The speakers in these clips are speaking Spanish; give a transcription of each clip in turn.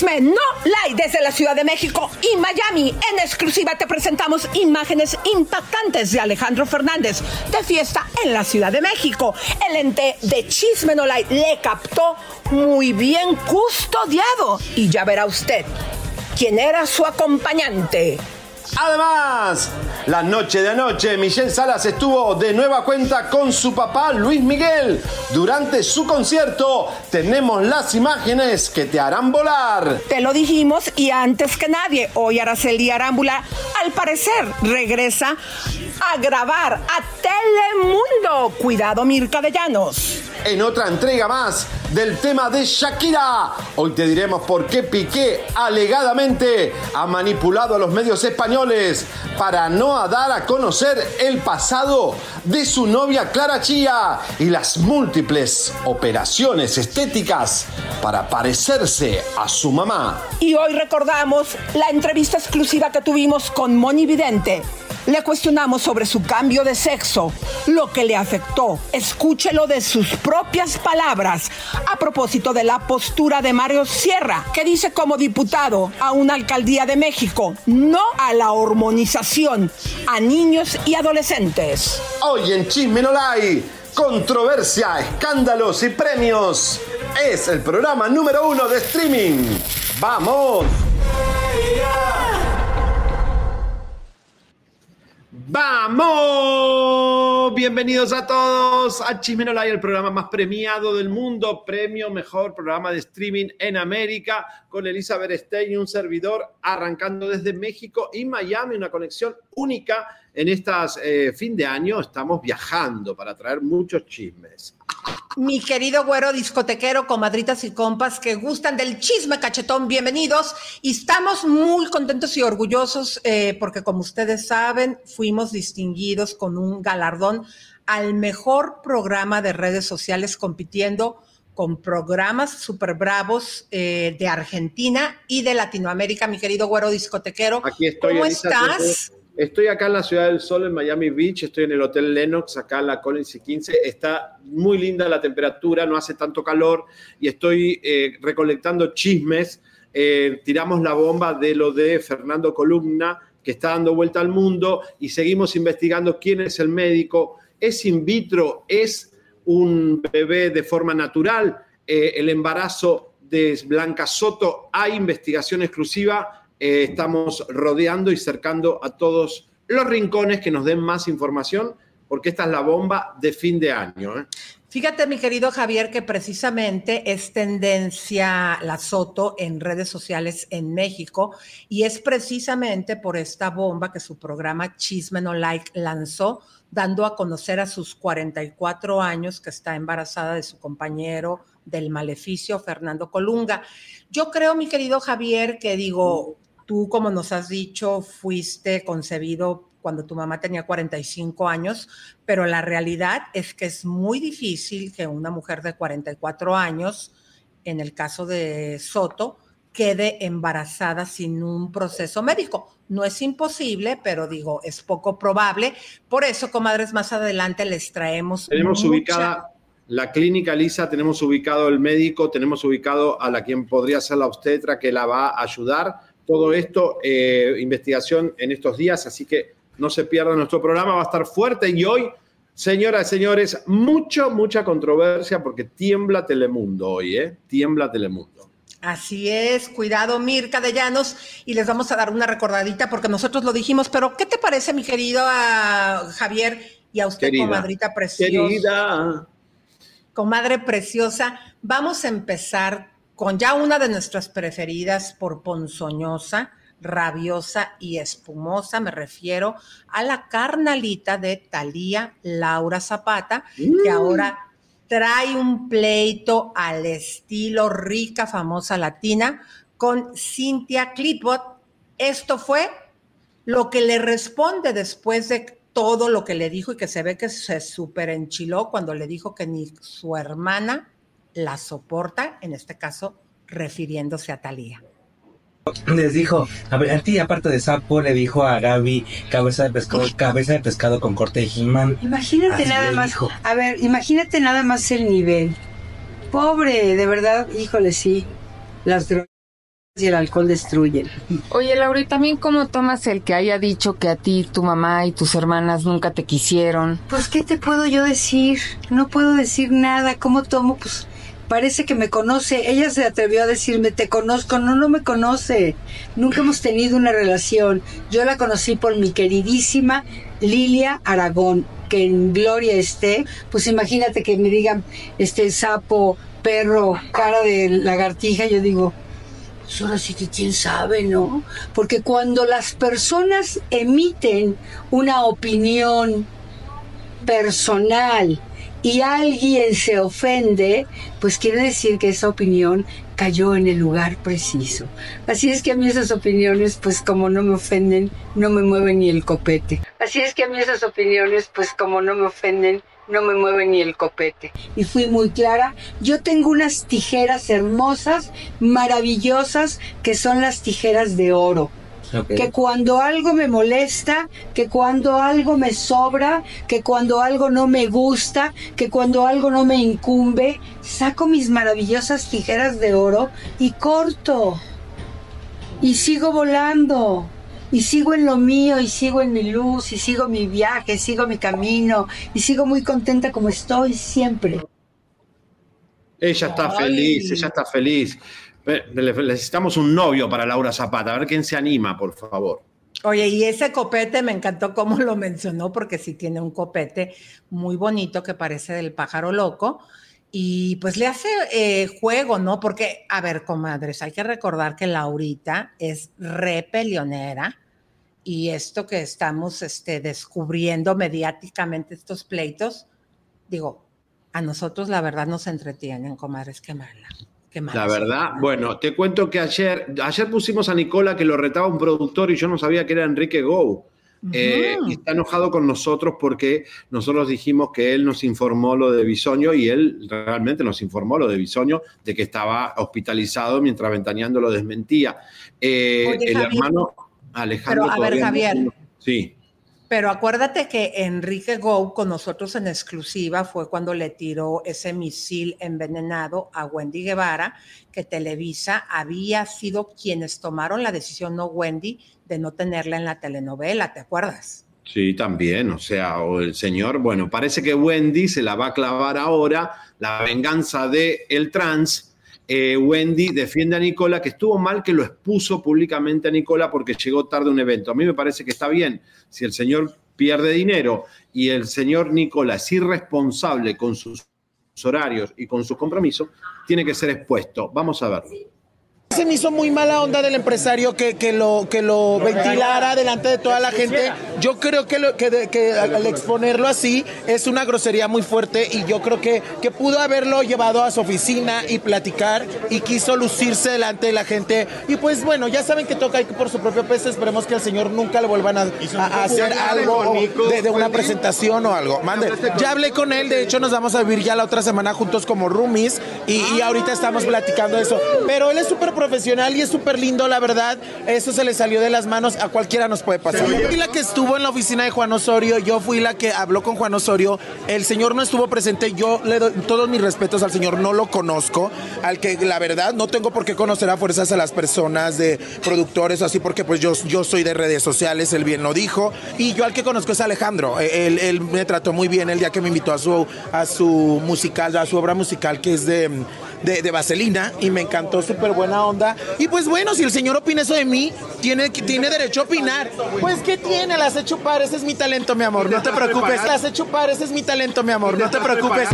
Chisme No Live desde la Ciudad de México y Miami. En exclusiva te presentamos imágenes impactantes de Alejandro Fernández de fiesta en la Ciudad de México. El ente de Chisme No Live le captó muy bien custodiado y ya verá usted quién era su acompañante. Además, la noche de anoche, Michelle Salas estuvo de nueva cuenta con su papá Luis Miguel. Durante su concierto tenemos las imágenes que te harán volar. Te lo dijimos y antes que nadie, hoy Araceli Arámbula al parecer regresa a grabar a Telemundo. Cuidado Mirka de Llanos. En otra entrega más del tema de Shakira. Hoy te diremos por qué Piqué alegadamente ha manipulado a los medios españoles para no dar a conocer el pasado de su novia Clara Chía y las múltiples operaciones estéticas para parecerse a su mamá. Y hoy recordamos la entrevista exclusiva que tuvimos con Moni Vidente le cuestionamos sobre su cambio de sexo, lo que le afectó. Escúchelo de sus propias palabras a propósito de la postura de Mario Sierra, que dice como diputado a una alcaldía de México, no a la hormonización a niños y adolescentes. Hoy en Chisme controversia, escándalos y premios. Es el programa número uno de streaming. ¡Vamos! ¡Vamos! Bienvenidos a todos a Chismenolay, el programa más premiado del mundo, premio mejor programa de streaming en América, con Elizabeth Stein y un servidor arrancando desde México y Miami, una conexión única en estas eh, fin de año. Estamos viajando para traer muchos chismes mi querido güero discotequero, comadritas y compas que gustan del chisme cachetón, bienvenidos. Y estamos muy contentos y orgullosos eh, porque, como ustedes saben, fuimos distinguidos con un galardón al mejor programa de redes sociales compitiendo con programas súper bravos eh, de Argentina y de Latinoamérica, mi querido güero discotequero. Aquí estoy. ¿Cómo estás? Estoy acá en la Ciudad del Sol, en Miami Beach, estoy en el Hotel Lennox, acá en la Collins y 15. Está muy linda la temperatura, no hace tanto calor y estoy eh, recolectando chismes. Eh, tiramos la bomba de lo de Fernando Columna, que está dando vuelta al mundo y seguimos investigando quién es el médico. ¿Es in vitro? ¿Es un bebé de forma natural? Eh, el embarazo de Blanca Soto, hay investigación exclusiva eh, estamos rodeando y cercando a todos los rincones que nos den más información, porque esta es la bomba de fin de año. ¿eh? Fíjate, mi querido Javier, que precisamente es tendencia la Soto en redes sociales en México y es precisamente por esta bomba que su programa Chisme No Like lanzó, dando a conocer a sus 44 años que está embarazada de su compañero del maleficio, Fernando Colunga. Yo creo, mi querido Javier, que digo, Tú, como nos has dicho, fuiste concebido cuando tu mamá tenía 45 años, pero la realidad es que es muy difícil que una mujer de 44 años, en el caso de Soto, quede embarazada sin un proceso médico. No es imposible, pero digo, es poco probable. Por eso, comadres, más adelante les traemos. Tenemos ubicada la clínica Lisa, tenemos ubicado el médico, tenemos ubicado a la quien podría ser la obstetra que la va a ayudar todo esto, eh, investigación en estos días, así que no se pierdan nuestro programa, va a estar fuerte y hoy, señoras y señores, mucho, mucha controversia porque tiembla Telemundo hoy, ¿eh? Tiembla Telemundo. Así es, cuidado Mirka de Llanos y les vamos a dar una recordadita porque nosotros lo dijimos, pero ¿qué te parece mi querido ah, Javier y a usted comadrita preciosa? Querida. Comadre preciosa, vamos a empezar con ya una de nuestras preferidas por ponzoñosa, rabiosa y espumosa, me refiero a la carnalita de Talía Laura Zapata, que mm. ahora trae un pleito al estilo rica, famosa latina con Cynthia Clipot. Esto fue lo que le responde después de todo lo que le dijo y que se ve que se super enchiló cuando le dijo que ni su hermana la soporta, en este caso refiriéndose a Talía. Les dijo, a ver, a ti aparte de sapo le dijo a Gaby cabeza de pescado, cabeza de pescado con corte de He-Man. Imagínate nada más, a ver, imagínate nada más el nivel. Pobre, de verdad, híjole, sí. Las drogas y el alcohol destruyen. Oye, Laura, ¿y también cómo tomas el que haya dicho que a ti, tu mamá y tus hermanas nunca te quisieron? Pues, ¿qué te puedo yo decir? No puedo decir nada. ¿Cómo tomo? Pues, parece que me conoce. Ella se atrevió a decirme, te conozco. No, no me conoce. Nunca hemos tenido una relación. Yo la conocí por mi queridísima Lilia Aragón, que en gloria esté. Pues imagínate que me digan, este sapo, perro, cara de lagartija. Yo digo, pues ahora sí que quién sabe, ¿no? Porque cuando las personas emiten una opinión personal y alguien se ofende, pues quiere decir que esa opinión cayó en el lugar preciso. Así es que a mí esas opiniones, pues como no me ofenden, no me mueven ni el copete. Así es que a mí esas opiniones, pues como no me ofenden, no me mueve ni el copete. Y fui muy clara, yo tengo unas tijeras hermosas, maravillosas, que son las tijeras de oro. Que cuando algo me molesta, que cuando algo me sobra, que cuando algo no me gusta, que cuando algo no me incumbe, saco mis maravillosas tijeras de oro y corto. Y sigo volando y sigo en lo mío y sigo en mi luz y sigo mi viaje, sigo mi camino y sigo muy contenta como estoy siempre. Ella está feliz, ella está feliz. Necesitamos un novio para Laura Zapata. A ver quién se anima, por favor. Oye, y ese copete me encantó cómo lo mencionó, porque sí tiene un copete muy bonito que parece del pájaro loco. Y pues le hace eh, juego, ¿no? Porque, a ver, comadres, hay que recordar que Laurita es re peleonera y esto que estamos este, descubriendo mediáticamente, estos pleitos, digo, a nosotros la verdad nos entretienen, comadres, qué mala. Qué la verdad, bueno, te cuento que ayer, ayer pusimos a Nicola que lo retaba un productor y yo no sabía que era Enrique Gou. Eh, y está enojado con nosotros porque nosotros dijimos que él nos informó lo de Bisoño y él realmente nos informó lo de Bisoño, de que estaba hospitalizado mientras Ventaneando lo desmentía. Eh, el hermano Alejandro. Pero, a ver, Javier. Sí. Pero acuérdate que Enrique Gou con nosotros en exclusiva fue cuando le tiró ese misil envenenado a Wendy Guevara, que Televisa había sido quienes tomaron la decisión, no Wendy, de no tenerla en la telenovela, ¿te acuerdas? Sí, también, o sea, o el señor, bueno, parece que Wendy se la va a clavar ahora, la venganza de el trans, eh, Wendy defiende a Nicola, que estuvo mal que lo expuso públicamente a Nicola porque llegó tarde un evento. A mí me parece que está bien. Si el señor pierde dinero y el señor Nicola es irresponsable con sus horarios y con sus compromisos, tiene que ser expuesto. Vamos a verlo. Se me hizo muy mala onda del empresario que, que, lo, que lo ventilara delante de toda la gente. Yo creo que, lo, que, que, al exponerlo así es una grosería muy fuerte y yo creo que, que pudo haberlo llevado a su oficina y platicar y quiso lucirse delante de la gente. Y pues bueno, ya saben que toca por su propio peso. Esperemos que al señor nunca le vuelvan a, hacer algo de, una presentación o algo. Mande. Ya hablé con él, de hecho nos vamos a vivir ya la otra semana juntos como roomies y, y ahorita estamos platicando eso. Pero él es súper profesional y es súper lindo, la verdad. Eso se le salió de las manos, a cualquiera nos puede pasar. Yo fui la que estuvo en la oficina de Juan Osorio, yo fui la que habló con Juan Osorio. El señor no estuvo presente, yo le doy todos mis respetos al señor, no lo conozco. Al que la verdad no tengo por qué conocer a fuerzas a las personas de productores, así porque pues yo, yo soy de redes sociales, él bien lo dijo. Y yo al que conozco es Alejandro. E, él, él me trató muy bien el día que me invitó a su, a su musical, a su obra musical que es de de, Vaselina y me encantó, súper buena onda. Y pues bueno, si el señor opina eso de mí, tiene, tiene derecho a opinar. Pues ¿qué tiene? La sé chupar, ese es mi talento, mi amor, no te preocupes. La sé chupar, ese es mi talento, mi amor, no te preocupes.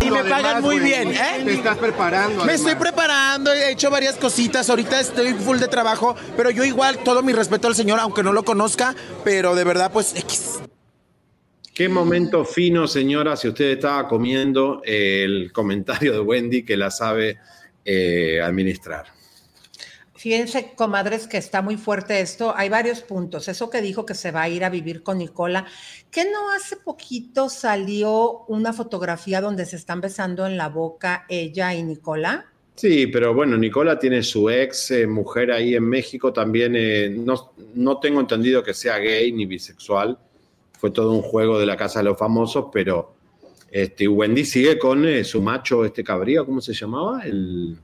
Y me pagan muy bien, ¿eh? Te estás preparando. Me estoy preparando, he hecho varias cositas. Ahorita estoy full de trabajo, pero yo igual, todo mi respeto al señor, aunque no lo conozca, pero de verdad, pues X. Qué momento fino, señora, si usted estaba comiendo el comentario de Wendy que la sabe eh, administrar. Fíjense, comadres, que está muy fuerte esto. Hay varios puntos. Eso que dijo que se va a ir a vivir con Nicola, que no hace poquito salió una fotografía donde se están besando en la boca ella y Nicola. Sí, pero bueno, Nicola tiene su ex eh, mujer ahí en México, también eh, no, no tengo entendido que sea gay ni bisexual fue todo un juego de la Casa de los Famosos, pero este, Wendy sigue con eh, su macho, este cabrío, ¿cómo se llamaba? El,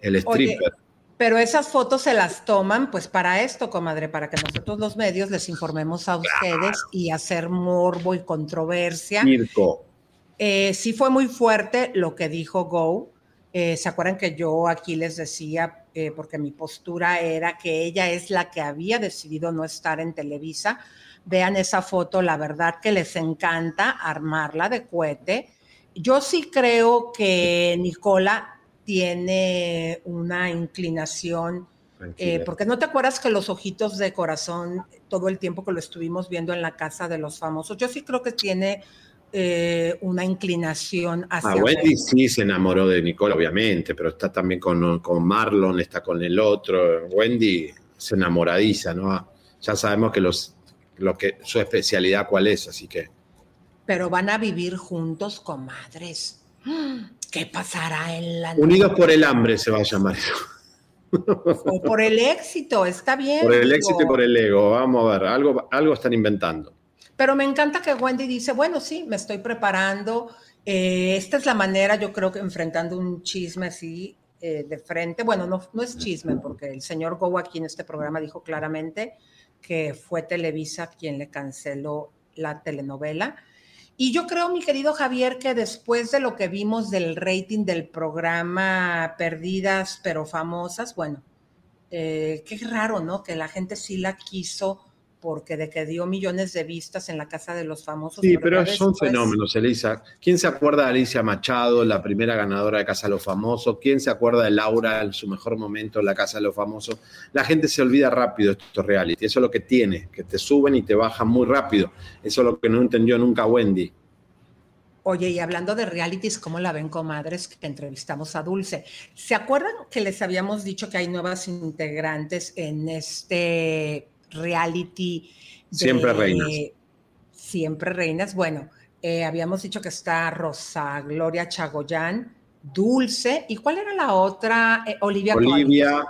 el stripper. Pero esas fotos se las toman pues para esto, comadre, para que nosotros los medios les informemos a ustedes y hacer morbo y controversia. Mirko. Eh, sí fue muy fuerte lo que dijo Go. Eh, ¿Se acuerdan que yo aquí les decía, eh, porque mi postura era que ella es la que había decidido no estar en Televisa? Vean esa foto, la verdad que les encanta armarla de cohete. Yo sí creo que Nicola tiene una inclinación, eh, porque no te acuerdas que los ojitos de corazón, todo el tiempo que lo estuvimos viendo en la casa de los famosos, yo sí creo que tiene eh, una inclinación hacia... Ah, Wendy sí se enamoró de Nicole, obviamente, pero está también con, con Marlon, está con el otro. Wendy se enamoradiza, ¿no? Ya sabemos que, los, lo que su especialidad cuál es, así que... Pero van a vivir juntos, comadres. ¿Qué pasará en la Unidos por el hambre se va a llamar eso. O por el éxito, está bien. Por el éxito y por el ego, vamos a ver, algo, algo están inventando. Pero me encanta que Wendy dice, bueno, sí, me estoy preparando. Eh, esta es la manera, yo creo que enfrentando un chisme así eh, de frente. Bueno, no, no es chisme, porque el señor Go aquí en este programa dijo claramente que fue Televisa quien le canceló la telenovela y yo creo, mi querido Javier, que después de lo que vimos del rating del programa Perdidas pero famosas, bueno, eh, qué raro, ¿no? Que la gente sí la quiso porque de que dio millones de vistas en la casa de los famosos. Sí, pero, son fenómenos, Elisa. ¿Quién se acuerda de Alicia Machado, la primera ganadora de Casa de los Famosos? ¿Quién se acuerda de Laura en su mejor momento en la Casa de los Famosos? La gente se olvida rápido de estos reality. Eso es lo que tiene, que te suben y te bajan muy rápido. Eso es lo que no entendió nunca Wendy. Oye, y hablando de realities, ¿cómo la ven, comadres? Que entrevistamos a Dulce. ¿Se acuerdan que les habíamos dicho que hay nuevas integrantes en este reality. siempre reinas. Siempre reinas. Bueno, eh, habíamos dicho que está Rosa Gloria Chagoyán, Dulce, ¿y cuál era la otra? Eh, Olivia. Olivia.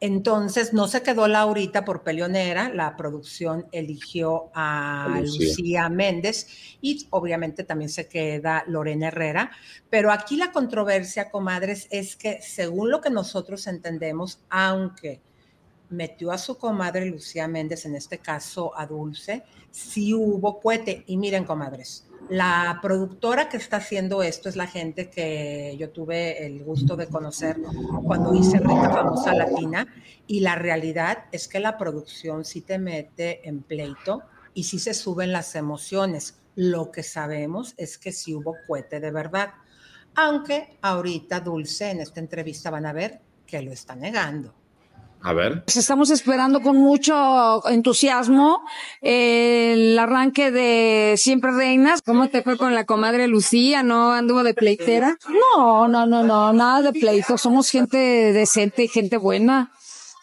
Entonces no se quedó Laurita por peleonera, la producción eligió a Lucía. Méndez y obviamente también se queda Lorena Herrera, pero aquí la controversia, comadres, es que según lo que nosotros entendemos, aunque metió a su comadre Lucía Méndez, en este caso a Dulce, sí hubo cohete. Y miren, comadres, la productora que está haciendo esto es la gente que yo tuve el gusto de conocer cuando hice Rica Famosa Latina. Y la realidad es que la producción sí te mete en pleito y sí se suben las emociones. Lo que sabemos es que sí hubo cohete de verdad. Aunque ahorita Dulce en esta entrevista van a ver que lo está negando. A ver. Pues estamos esperando con mucho entusiasmo el arranque de Siempre Reinas. ¿Cómo te fue con la comadre Lucía? ¿No anduvo de pleitera? No, no, no, no, nada de pleito. Somos gente decente y gente buena.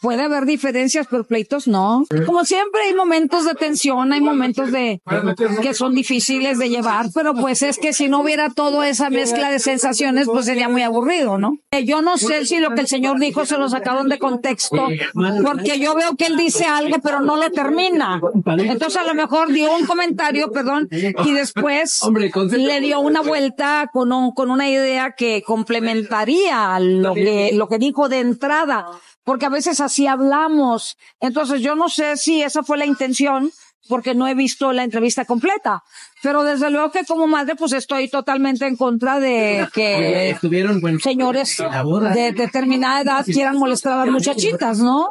Puede haber diferencias, pero pleitos no. Como siempre hay momentos de tensión, hay momentos de que son difíciles de llevar, pero pues es que si no hubiera toda esa mezcla de sensaciones, pues sería muy aburrido, ¿no? Eh, yo no sé si lo que el señor dijo se lo sacaron de contexto, porque yo veo que él dice algo, pero no le termina. Entonces a lo mejor dio un comentario, perdón, y después le dio una vuelta con un, con una idea que complementaría lo que, lo que dijo de entrada porque a veces así hablamos. Entonces yo no sé si esa fue la intención, porque no he visto la entrevista completa. Pero desde luego que como madre, pues estoy totalmente en contra de que señores de determinada edad quieran molestar a las muchachitas, ¿no?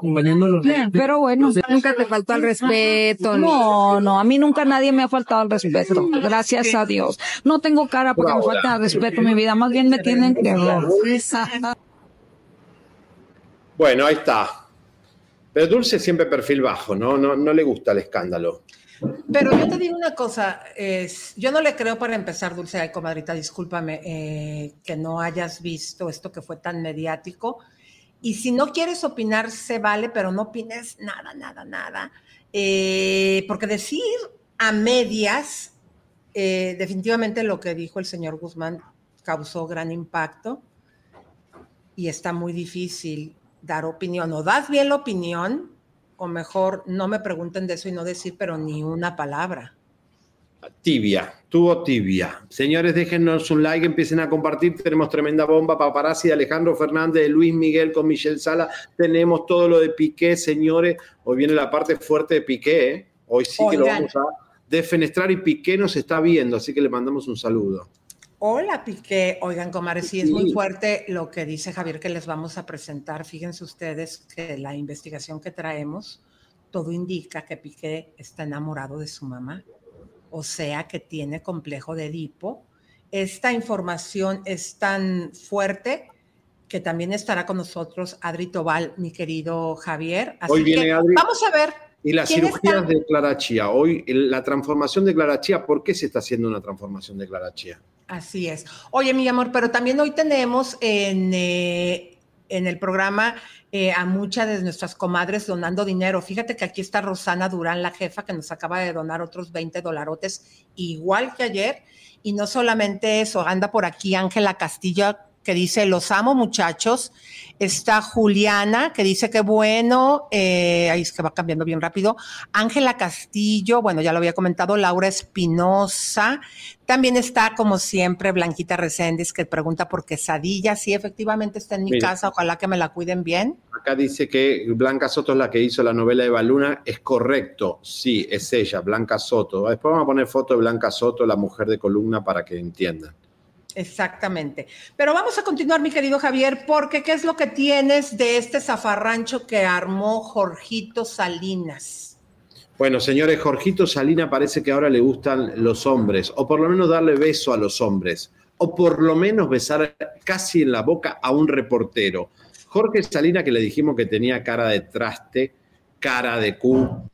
Pero bueno. Nunca te faltó al respeto. No, no, a mí nunca nadie me ha faltado al respeto. Gracias a Dios. No tengo cara porque me falta el respeto en mi vida. Más bien me tienen que... Bueno, ahí está. Pero Dulce siempre perfil bajo, ¿no? No, no le gusta el escándalo. Pero yo te digo una cosa, es, yo no le creo para empezar, Dulce, ay, comadrita, discúlpame, eh, que no hayas visto esto que fue tan mediático. Y si no quieres opinar, se vale, pero no opines nada, nada, nada. Eh, porque decir a medias, eh, definitivamente lo que dijo el señor Guzmán causó gran impacto y está muy difícil dar opinión. O das bien la opinión, o mejor no me pregunten de eso y no decir, pero ni una palabra. Tibia, tuvo tibia. Señores, déjenos un like, empiecen a compartir. Tenemos tremenda bomba, paparazzi de Alejandro Fernández, de Luis Miguel con Michelle Sala. Tenemos todo lo de Piqué, señores. Hoy viene la parte fuerte de Piqué. ¿eh? Hoy sí que lo vamos a defenestrar y Piqué nos está viendo, así que le mandamos un saludo. Hola, Piqué. Oigan, comadre, sí, es muy fuerte lo que dice Javier que les vamos a presentar. Fíjense ustedes que la investigación que traemos, todo indica que Piqué está enamorado de su mamá o sea que tiene complejo de Edipo. Esta información es tan fuerte que también estará con nosotros Adri Tobal, mi querido Javier. Hoy viene Adri. Vamos a ver. Y las cirugías de Clara Chía. Hoy, la transformación de Clara Chía, ¿por qué se está haciendo una transformación de Clara Chía? Así es. Oye, mi amor, pero también hoy tenemos en, eh, en el programa eh, a muchas de nuestras comadres donando dinero. Fíjate que aquí está Rosana Durán, la jefa, que nos acaba de donar otros 20 dolarotes, igual que ayer. Y no solamente eso, anda por aquí Ángela Castillo que dice, los amo muchachos. Está Juliana, que dice que bueno, eh, ahí es que va cambiando bien rápido. Ángela Castillo, bueno, ya lo había comentado, Laura Espinosa. También está, como siempre, Blanquita Reséndiz, que pregunta por quesadilla. Sí, efectivamente está en mi casa, ojalá que me la cuiden bien. Acá dice que Blanca Soto es la que hizo la novela de Baluna. Es correcto, sí, es ella, Blanca Soto. Después vamos a poner foto de Blanca Soto, la mujer de columna, para que entiendan. Exactamente. Pero vamos a continuar, mi querido Javier, porque ¿qué es lo que tienes de este zafarrancho que armó Jorgito Salinas? Bueno, señores, Jorgito Salinas parece que ahora le gustan los hombres, o por lo menos darle beso a los hombres, o por lo menos besar casi en la boca a un reportero. Jorge Salinas, que le dijimos que tenía cara de traste, cara de cu,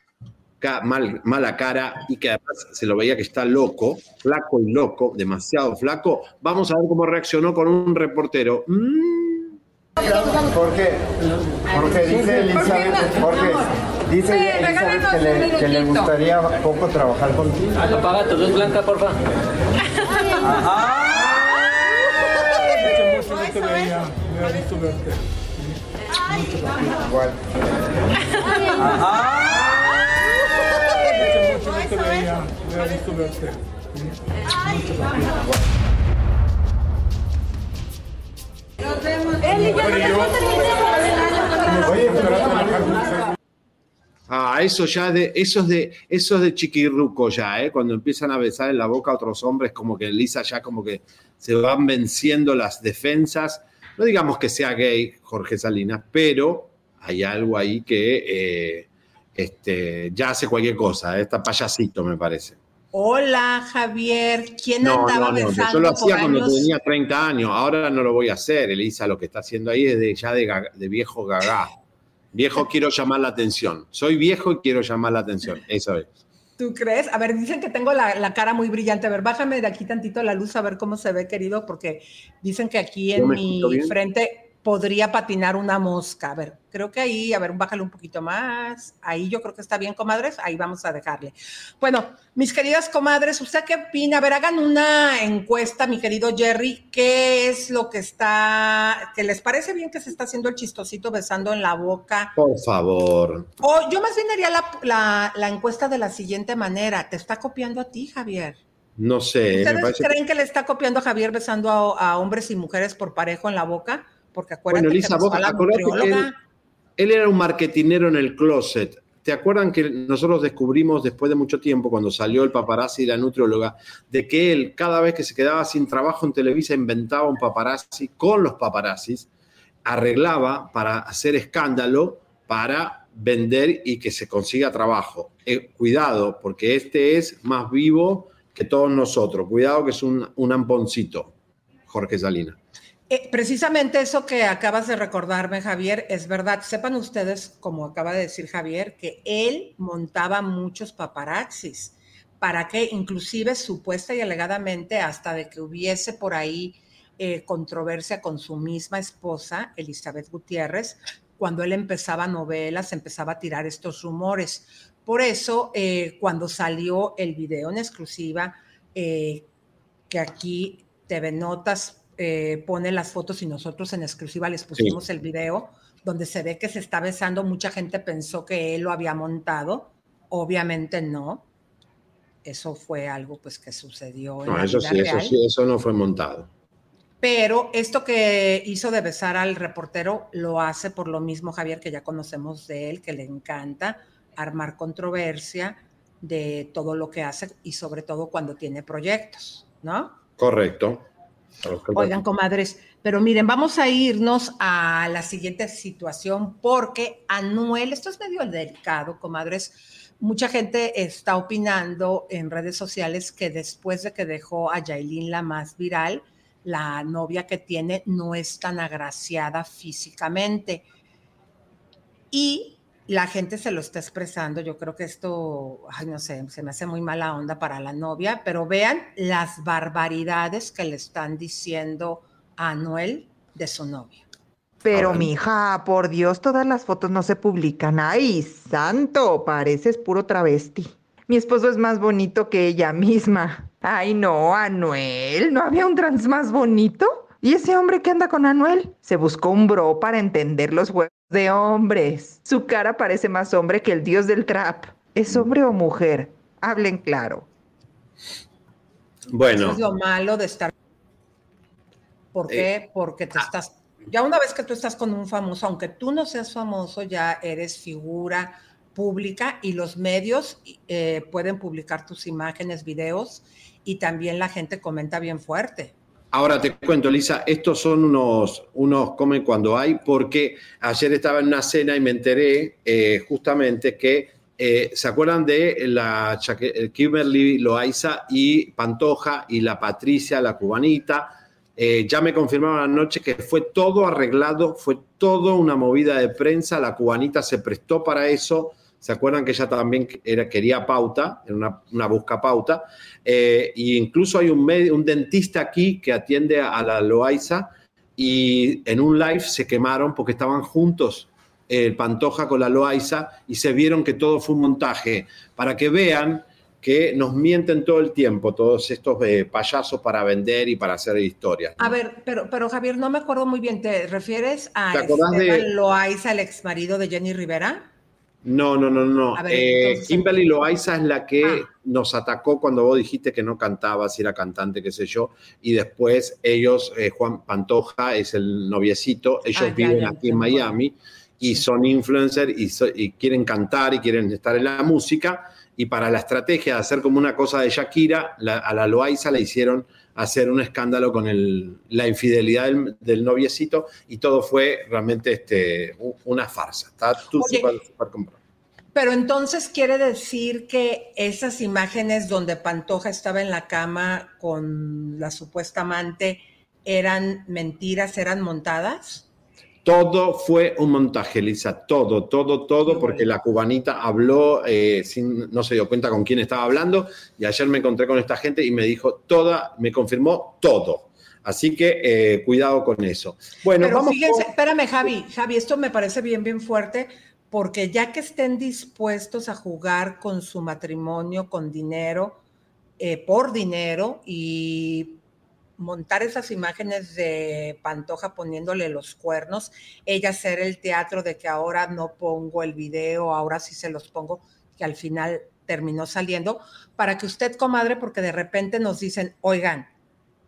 mal, mala cara y que además se lo veía que está loco, flaco y loco, demasiado flaco. Vamos a ver cómo reaccionó con un reportero. Mm. Jorge, dice Elizabeth, Jorge, dice Elizabeth que le, que le, gustaría poco trabajar contigo. Apaga tu luz blanca, porfa. Ajá. Veía, gusto verte. Ya Ah, eso ya de, esos de, esos de chiquirruco ya, ¿eh? Cuando empiezan a besar en la boca a otros hombres, como que Lisa ya como que se van venciendo las defensas. No digamos que sea gay, Jorge Salinas, pero hay algo ahí que eh, este, ya hace cualquier cosa, ¿eh? está payasito, me parece. Hola, Javier. ¿Quién no, andaba no, no, Yo lo hacía cuando tenía 30 años, ahora no lo voy a hacer. Elisa lo que está haciendo ahí es de, ya de, viejo gagá. Viejo quiero llamar la atención. Soy viejo y quiero llamar la atención. Eso es. ¿Tú crees? A ver, dicen que tengo la, la, cara muy brillante. A ver, bájame de aquí tantito la luz a ver cómo se ve, querido, porque dicen que aquí en mi frente podría patinar una mosca. A ver, creo que ahí, a ver, bájale un poquito más. Ahí yo creo que está bien, comadres. Ahí vamos a dejarle. Bueno, mis queridas comadres, ¿usted qué opina? A ver, hagan una encuesta, mi querido Jerry. ¿Qué es lo que está, que les parece bien que se está haciendo el chistosito besando en la boca? Por favor. O yo más bien haría la, la, encuesta de la siguiente manera. ¿Te está copiando a ti, Javier? No sé. ¿Ustedes creen que... le está copiando a Javier besando a, a hombres y mujeres por parejo en la boca? Porque acuérdate bueno, Lisa, que él, era un marketinero en el closet. ¿Te acuerdan que nosotros descubrimos después de mucho tiempo, cuando salió el paparazzi y la nutrióloga, de que él cada vez que se quedaba sin trabajo en Televisa inventaba un paparazzi con los paparazzis, arreglaba para hacer escándalo, para vender y que se consiga trabajo. Eh, cuidado, porque este es más vivo que todos nosotros. Cuidado que es un, un amponcito, Jorge Salina. Eh, precisamente eso que acabas de recordarme, Javier, es verdad. Sepan ustedes, como acaba de decir Javier, que él montaba muchos paparazzis para que inclusive supuesta y alegadamente hasta de que hubiese por ahí eh, controversia con su misma esposa, Elizabeth Gutiérrez, cuando él empezaba novelas, empezaba a tirar estos rumores. Por eso, eh, cuando salió el video en exclusiva, que aquí TV Notas eh, pone las fotos y nosotros en exclusiva les pusimos el video donde se ve que se está besando. Mucha gente pensó que él lo había montado. Obviamente no. eso fue algo pues que sucedió en no, eso sí, eso sí, eso no fue montado. Pero esto que hizo de besar al reportero lo hace por lo mismo Javier, que ya conocemos de él, que le encanta armar controversia de todo lo que hace y sobre todo cuando tiene proyectos, ¿no? Correcto. Oigan, comadres, pero miren, vamos a irnos a la siguiente situación porque Anuel, esto es medio delicado, comadres. Mucha gente está opinando en redes sociales que después de que dejó a Yailin la más viral, la novia que tiene no es tan agraciada físicamente. Y la gente se lo está expresando. Yo creo que esto, ay, no sé, se me hace muy mala onda para la novia, pero vean las barbaridades que le están diciendo a Anuel de su novia. Pero, mija, por Dios, todas las fotos no se publican. ¡Ay, santo! Pareces puro travesti. Mi esposo es más bonito que ella misma. Ay, no, Anuel, ¿no había un trans más bonito? ¿Y ese hombre que anda con Anuel? Se buscó un bro para entender los juegos de hombres. Su cara parece más hombre que el dios del trap. ¿Es hombre o mujer? Hablen claro. Bueno. es lo malo de estar. ¿Por qué? Eh, Porque te ah. estás. Ya una vez que tú estás con un famoso, aunque tú no seas famoso, ya eres figura pública y los medios eh, pueden publicar tus imágenes, videos y también la gente comenta bien fuerte. Ahora te cuento, Lisa, estos son unos, unos comen cuando hay, porque ayer estaba en una cena y me enteré eh, justamente que, eh, ¿se acuerdan de la Kimberly Loaiza y Pantoja y la Patricia, la cubanita? ya me confirmaron anoche que fue todo arreglado, fue todo una movida de prensa, la cubanita se prestó para eso, ¿Se acuerdan que ella también era, quería pauta, era una, una busca pauta? e incluso hay un, un dentista aquí que atiende a la Loaiza y en un live se quemaron porque estaban juntos el Pantoja con la Loaiza y se vieron que todo fue un montaje para que vean que nos mienten todo el tiempo todos estos eh, payasos para vender y para hacer historias. A ver, pero, pero Javier, no me acuerdo muy bien, ¿te refieres a ¿Te Loaiza, el ex marido de Jenny Rivera? No, no, no, no. Eh, Kimberly Loaiza es la que ah. nos atacó cuando vos dijiste que no cantaba, si era cantante, qué sé yo. Y después ellos, eh, Juan Pantoja es el noviecito, ellos ah, viven aquí en Miami y son influencers y, quieren cantar y quieren estar en la música. Y para la estrategia de hacer como una cosa de Shakira, a la Loaiza le hicieron hacer un escándalo con la infidelidad del, noviecito y todo fue realmente este, una farsa. Está. Pero entonces quiere decir que esas imágenes donde Pantoja estaba en la cama con la supuesta amante eran mentiras, eran montadas. Todo fue un montaje, Lisa, todo, todo, todo, porque la cubanita habló, eh, sin, no se dio cuenta con quién estaba hablando, y ayer me encontré con esta gente y me dijo toda, me confirmó todo. Así que eh, cuidado con eso. Bueno, Pero fíjense, espérame, Javi, Javi, esto me parece bien, bien fuerte, porque ya que estén dispuestos a jugar con su matrimonio, con dinero, eh, por dinero y montar esas imágenes de Pantoja poniéndole los cuernos, ella hacer el teatro de que ahora no pongo el video, ahora sí se los pongo, que al final terminó saliendo, para que usted, comadre, porque de repente nos dicen, oigan,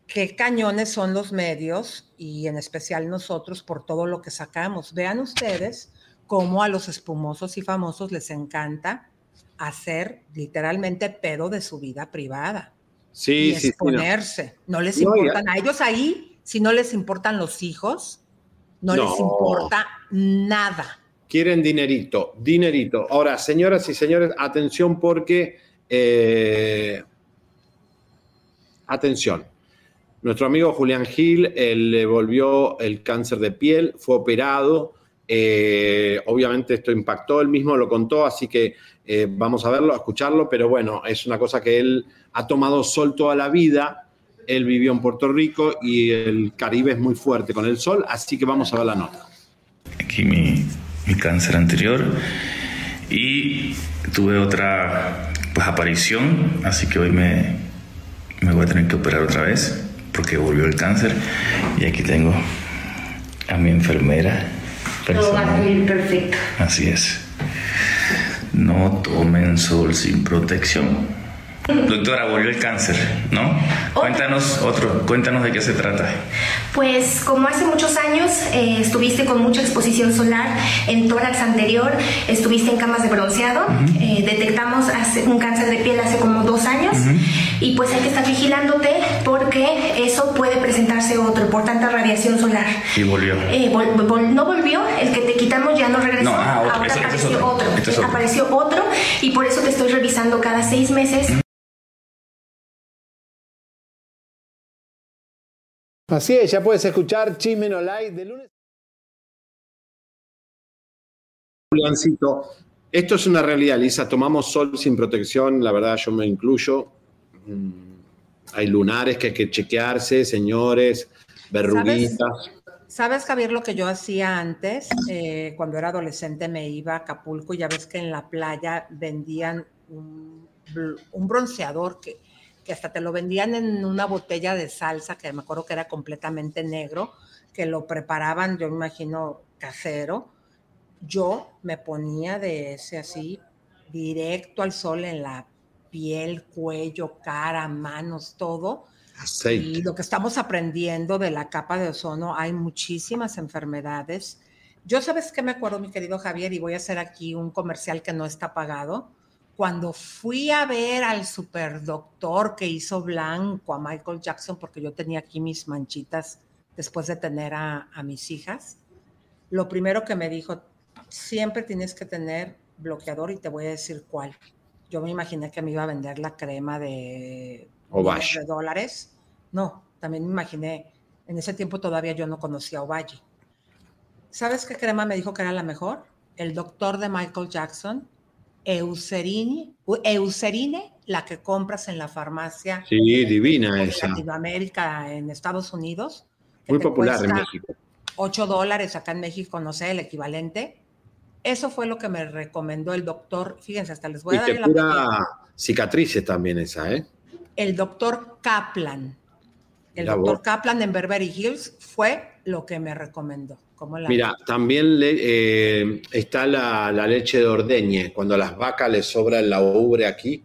qué cañones son los medios y en especial nosotros por todo lo que sacamos. Vean ustedes cómo a los espumosos y famosos les encanta hacer literalmente pedo de su vida privada. Sí, y exponerse. no. les importan a ellos ahí, si no les importan los hijos, no, les importa nada. Quieren dinerito, dinerito. Ahora, señoras y señores, atención porque, eh, atención, nuestro amigo Julián Gil le volvió el cáncer de piel, fue operado. Eh, obviamente esto impactó, él mismo lo contó, así que eh, vamos a verlo, a escucharlo, pero bueno, es una cosa que él ha tomado sol toda la vida. Él vivió en Puerto Rico y el Caribe es muy fuerte con el sol, así que vamos a ver la nota. Aquí mi, mi cáncer anterior y tuve otra pues, aparición, así que hoy me, me voy a tener que operar otra vez porque volvió el cáncer y aquí tengo a mi enfermera. Todo va a salir perfecto. Así es. No tomen sol sin protección. Doctora, volvió el cáncer, ¿no? Cuéntanos otro, cuéntanos de qué se trata. Pues como hace muchos años eh, estuviste con mucha exposición solar en tórax anterior, estuviste en camas de bronceado, eh, detectamos un cáncer de piel hace como dos años y pues hay que estar vigilándote porque eso puede presentarse otro por tanta radiación solar. Y volvió. Eh, no volvió, el que te quitamos ya no regresó. Ah, Ahora apareció otro. Apareció otro y por eso te estoy revisando cada seis meses. Así es, ya puedes escuchar Chisme No Light de lunes. Juliancito, esto es una realidad, Lisa. Tomamos sol sin protección, la verdad yo me incluyo. Mm, hay lunares que hay que chequearse, señores, verruguitas. ¿Sabes, Javier, lo que yo hacía antes? Eh, cuando era adolescente me iba a Acapulco y ya ves que en la playa vendían un bronceador que que hasta te lo vendían en una botella de salsa, que me acuerdo que era completamente negro, que lo preparaban, yo me imagino, casero. Yo me ponía de ese así, directo al sol en la piel, cuello, cara, manos, todo. Aceite. Y lo que estamos aprendiendo de la capa de ozono, hay muchísimas enfermedades. Yo sabes qué me acuerdo, mi querido Javier, y voy a hacer aquí un comercial que no está pagado cuando fui a ver al superdoctor que hizo blanco a Michael Jackson, porque yo tenía aquí mis manchitas después de tener a, mis hijas, lo primero que me dijo, siempre tienes que tener bloqueador y te voy a decir cuál. Yo me imaginé que me iba a vender la crema de, de dólares. No, también me imaginé, en ese tiempo todavía yo no conocía a Ovalle. ¿Sabes qué crema me dijo que era la mejor? El doctor de Michael Jackson Eucerine, Eucerine, la que compras en la farmacia. Sí, divina en esa. Latinoamérica, en Estados Unidos. Muy popular en México. 8 dólares acá en México, no sé, el equivalente. Eso fue lo que me recomendó el doctor. Fíjense, hasta les voy a dar la cicatrices también esa, ¿eh? El doctor Kaplan. El doctor Kaplan en Beverly Hills fue lo que me recomendó. Mira, también eh, está la, leche de ordeñe. Cuando a las vacas les sobra la ubre aquí,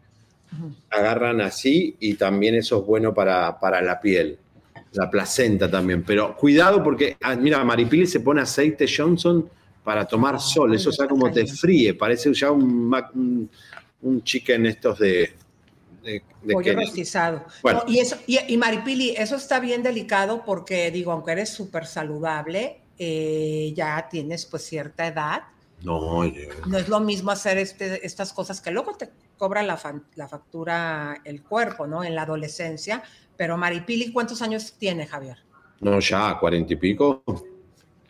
agarran así y también eso es bueno para, para, la piel. La placenta también. Pero cuidado porque, ah, mira, Maripili se pone aceite Johnson para tomar sol. Eso, sea, como te fríe. Parece ya un, un, chicken estos de, de, pollo rostizado. y, eso, y, Maripili, eso está bien delicado porque, digo, aunque eres súper saludable, eh, ya tienes pues cierta edad. No, no es lo mismo hacer este, estas cosas que luego te cobra la, la, factura el cuerpo, ¿no? En la adolescencia. Pero Maripili, ¿cuántos años tiene Javier? No, ya, cuarenta y pico,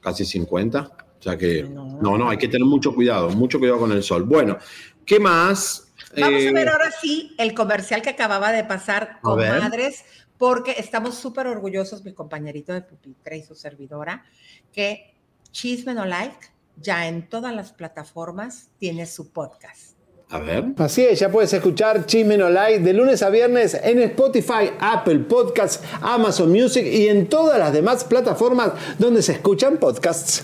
casi cincuenta. O sea que, no, no, hay que tener mucho cuidado, mucho cuidado con el sol. Bueno, ¿qué más? Vamos a ver ahora sí el comercial que acababa de pasar con Madres, porque estamos súper orgullosos, mi compañerito de pupitre y su servidora, que Chisme No Like ya en todas las plataformas tiene su podcast. A ver. Así es, ya puedes escuchar Chisme No Like de lunes a viernes en Spotify, Apple Podcasts, Amazon Music y en todas las demás plataformas donde se escuchan podcasts.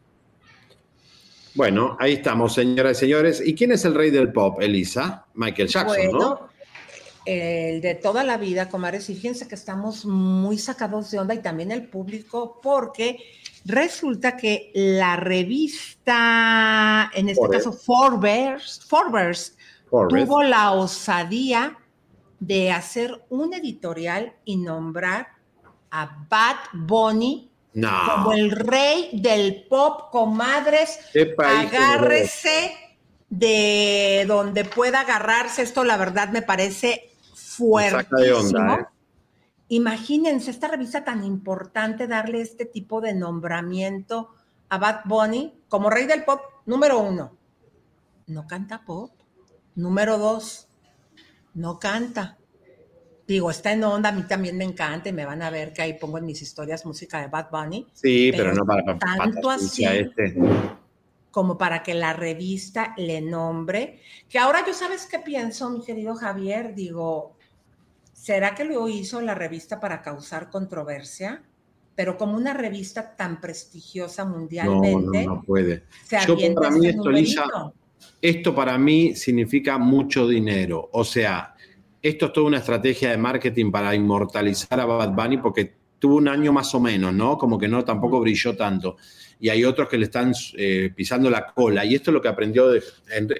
Bueno, ahí estamos, señoras y señores. ¿Y quién es el rey del pop, Elisa? Michael Jackson, ¿no? El de toda la vida, comadres. Y fíjense que estamos muy sacados de onda y también el público, porque resulta que la revista, en este caso Forbes, Forbes, tuvo la osadía de hacer un editorial y nombrar a Bad Bunny como el rey del pop, comadres. Agárrese de donde pueda agarrarse. Esto, la verdad, me parece fuertísimo. ¿eh? Imagínense, esta revista tan importante, darle este tipo de nombramiento a Bad Bunny como rey del pop, número uno. No canta pop. Número dos, no canta. Digo, está en onda, a mí también me encanta y me van a ver que ahí pongo en mis historias música de Bad Bunny. Sí, pero, no para, tanto así este. como para que la revista le nombre. Que ahora yo sabes qué pienso, mi querido Javier, digo, ¿será que lo hizo la revista para causar controversia? Pero como una revista tan prestigiosa mundialmente. No, no, puede. Yo para mí esto, Lisa, esto para mí significa mucho dinero. O sea, esto es toda una estrategia de marketing para inmortalizar a Bad Bunny porque tuvo un año más o menos, ¿no? Como que no tampoco brilló tanto. Y hay otros que le están eh, pisando la cola. Y esto es lo que aprendió de,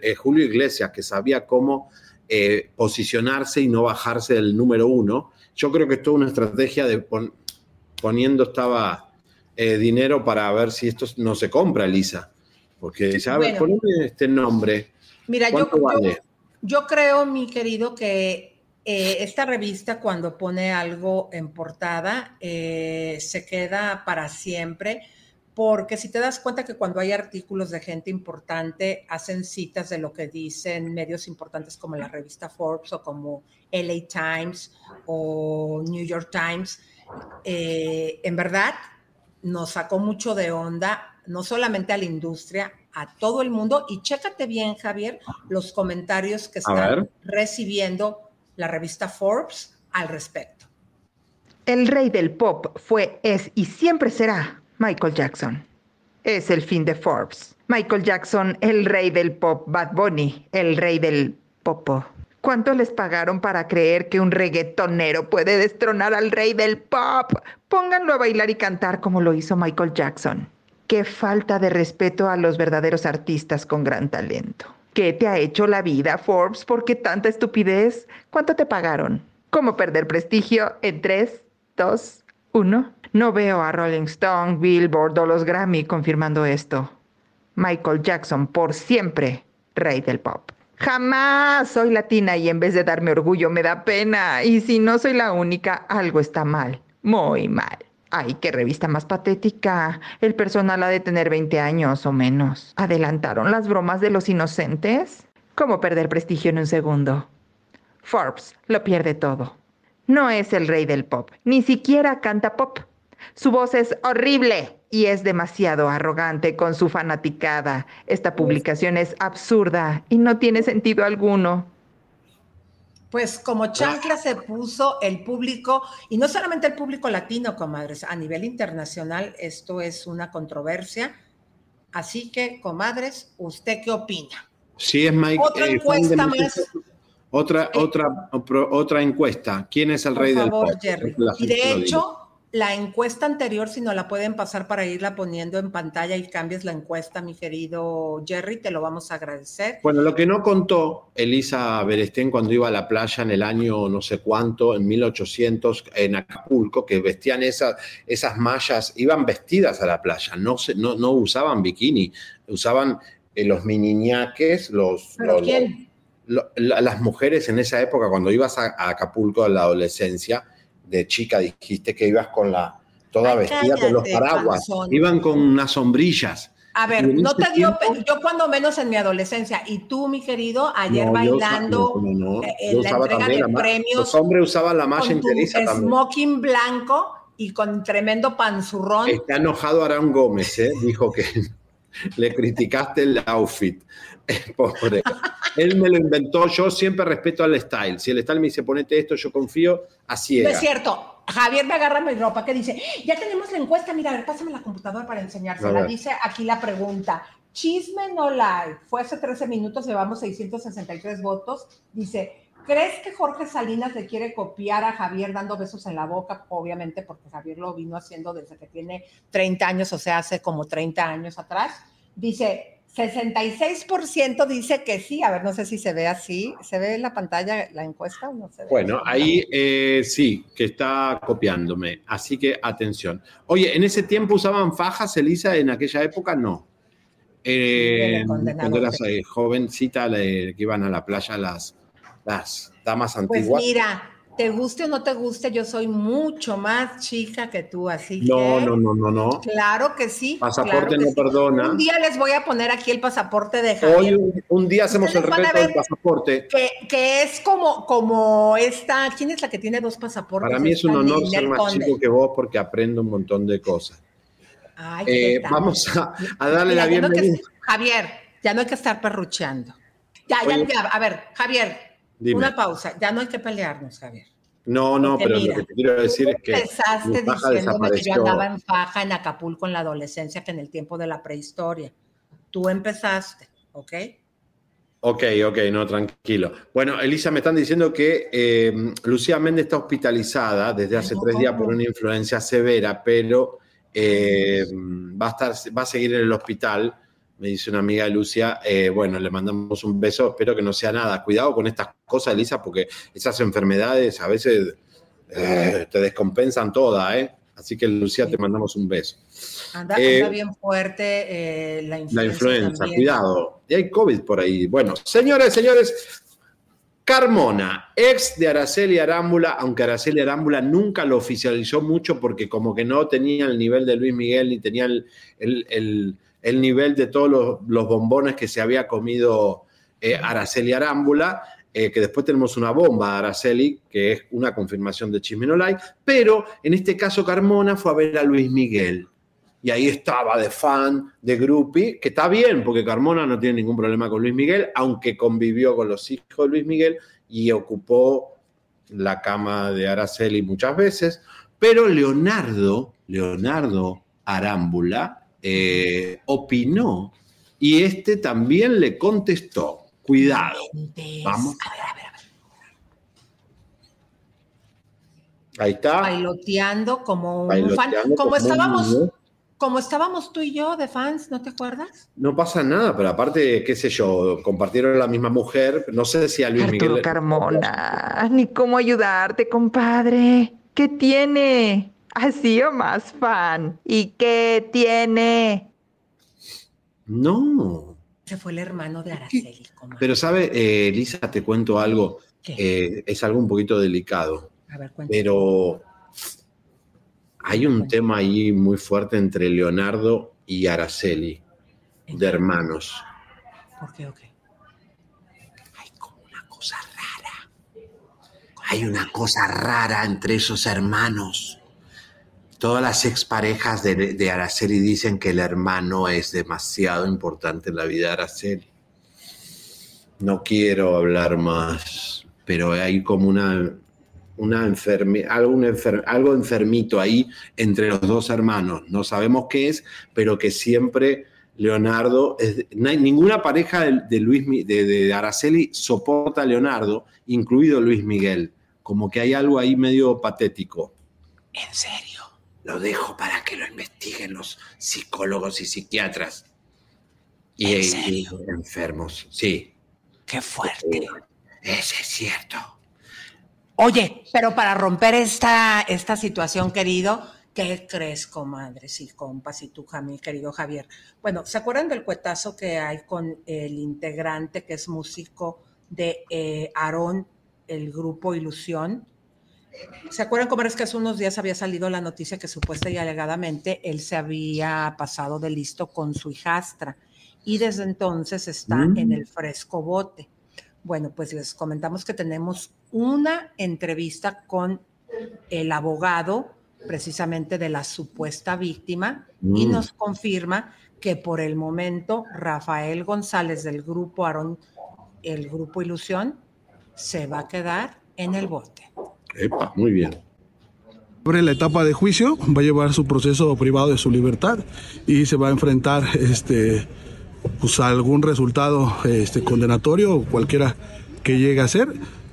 eh, Julio Iglesias, que sabía cómo eh, posicionarse y no bajarse del número uno. Yo creo que es toda una estrategia de poniendo estaba dinero para ver si esto no se compra, Elisa. Porque dice, a ver, ponme este nombre. Mira, yo, yo creo, mi querido, que eh, esta revista cuando pone algo en portada eh, se queda para siempre, porque si te das cuenta que cuando hay artículos de gente importante hacen citas de lo que dicen medios importantes como la revista Forbes o como LA Times o New York Times, eh, en verdad nos sacó mucho de onda, no solamente a la industria, a todo el mundo. Y chécate bien, Javier, los comentarios que están recibiendo la revista Forbes al respecto. El rey del pop fue, es y siempre será Michael Jackson. Es el fin de Forbes. Michael Jackson, el rey del pop, Bad Bunny, el rey del popo. ¿Cuánto les pagaron para creer que un reggaetonero puede destronar al rey del pop? Pónganlo a bailar y cantar como lo hizo Michael Jackson. Qué falta de respeto a los verdaderos artistas con gran talento. ¿Qué te ha hecho la vida, Forbes? ¿Por qué tanta estupidez? ¿Cuánto te pagaron? ¿Cómo perder prestigio en 3, 2, 1? No veo a Rolling Stone, Billboard o los Grammy confirmando esto. Michael Jackson, por siempre, rey del pop. Jamás soy latina y en vez de darme orgullo me da pena. Y si no soy la única, algo está mal. Muy mal. Ay, qué revista más patética. El personal ha de tener 20 años o menos. ¿Adelantaron las bromas de los inocentes? ¿Cómo perder prestigio en un segundo? Forbes lo pierde todo. No es el rey del pop, ni siquiera canta pop. Su voz es horrible y es demasiado arrogante con su fanaticada. Esta publicación es absurda y no tiene sentido alguno. Pues como chancla se puso el público, y no solamente el público latino, comadres, a nivel internacional esto es una controversia. Así que, comadres, ¿usted qué opina? Sí, es Mike. Otra eh, encuesta más. Otra, otra, otra encuesta. ¿Quién es el rey del pop? Jerry. Y de hecho, la encuesta anterior, si no la pueden pasar para irla poniendo en pantalla y cambies la encuesta, mi querido Jerry, te lo vamos a agradecer. Bueno, lo que no contó Elisa Berestén cuando iba a la playa en el año no sé cuánto, en 1800, en Acapulco, que vestían esas, esas mallas, iban vestidas a la playa, no, se, no, no usaban bikini, usaban eh, los miniñaques, los... los quién? las mujeres en esa época, cuando ibas a, a Acapulco en la adolescencia, de chica dijiste que ibas con la toda vestida con los paraguas, iban con unas sombrillas. A ver, no te dio, yo cuando menos en mi adolescencia, y tú, mi querido, ayer bailando eh, en la entrega de premios. Los hombres usaban la malla interiza también. Smoking blanco y con tremendo panzurrón. Está enojado Arán Gómez, ¿eh? dijo que le criticaste el outfit. Pobre. Él me lo inventó, yo siempre respeto al style. Si el style me dice ponete esto, yo confío, así es. No es cierto. Javier me agarra mi ropa que dice, ya tenemos la encuesta, mira, a ver, pásame la computadora para enseñársela. Dice aquí la pregunta, chisme no live, fue hace 13 minutos, llevamos 663 votos. Dice, ¿crees que Jorge Salinas le quiere copiar a Javier dando besos en la boca? Obviamente, porque Javier lo vino haciendo desde que tiene 30 años, o sea, hace como 30 años atrás. Dice, 66% dice que sí. A ver, no sé si se ve así. ¿Se ve en la pantalla la encuesta o no se ve? Bueno, ahí eh, sí, que está copiándome. Así que atención. Oye, ¿en ese tiempo usaban fajas, Elisa? ¿En aquella época no? Eh, cuando eras jovencita que iban a la playa las, las damas pues antiguas. Pues mira, te guste o no te guste, yo soy mucho más chica que tú, así no, que. No, no, no, no. Claro que sí. Pasaporte no perdona. Un día les voy a poner aquí el pasaporte de Javier. Hoy, un, día hacemos el reto del pasaporte. Que, es como, como esta. ¿Quién es la que tiene dos pasaportes? Para mí es un honor ser más chico que vos porque aprendo un montón de cosas. Ay, eh, vamos a, darle la bienvenida. Javier, ya no hay que estar perrucheando. Ya, ya, ya. A ver, Javier, una pausa, ya no hay que pelearnos, Javier. No, no, pero lo que te quiero decir es que. Empezaste diciéndome que yo andaba en faja en Acapulco en la adolescencia, que en el tiempo de la prehistoria. Tú empezaste, ¿ok? Ok, ok, no, tranquilo. Bueno, Elisa, me están diciendo que eh, Lucía Méndez está hospitalizada desde hace tres días por una influencia severa, pero eh, va, a estar, va a seguir en el hospital me dice una amiga de Lucia, eh, bueno, le mandamos un beso, espero que no sea nada. Cuidado con estas cosas, Elisa, porque esas enfermedades a veces eh, te descompensan todas, ¿eh? Así que, Lucía, te mandamos un beso. Anda, eh, bien fuerte la influenza. La influenza, cuidado. Y hay COVID por ahí. Bueno, señores, señores, Carmona, ex de Araceli Arámbula, aunque Araceli Arámbula nunca lo oficializó mucho porque como que no tenía el nivel de Luis Miguel ni tenía el el nivel de todos los, bombones que se había comido eh, Araceli Arámbula, eh, que después tenemos una bomba de Araceli, que es una confirmación de Chismenolay, pero en este caso Carmona fue a ver a Luis Miguel. Y ahí estaba de fan, de groupie, que está bien, porque Carmona no tiene ningún problema con Luis Miguel, aunque convivió con los hijos de Luis Miguel y ocupó la cama de Araceli muchas veces. Pero Leonardo, Leonardo Arámbula, eh, opinó y este también le contestó. Cuidado. Vamos. A ver, a ver, a ver. Ahí está. Bailoteando como un fan. Como, estábamos. como estábamos tú y yo de fans, ¿no te acuerdas? No pasa nada, pero aparte, qué sé yo, compartieron la misma mujer, no sé si a Luis Arturo Miguel. Carmona, ni cómo ayudarte, compadre. ¿Qué tiene? Así o más fan. ¿Y qué tiene? No. Se fue el hermano de Araceli. Pero sabe, eh, Lisa, te cuento algo. Eh, es algo un poquito delicado. A ver, pero hay un tema ahí muy fuerte entre Leonardo y Araceli, de hermanos. ¿Por qué? Okay. Hay como una cosa rara. Hay una cosa rara entre esos hermanos. Todas las exparejas de, Araceli dicen que el hermano es demasiado importante en la vida de Araceli. No quiero hablar más, pero hay como una, una enferme, algo, algo enfermito ahí entre los dos hermanos. No sabemos qué es, pero que siempre Leonardo, no hay, ninguna pareja de, Luis, de, de, Araceli soporta a Leonardo, incluido Luis Miguel. Como que hay algo ahí medio patético. ¿En serio? Lo dejo para que lo investiguen los psicólogos y psiquiatras. Y, ¿En enfermos, sí. Qué fuerte. Ese es cierto. Oye, pero para romper esta, esta situación, querido, ¿qué crees, comadres y compas y tú, mi querido Javier? Bueno, ¿se acuerdan del cuetazo que hay con el integrante que es músico de eh, Aarón, el grupo Ilusión? ¿Se acuerdan cómo es que hace unos días había salido la noticia que supuesta y alegadamente él se había pasado de listo con su hijastra y desde entonces está mm. en el fresco bote? Bueno, pues les comentamos que tenemos una entrevista con el abogado precisamente de la supuesta víctima y mm. nos confirma que por el momento Rafael González del grupo Aarón, el grupo Ilusión, se va a quedar en el bote. Epa, muy bien. Abre la etapa de juicio, va a llevar su proceso privado de su libertad y se va a enfrentar este, pues, a algún resultado este, condenatorio o cualquiera que llegue a ser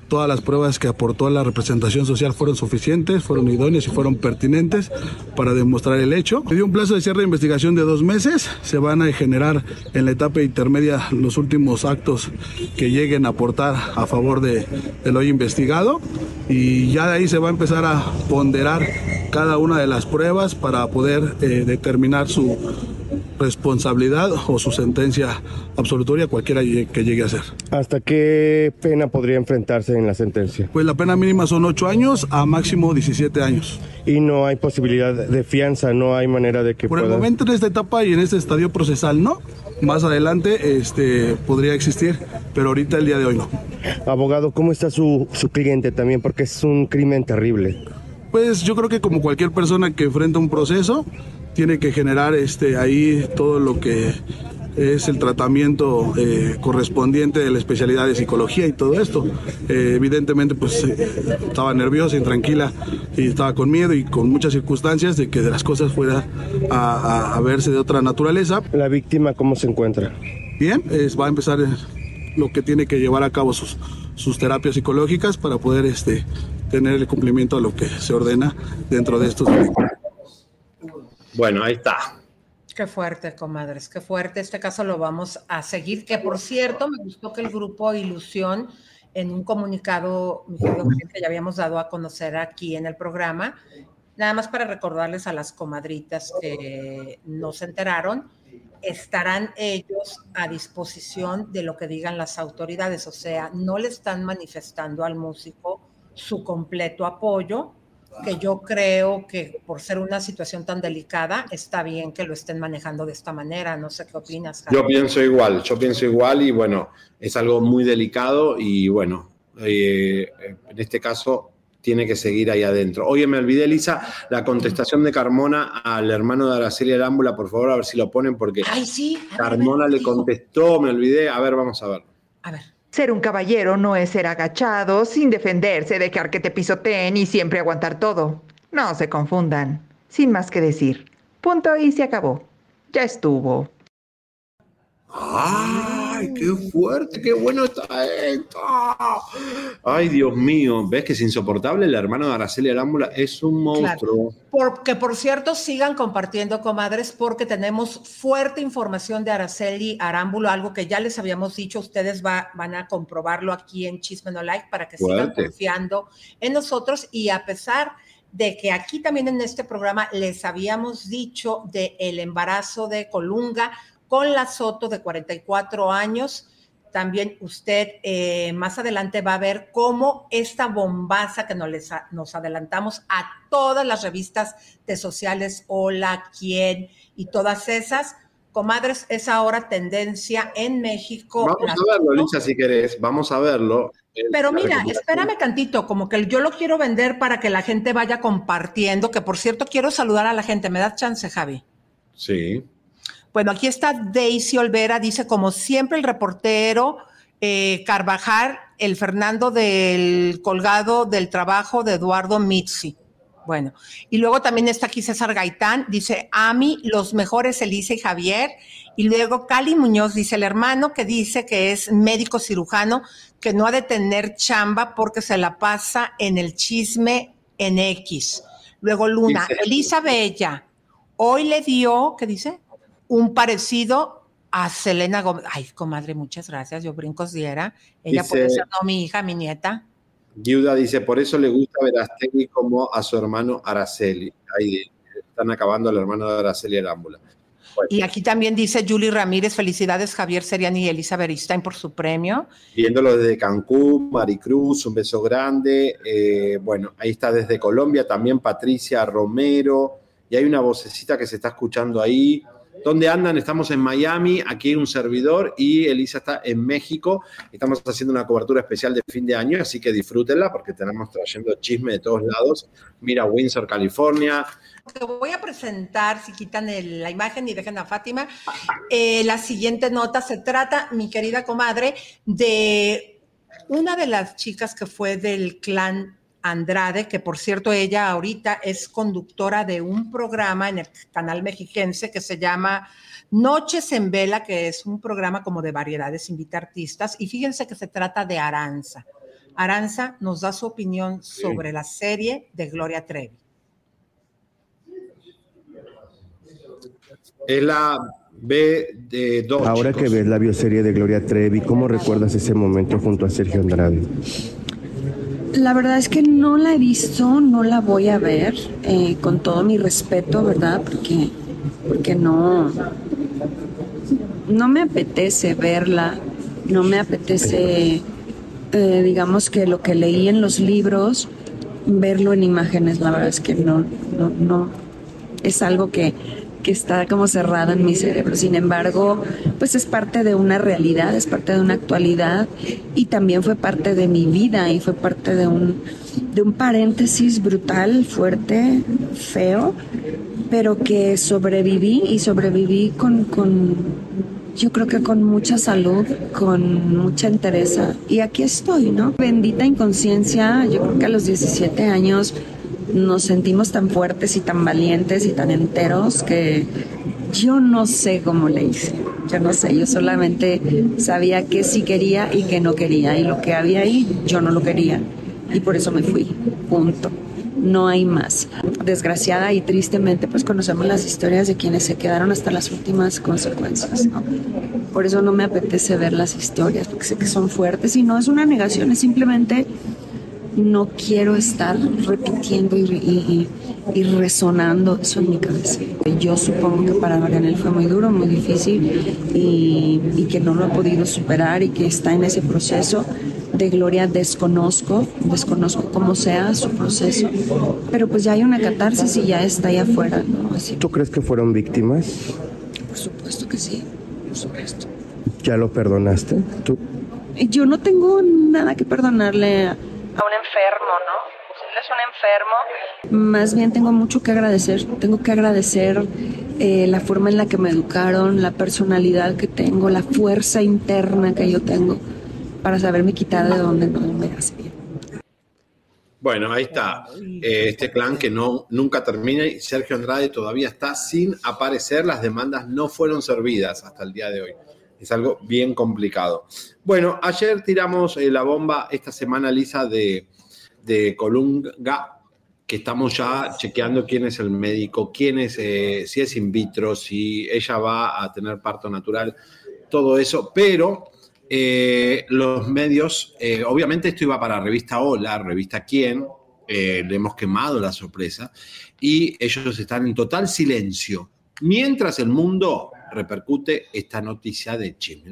todas las pruebas que aportó la representación social fueron suficientes, fueron idóneas y fueron pertinentes para demostrar el hecho. Se un plazo de cierre de investigación de dos meses. Se van a generar en la etapa intermedia los últimos actos que lleguen a aportar a favor de, lo investigado y ya de ahí se va a empezar a ponderar cada una de las pruebas para poder eh, determinar su responsabilidad o su sentencia absolutoria, cualquiera que llegue a ser. ¿Hasta qué pena podría enfrentarse en la sentencia? Pues la pena mínima son 8 años a máximo 17 años. Y no hay posibilidad de fianza, no hay manera de que Por el momento en esta etapa y en este estadio procesal no. Más adelante este, podría existir, pero ahorita el día de hoy no. Abogado, ¿cómo está su, su cliente también? Porque es un crimen terrible. Pues yo creo que como cualquier persona que enfrenta un proceso, tiene que generar este, ahí todo lo que es el tratamiento eh, correspondiente de la especialidad de psicología y todo esto. Eh, evidentemente, pues eh, estaba nerviosa, intranquila y estaba con miedo y con muchas circunstancias de que de las cosas fuera a, verse de otra naturaleza. ¿La víctima cómo se encuentra? Bien, va a empezar lo que tiene que llevar a cabo sus, sus terapias psicológicas para poder este, tener el cumplimiento a lo que se ordena dentro de estos bueno, ahí está. Qué fuerte, comadres, qué fuerte. Este caso lo vamos a seguir. Que por cierto, me gustó que el grupo Ilusión, en un comunicado que ya habíamos dado a conocer aquí en el programa, nada más para recordarles a las comadritas que no se enteraron, estarán ellos a disposición de lo que digan las autoridades. O sea, no le están manifestando al músico su completo apoyo que yo creo que por ser una situación tan delicada, está bien que lo estén manejando de esta manera. No sé qué opinas. Yo pienso igual, yo pienso igual y bueno, es algo muy delicado y bueno, eh, en este caso tiene que seguir ahí adentro. Oye, me olvidé, Elisa, la contestación de Carmona al hermano de Araceli Arámbula, por favor, a ver si lo ponen, porque Ay, sí. Carmona le contestó, me olvidé. A ver, vamos a ver. A ver. Ser un caballero no es ser agachado, sin defenderse, dejar que te pisoteen y siempre aguantar todo. No se confundan. Sin más que decir. Punto y se acabó. Ya estuvo. ¡Ay, qué fuerte! ¡Qué bueno está esto! ¡Ay, Dios mío! ¿Ves que es insoportable? El hermano de Araceli Arámbula es un monstruo. Porque, por cierto, sigan compartiendo, comadres, porque tenemos fuerte información de Araceli Arámbula, algo que ya les habíamos dicho. Ustedes van a comprobarlo aquí en Chisme No Like para que sigan confiando en nosotros. Y a pesar de que aquí también en este programa les habíamos dicho del el embarazo de Colunga, con la Soto de 44 años. También usted eh, más adelante va a ver cómo esta bombaza que nos, nos adelantamos a todas las revistas de sociales, Hola, ¿Quién? y todas esas, comadres, es ahora tendencia en México. Vamos a verlo, Lisa, si querés, vamos a verlo. Pero mira, espérame tantito, como que yo lo quiero vender para que la gente vaya compartiendo, que por cierto quiero saludar a la gente, ¿me da chance, Javi? Sí. Bueno, aquí está Daisy Olvera, dice, como siempre el reportero eh, Carvajal, el Fernando del colgado del trabajo de Eduardo Mitzi. Bueno, y luego también está aquí César Gaitán, dice, Ami, los mejores Elisa y Javier. Y luego Cali Muñoz dice, el hermano que dice que es médico cirujano, que no ha de tener chamba porque se la pasa en el chisme en X. Luego Luna, Elisa Bella, hoy le dio, ¿qué dice? Un parecido a Selena Gómez. Ay, comadre, muchas gracias. Yo brincos diera. Ella puede ser no mi hija, mi nieta. Giuda dice, por eso le gusta Verastegui como a su hermano Araceli. Ahí están acabando al hermano de Araceli Arámbula. Y aquí también dice Julie Ramírez, felicidades Javier Seriani y Elisa Beristain por su premio. Viéndolo desde Cancún, Maricruz, un beso grande. Eh, bueno, ahí está desde Colombia también Patricia Romero. Y hay una vocecita que se está escuchando ahí. ¿Dónde andan? Estamos en Miami, aquí hay un servidor y Elisa está en México. Estamos haciendo una cobertura especial de fin de año, así que disfrútenla porque tenemos trayendo chisme de todos lados. Mira Windsor, California. Te voy a presentar, si quitan la imagen y dejen a Fátima, eh, la siguiente nota. Se trata, mi querida comadre, de una de las chicas que fue del clan Andrade, que por cierto ella ahorita es conductora de un programa en el canal mexiquense que se llama Noches en Vela, que es un programa como de variedades, invita artistas, y fíjense que se trata de Aranza. Aranza nos da su opinión sobre la serie de Gloria Trevi. Es la B de dos. Ahora que ves la bioserie de Gloria Trevi, ¿cómo recuerdas ese momento junto a Sergio Andrade? La verdad es que no la he visto, no la voy a ver, eh, con todo mi respeto, ¿verdad? Porque, porque no, no me apetece verla, no me apetece, eh, digamos que lo que leí en los libros, verlo en imágenes, la verdad es que no, no, no, es algo que está como cerrada en mi cerebro. Sin embargo, pues es parte de una realidad, es parte de una actualidad y también fue parte de mi vida y fue parte de un, de un paréntesis brutal, fuerte, feo, pero que sobreviví y sobreviví con, con yo creo que con mucha salud, con mucha entereza. Y aquí estoy, ¿no? Bendita inconsciencia, yo creo que a los 17 años nos sentimos tan fuertes y tan valientes y tan enteros que yo no sé cómo le hice. Yo no sé, yo solamente sabía que sí quería y que no quería. Y lo que había ahí, yo no lo quería. Y por eso me fui. Punto. No hay más. Desgraciada y tristemente, pues conocemos las historias de quienes se quedaron hasta las últimas consecuencias. Por eso no me apetece ver las historias, porque sé que son fuertes y no es una negación, es simplemente no quiero estar repitiendo y, resonando eso en mi cabeza. Yo supongo que para Marianel fue muy duro, muy difícil y, que no lo ha podido superar y que está en ese proceso. De Gloria desconozco, desconozco cómo sea su proceso, pero pues ya hay una catarsis y ya está ahí afuera. ¿Tú crees que fueron víctimas? Por supuesto que sí, por supuesto. ¿Ya lo perdonaste? ¿Tú? Yo no tengo nada que perdonarle a enfermo, ¿no? Él es un enfermo. Más bien tengo mucho que agradecer. Tengo que agradecer eh, la forma en la que me educaron, la personalidad que tengo, la fuerza interna que yo tengo para saberme quitar de donde no me hace bien. Bueno, ahí está. Eh, este clan que no, nunca termina y Sergio Andrade todavía está sin aparecer. Las demandas no fueron servidas hasta el día de hoy. Es algo bien complicado. Bueno, ayer tiramos eh, la bomba esta semana, Lisa, de, de Colunga, que estamos ya chequeando quién es el médico, quién es, eh, si es in vitro, si ella va a tener parto natural, todo eso, pero eh, los medios, obviamente esto iba para revista Hola, revista Quién, le hemos quemado la sorpresa, y ellos están en total silencio, mientras el mundo repercute esta noticia de Chisme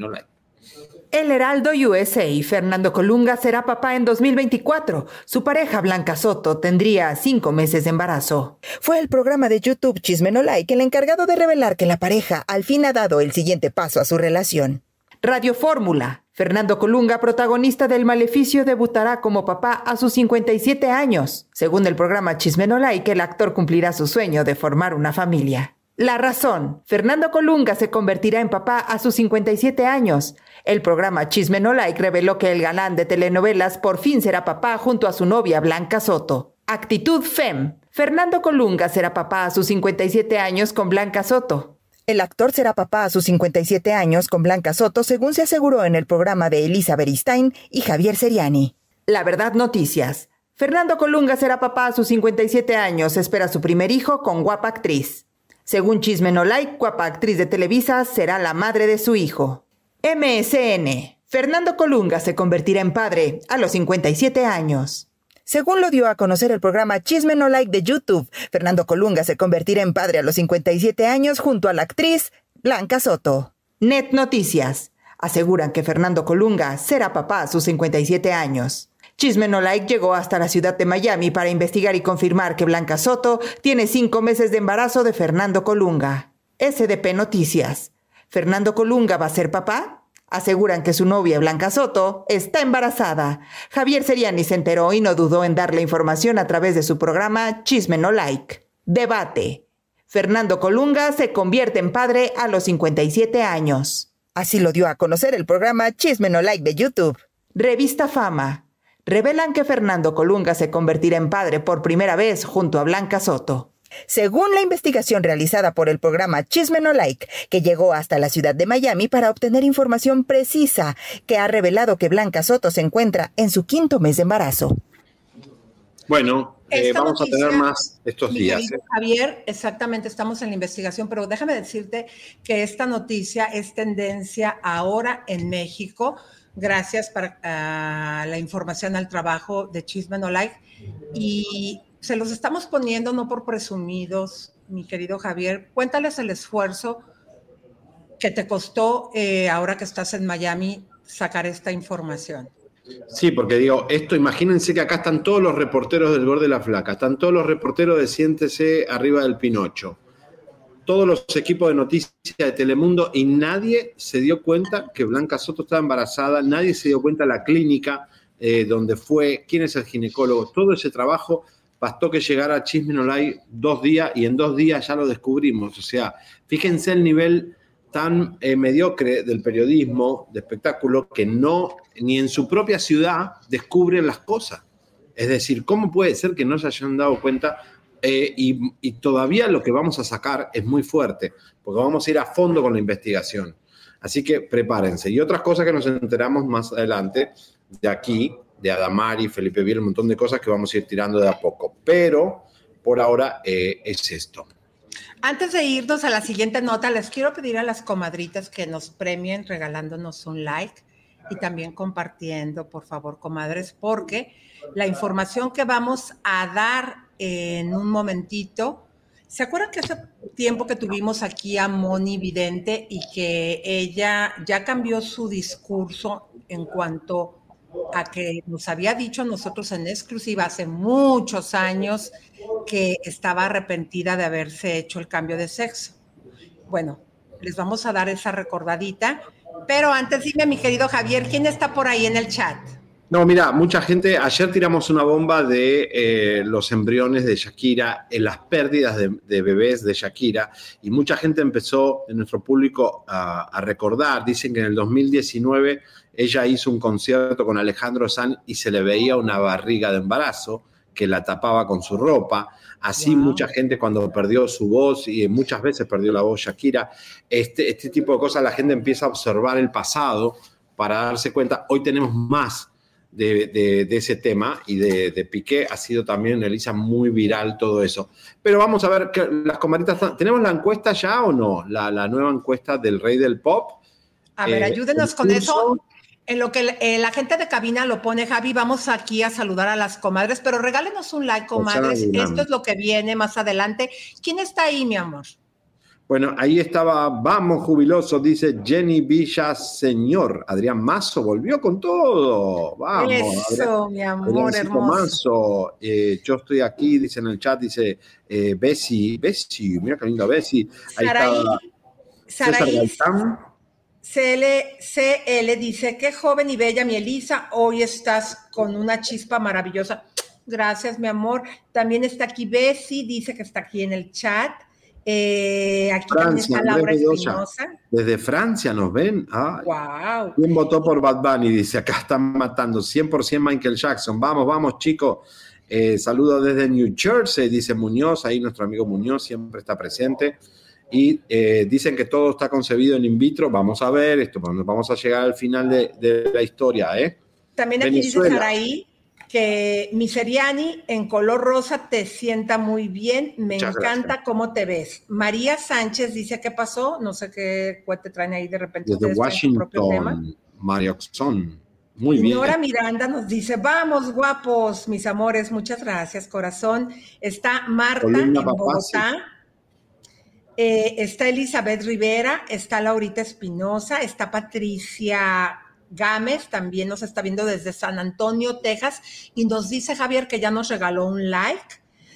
El Heraldo USA, Fernando Colunga será papá en 2024. Su pareja Blanca Soto tendría cinco meses de embarazo. Fue el programa de YouTube Chisme No Like el encargado de revelar que la pareja al fin ha dado el siguiente paso a su relación. Radio Fórmula. Fernando Colunga, protagonista del Maleficio, debutará como papá a sus 57 años. Según el programa Chisme No Like, el actor cumplirá su sueño de formar una familia. La razón. Fernando Colunga se convertirá en papá a sus 57 años. El programa Chisme No Like reveló que el galán de telenovelas por fin será papá junto a su novia Blanca Soto. Actitud FEM. Fernando Colunga será papá a sus 57 años con Blanca Soto. El actor será papá a sus 57 años con Blanca Soto, según se aseguró en el programa de Elisa Beristain y Javier Seriani. La verdad noticias. Fernando Colunga será papá a sus 57 años, espera su primer hijo con guapa actriz. Según Chisme No Like, guapa actriz de Televisa será la madre de su hijo. MSN. Fernando Colunga se convertirá en padre a los 57 años. Según lo dio a conocer el programa Chisme No Like de YouTube, Fernando Colunga se convertirá en padre a los 57 años junto a la actriz Blanca Soto. Net Noticias. Aseguran que Fernando Colunga será papá a sus 57 años. Chisme No Like llegó hasta la ciudad de Miami para investigar y confirmar que Blanca Soto tiene cinco meses de embarazo de Fernando Colunga. SDP Noticias. ¿Fernando Colunga va a ser papá? Aseguran que su novia Blanca Soto está embarazada. Javier Seriani se enteró y no dudó en darle información a través de su programa Chisme No Like. Debate. Fernando Colunga se convierte en padre a los 57 años. Así lo dio a conocer el programa Chisme No Like de YouTube. Revista Fama revelan que Fernando Colunga se convertirá en padre por primera vez junto a Blanca Soto. Según la investigación realizada por el programa Chisme No Like, que llegó hasta la ciudad de Miami para obtener información precisa, que ha revelado que Blanca Soto se encuentra en su quinto mes de embarazo. Bueno, eh, vamos a tener más estos días. ¿eh? Javier, exactamente, estamos en la investigación, pero déjame decirte que esta noticia es tendencia ahora en México Gracias para la información al trabajo de Chisme No Like. Y se los estamos poniendo no por presumidos, mi querido Javier. Cuéntales el esfuerzo que te costó, eh, ahora que estás en Miami, sacar esta información. Sí, porque digo, esto, imagínense que acá están todos los reporteros del Gordo de la Flaca, están todos los reporteros de Siéntese arriba del Pinocho, todos los equipos de noticias de Telemundo y nadie se dio cuenta que Blanca Soto estaba embarazada, nadie se dio cuenta la clínica eh, donde fue, quién es el ginecólogo, todo ese trabajo bastó que llegara a Chisme dos días y en dos días ya lo descubrimos. O sea, fíjense el nivel tan eh, mediocre del periodismo de espectáculo que no, ni en su propia ciudad descubren las cosas. Es decir, ¿cómo puede ser que no se hayan dado cuenta? Eh, y, todavía lo que vamos a sacar es muy fuerte, porque vamos a ir a fondo con la investigación. Así que prepárense. Y otras cosas que nos enteramos más adelante de aquí, de Adamari, Felipe Biel, un montón de cosas que vamos a ir tirando de a poco. Pero por ahora eh, es esto. Antes de irnos a la siguiente nota, les quiero pedir a las comadritas que nos premien regalándonos un like y también compartiendo, por favor, comadres, porque la información que vamos a dar en un momentito, ¿se acuerdan que hace tiempo que tuvimos aquí a Moni Vidente y que ella ya cambió su discurso en cuanto a que nos había dicho nosotros en exclusiva hace muchos años que estaba arrepentida de haberse hecho el cambio de sexo. Bueno, les vamos a dar esa recordadita, pero antes dime, mi querido Javier, ¿quién está por ahí en el chat? No, mira, mucha gente, ayer tiramos una bomba de eh, los embriones de Shakira, en las pérdidas de, bebés de Shakira, y mucha gente empezó en nuestro público a, a, recordar, dicen que en el 2019 ella hizo un concierto con Alejandro San y se le veía una barriga de embarazo que la tapaba con su ropa. Así mucha gente cuando perdió su voz y muchas veces perdió la voz Shakira, este, este tipo de cosas la gente empieza a observar el pasado para darse cuenta, hoy tenemos más de, ese tema y de, de, Piqué ha sido también, Elisa, muy viral todo eso. Pero vamos a ver, que las comaditas, ¿tenemos la encuesta ya o no? La, la nueva encuesta del rey del pop. A ver, eh, ayúdenos con eso. En lo que eh, la gente de cabina lo pone, Javi, vamos aquí a saludar a las comadres, pero regálenos un like, comadres. Esto es lo que viene más adelante. ¿Quién está ahí, mi amor? Bueno, ahí estaba, vamos jubiloso, dice Jenny Villa Señor. Adrián Mazo volvió con todo. Vamos. Eso, mi amor hermoso. Eh, yo estoy aquí, dice en el chat, dice eh, Bessie, Bessie, mira qué linda Bessie. Ahí Saraí, está CL, CL dice, qué joven y bella mi Elisa, hoy estás con una chispa maravillosa. Gracias, mi amor. También está aquí Bessie, dice que está aquí en el chat. Eh, aquí también está Laura Espinosa. Desde Francia nos ven. wow. ¿Quién votó por Bad Bunny? Dice, acá están matando 100% Michael Jackson. Vamos, vamos, chicos. Eh, saludos desde New Jersey, dice Muñoz. Ahí nuestro amigo Muñoz siempre está presente y eh, dicen que todo está concebido en in vitro. Vamos a ver esto, vamos a llegar al final de, la historia. ¿eh? También aquí dice Saraí que Miseriani en color rosa te sienta muy bien, me encanta cómo te ves. María Sánchez dice, ¿qué pasó? No sé qué te traen ahí de repente. Desde Washington, María. Muy bien. Nora Miranda nos dice, vamos guapos, mis amores, muchas gracias, corazón. Está Marta en Bogotá. Eh, está Elizabeth Rivera, está Laurita Espinosa, está Patricia Gámez, también nos está viendo desde San Antonio, Texas, y nos dice Javier que ya nos regaló un like.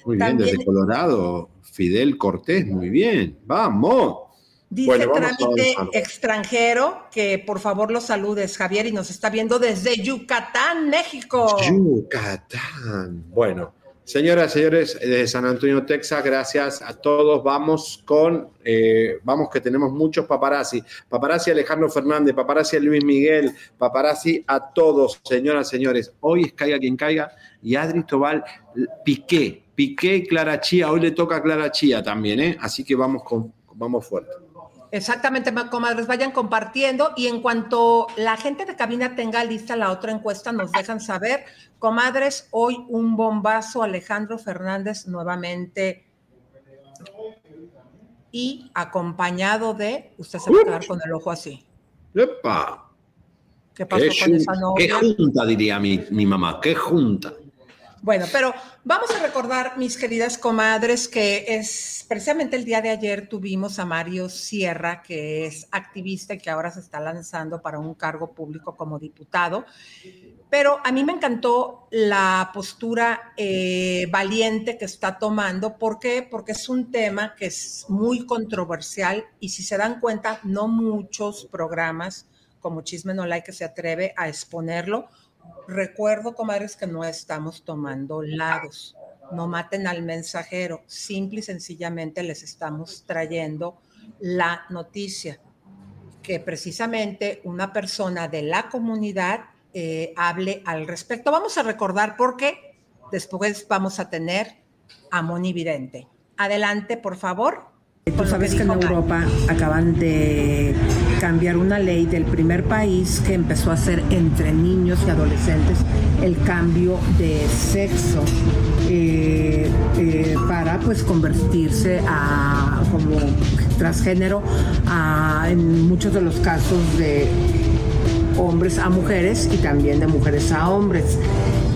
Muy bien, desde Colorado, Fidel Cortés, muy bien, vamos. Dice trámite extranjero, que por favor lo saludes, Javier, y nos está viendo desde Yucatán, México. Yucatán. Bueno, Señoras, señores de San Antonio, Texas, gracias a todos. Vamos con, eh, vamos que tenemos muchos paparazzi. Paparazzi Alejandro Fernández, paparazzi Luis Miguel, paparazzi a todos, señoras, señores. Hoy es Caiga quien caiga y Adri Tobal Piqué, Piqué Clara Chía. Hoy le toca a Clara Chía también, ¿eh? Así que vamos, con, vamos fuerte. Exactamente, comadres, vayan compartiendo y en cuanto la gente de cabina tenga lista la otra encuesta, nos dejan saber. Comadres, hoy un bombazo, Alejandro Fernández nuevamente y acompañado de, usted se va a quedar con el ojo así. ¡Epa! ¿Qué pasó con esa novia? Qué junta, diría mi, mi mamá, qué junta. Bueno, pero vamos a recordar, mis queridas comadres, que es precisamente el día de ayer tuvimos a Mario Sierra, que es activista y que ahora se está lanzando para un cargo público como diputado. Pero a mí me encantó la postura eh, valiente que está tomando. ¿Por qué? Porque es un tema que es muy controversial y si se dan cuenta, no muchos programas como Chisme No Like que se atreve a exponerlo Recuerdo, comadres, que no estamos tomando lados. No maten al mensajero. Simple y sencillamente les estamos trayendo la noticia que precisamente una persona de la comunidad eh, hable al respecto. Vamos a recordar porque después vamos a tener a Moni Vidente. Adelante, por favor. Tú sabes que en Europa acaban de cambiar una ley del primer país que empezó a hacer entre niños y adolescentes el cambio de sexo eh, eh, para pues convertirse a como transgénero en muchos de los casos de hombres a mujeres y también de mujeres a hombres.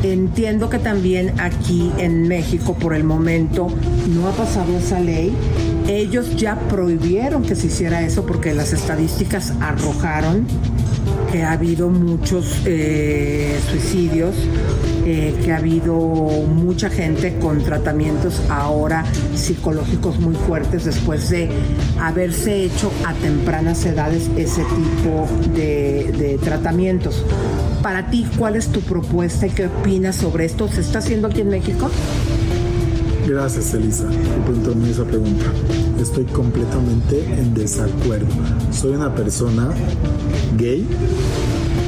Entiendo que también aquí en México por el momento no ha pasado esa ley ellos ya prohibieron que se hiciera eso porque las estadísticas arrojaron que ha habido muchos eh, suicidios, eh, que ha habido mucha gente con tratamientos ahora psicológicos muy fuertes después de haberse hecho a tempranas edades ese tipo de, de tratamientos. Para ti, ¿cuál es tu propuesta y qué opinas sobre esto? ¿Se está haciendo aquí en México? Gracias, Elisa, por preguntarme esa pregunta. Estoy completamente en desacuerdo. Soy una persona gay,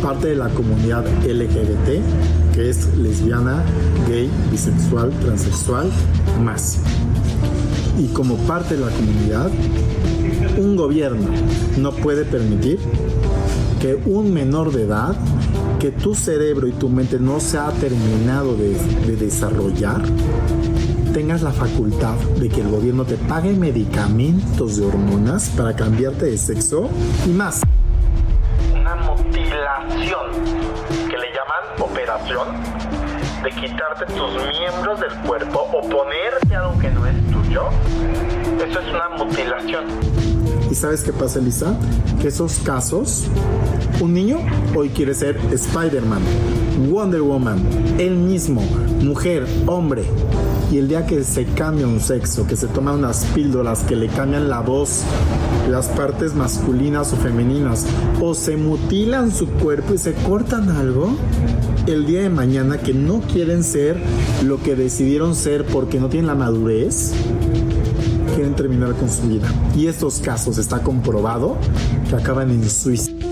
parte de la comunidad LGBT, que es lesbiana, gay, bisexual, transexual, más. Y como parte de la comunidad, un gobierno no puede permitir que un menor de edad, que tu cerebro y tu mente no se ha terminado de, de desarrollar, tengas la facultad de que el gobierno te pague medicamentos de hormonas para cambiarte de sexo y más. Una mutilación que le llaman operación de quitarte tus miembros del cuerpo o ponerte algo que no es tuyo. Eso es una mutilación. ¿Y sabes qué pasa, Elisa? Que esos casos, un niño hoy quiere ser Spider-Man, Wonder Woman, él mismo, mujer, hombre, y el día que se cambia un sexo, que se toman unas píldoras que le cambian la voz, las partes masculinas o femeninas, o se mutilan su cuerpo y se cortan algo, el día de mañana que no quieren ser lo que decidieron ser porque no tienen la madurez, terminar con su vida. Y estos casos está comprobado que acaban en suicidio.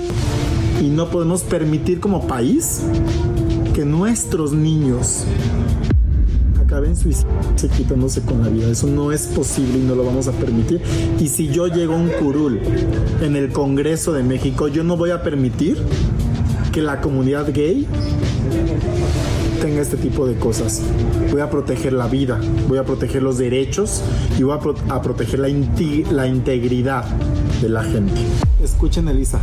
Y no podemos permitir como país que nuestros niños acaben se quitándose con la vida. Eso no es posible y no lo vamos a permitir. Y si yo llego a un curul en el Congreso de México, yo no voy a permitir que la comunidad gay tenga este tipo de cosas. Voy a proteger la vida, voy a proteger los derechos y voy a, proteger la, la integridad de la gente. Escuchen, Elisa,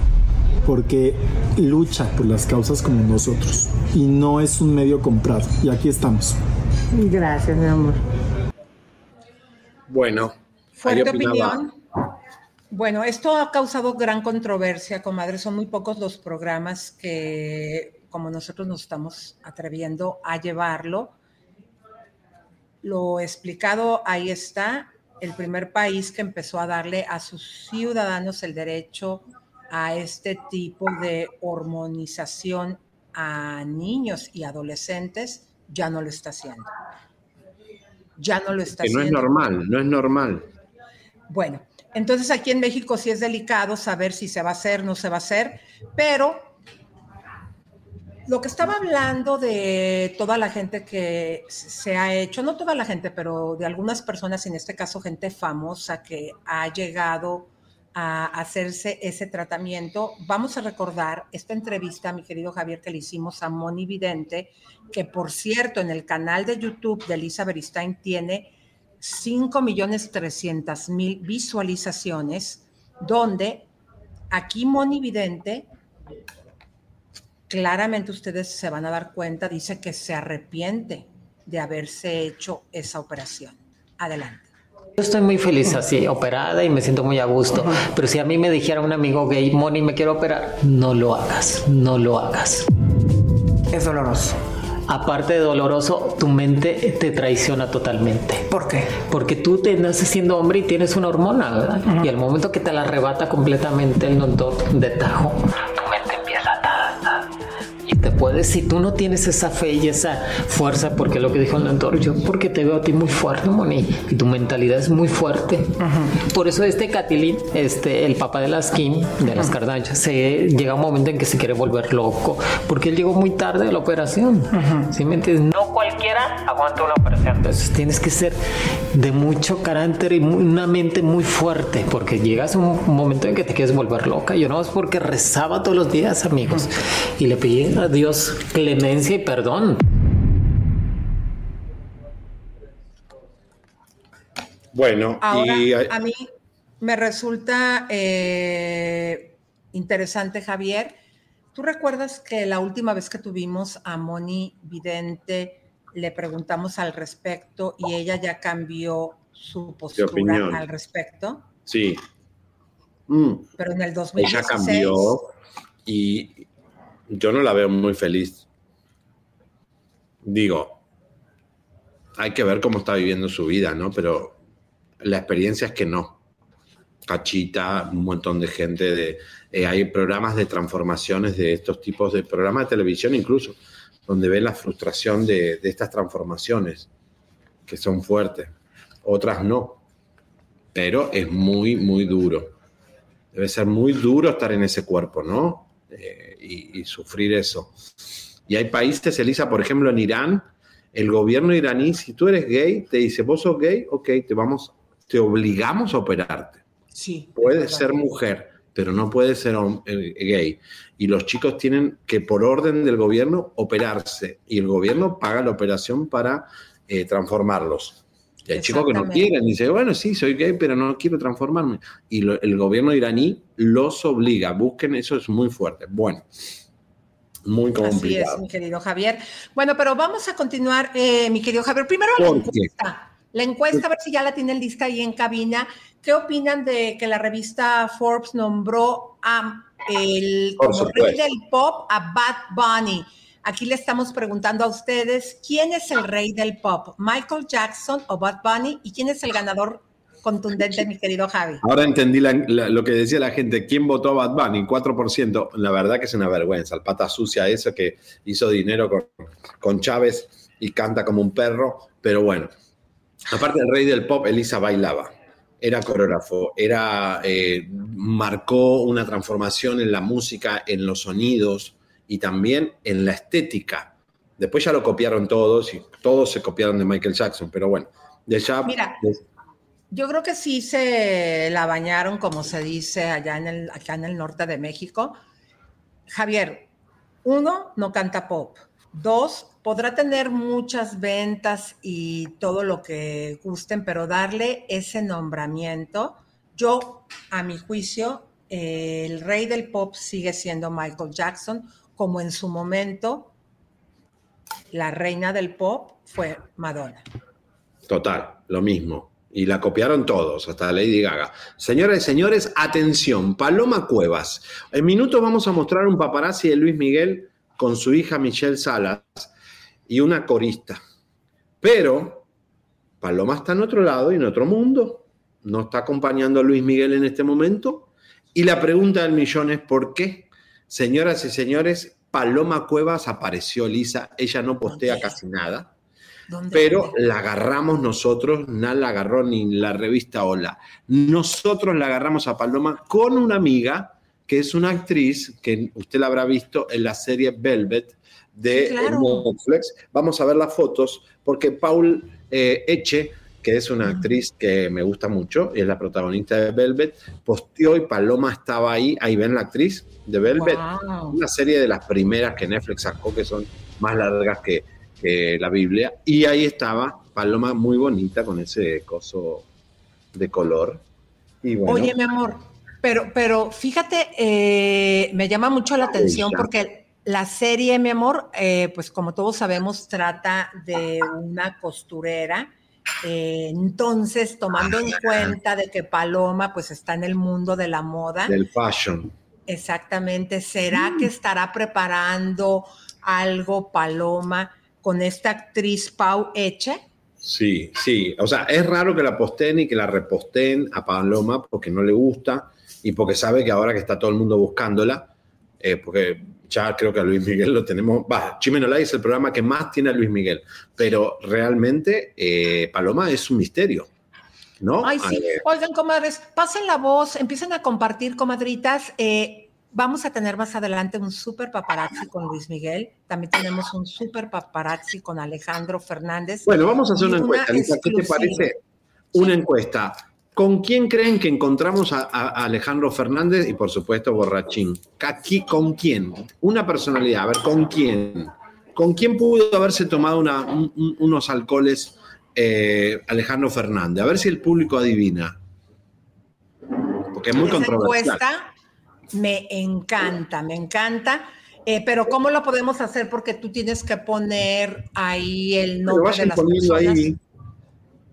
porque lucha por las causas como nosotros y no es un medio comprado. Y aquí estamos. Gracias, mi amor. Bueno. Fuerte opinión. Bueno, esto ha causado gran controversia, comadre. Son muy pocos los programas que, como nosotros nos estamos atreviendo a llevarlo. Lo explicado ahí está. El primer país que empezó a darle a sus ciudadanos el derecho a este tipo de hormonización a niños y adolescentes ya no lo está haciendo. Ya no lo está haciendo. No es normal, no es normal. Bueno, entonces aquí en México sí es delicado saber si se va a hacer, no se va a hacer, pero lo que estaba hablando de toda la gente que se ha hecho, no toda la gente, pero de algunas personas, en este caso gente famosa que ha llegado a hacerse ese tratamiento. Vamos a recordar esta entrevista, mi querido Javier, que le hicimos a Moni Vidente, que por cierto en el canal de YouTube de Elisa Beristain tiene 5 millones 300 mil visualizaciones, donde aquí Moni Vidente, claramente ustedes se van a dar cuenta, dice que se arrepiente de haberse hecho esa operación. Adelante. Yo estoy muy feliz así, operada y me siento muy a gusto. Pero si a mí me dijera un amigo gay, Moni, me quiero operar, no lo hagas, no lo hagas. Es doloroso. Aparte de doloroso, tu mente te traiciona totalmente. ¿Por qué? Porque tú te naces siendo hombre y tienes una hormona, ¿verdad? Y al momento que te la arrebata completamente el doctor de tajo, te puedes, si tú no tienes esa fe y esa fuerza, porque lo que dijo el mentor, yo porque te veo a ti muy fuerte, Moni, y tu mentalidad es muy fuerte. Por eso este Catilín, este, el papá de las Kim, de las se llega un momento en que se quiere volver loco, porque él llegó muy tarde a la operación. ¿Sí me entiendes? No cualquiera aguanta una operación. Entonces tienes que ser de mucho carácter y una mente muy fuerte, porque llegas a un momento en que te quieres volver loca. Yo no es porque rezaba todos los días, amigos, y le pedí Dios clemencia y perdón. Bueno, y... a mí me resulta eh, interesante, Javier. ¿Tú recuerdas que la última vez que tuvimos a Moni Vidente le preguntamos al respecto y ella ya cambió su postura al respecto? Sí. Mm. Pero en el 2016... Ella cambió y yo no la veo muy feliz. Digo, hay que ver cómo está viviendo su vida, ¿no? Pero la experiencia es que no. Cachita, un montón de gente, de, eh, hay programas de transformaciones de estos tipos de programas de televisión incluso, donde ven la frustración de, de estas transformaciones, que son fuertes. Otras no, pero es muy, muy duro. Debe ser muy duro estar en ese cuerpo, ¿no? Eh, y, sufrir eso. Y hay países, Elisa, por ejemplo, en Irán, el gobierno iraní, si tú eres gay, te dice, vos sos gay, ok, te vamos, te obligamos a operarte. Sí. Puedes ser mujer, pero no puedes ser eh, gay. Y los chicos tienen que, por orden del gobierno, operarse. Y el gobierno paga la operación para eh, transformarlos. Y hay chicos que no quieren, dice, bueno, sí, soy gay, pero no quiero transformarme. Y el gobierno iraní los obliga, busquen, eso es muy fuerte. Bueno, muy complicado. Así es, mi querido Javier. Bueno, pero vamos a continuar, eh, mi querido Javier. Primero la encuesta. La encuesta, a ver si ya la tienen lista ahí en cabina. ¿Qué opinan de que la revista Forbes nombró a el como rey del pop a Bad Bunny? Aquí le estamos preguntando a ustedes, ¿quién es el rey del pop? ¿Michael Jackson o Bad Bunny? ¿Y quién es el ganador contundente, mi querido Javi? Ahora entendí lo que decía la gente, ¿quién votó a Bad Bunny? 4%, la verdad que es una vergüenza, el pata sucia eso que hizo dinero con, con Chávez y canta como un perro, pero bueno. Aparte del rey del pop, Elisa bailaba era coreógrafo, era, eh, marcó una transformación en la música, en los sonidos, y también en la estética. Después ya lo copiaron todos y todos se copiaron de Michael Jackson, pero bueno, de ya... Mira, yo creo que sí se la bañaron, como se dice allá en el, acá en el norte de México. Javier, uno, no canta pop. Dos, podrá tener muchas ventas y todo lo que gusten, pero darle ese nombramiento, yo, a mi juicio, el rey del pop sigue siendo Michael Jackson como en su momento la reina del pop fue Madonna. Total, lo mismo. Y la copiaron todos, hasta Lady Gaga. Señoras y señores, atención, Paloma Cuevas. En minutos vamos a mostrar un paparazzi de Luis Miguel con su hija Michelle Salas y una corista. Pero Paloma está en otro lado y en otro mundo. No está acompañando a Luis Miguel en este momento. Y la pregunta del millón es ¿por qué? Señoras y señores, Paloma Cuevas apareció lisa, ella no postea casi nada, pero la agarramos nosotros, no la agarró ni la revista Hola. Nosotros la agarramos a Paloma con una amiga que es una actriz que usted la habrá visto en la serie Velvet de Netflix. Vamos a ver las fotos porque Paul eh, Eche que es una actriz que me gusta mucho y es la protagonista de Velvet, posteó y Paloma estaba ahí, ahí ven la actriz de Velvet, una serie de las primeras que Netflix sacó que son más largas que, la Biblia, y ahí estaba Paloma muy bonita con ese coso de color. Y Oye, mi amor, pero, pero fíjate, eh, me llama mucho la atención porque La serie, mi amor, eh, pues como todos sabemos, trata de una costurera. Eh, entonces, tomando en cuenta de que Paloma pues está en el mundo de la moda. Del fashion. Exactamente. ¿Será que estará preparando algo Paloma con esta actriz Pau Eche? Sí, sí. O sea, es raro que la posten y que la reposten a Paloma porque no le gusta y porque sabe que ahora que está todo el mundo buscándola, eh, porque ya creo que a Luis Miguel lo tenemos, va, Live es el programa que más tiene a Luis Miguel, pero realmente eh, Paloma es un misterio. ¿No? Ay, sí. Oigan, comadres, pasen la voz, empiecen a compartir, comadritas. Eh, vamos a tener más adelante un super paparazzi con Luis Miguel. También tenemos un super paparazzi con Alejandro Fernández. Bueno, vamos a hacer una encuesta. ¿Qué te parece? Una encuesta. ¿Con quién creen que encontramos a, Alejandro Fernández y por supuesto Borrachín? Aquí, ¿Con quién? Una personalidad, a ver, ¿con quién? ¿Con quién pudo haberse tomado unos alcoholes eh, Alejandro Fernández? A ver si el público adivina. Porque es muy Esa controversial. Encuesta me encanta, me encanta. Eh, pero ¿cómo lo podemos hacer? Porque tú tienes que poner ahí el nombre de las personas. Ahí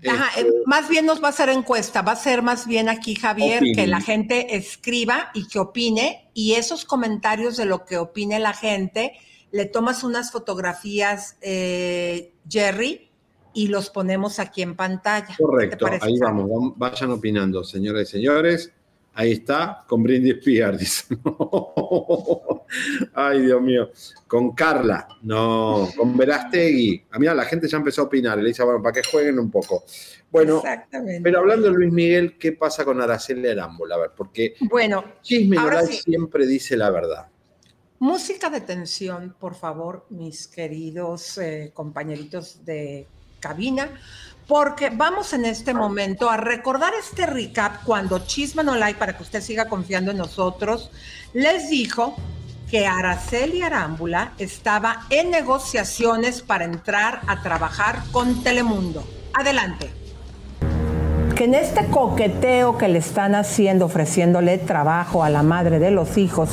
Ajá, este, más bien nos va a hacer encuesta, va a ser más bien aquí, Javier, que la gente escriba y que opine, y esos comentarios de lo que opine la gente, le tomas unas fotografías, eh, Jerry, y los ponemos aquí en pantalla. Correcto, ahí vamos, vayan opinando, señoras y señores. Ahí está, con Brindis Spears, dice. Ay, Dios mío. Con Carla, no. Con Verastegui. A ah, mí la gente ya empezó a opinar. Le dice, bueno, para que jueguen un poco. Bueno, pero hablando de Luis Miguel, ¿qué pasa con Araceli Arámbula? A ver, porque bueno, Chisme siempre dice la verdad. Música de tensión, por favor, mis queridos eh, compañeritos de cabina porque vamos en este momento a recordar este recap cuando Chisme No Like, para que usted siga confiando en nosotros, les dijo que Araceli Arámbula estaba en negociaciones para entrar a trabajar con Telemundo. Adelante. Que en este coqueteo que le están haciendo, ofreciéndole trabajo a la madre de los hijos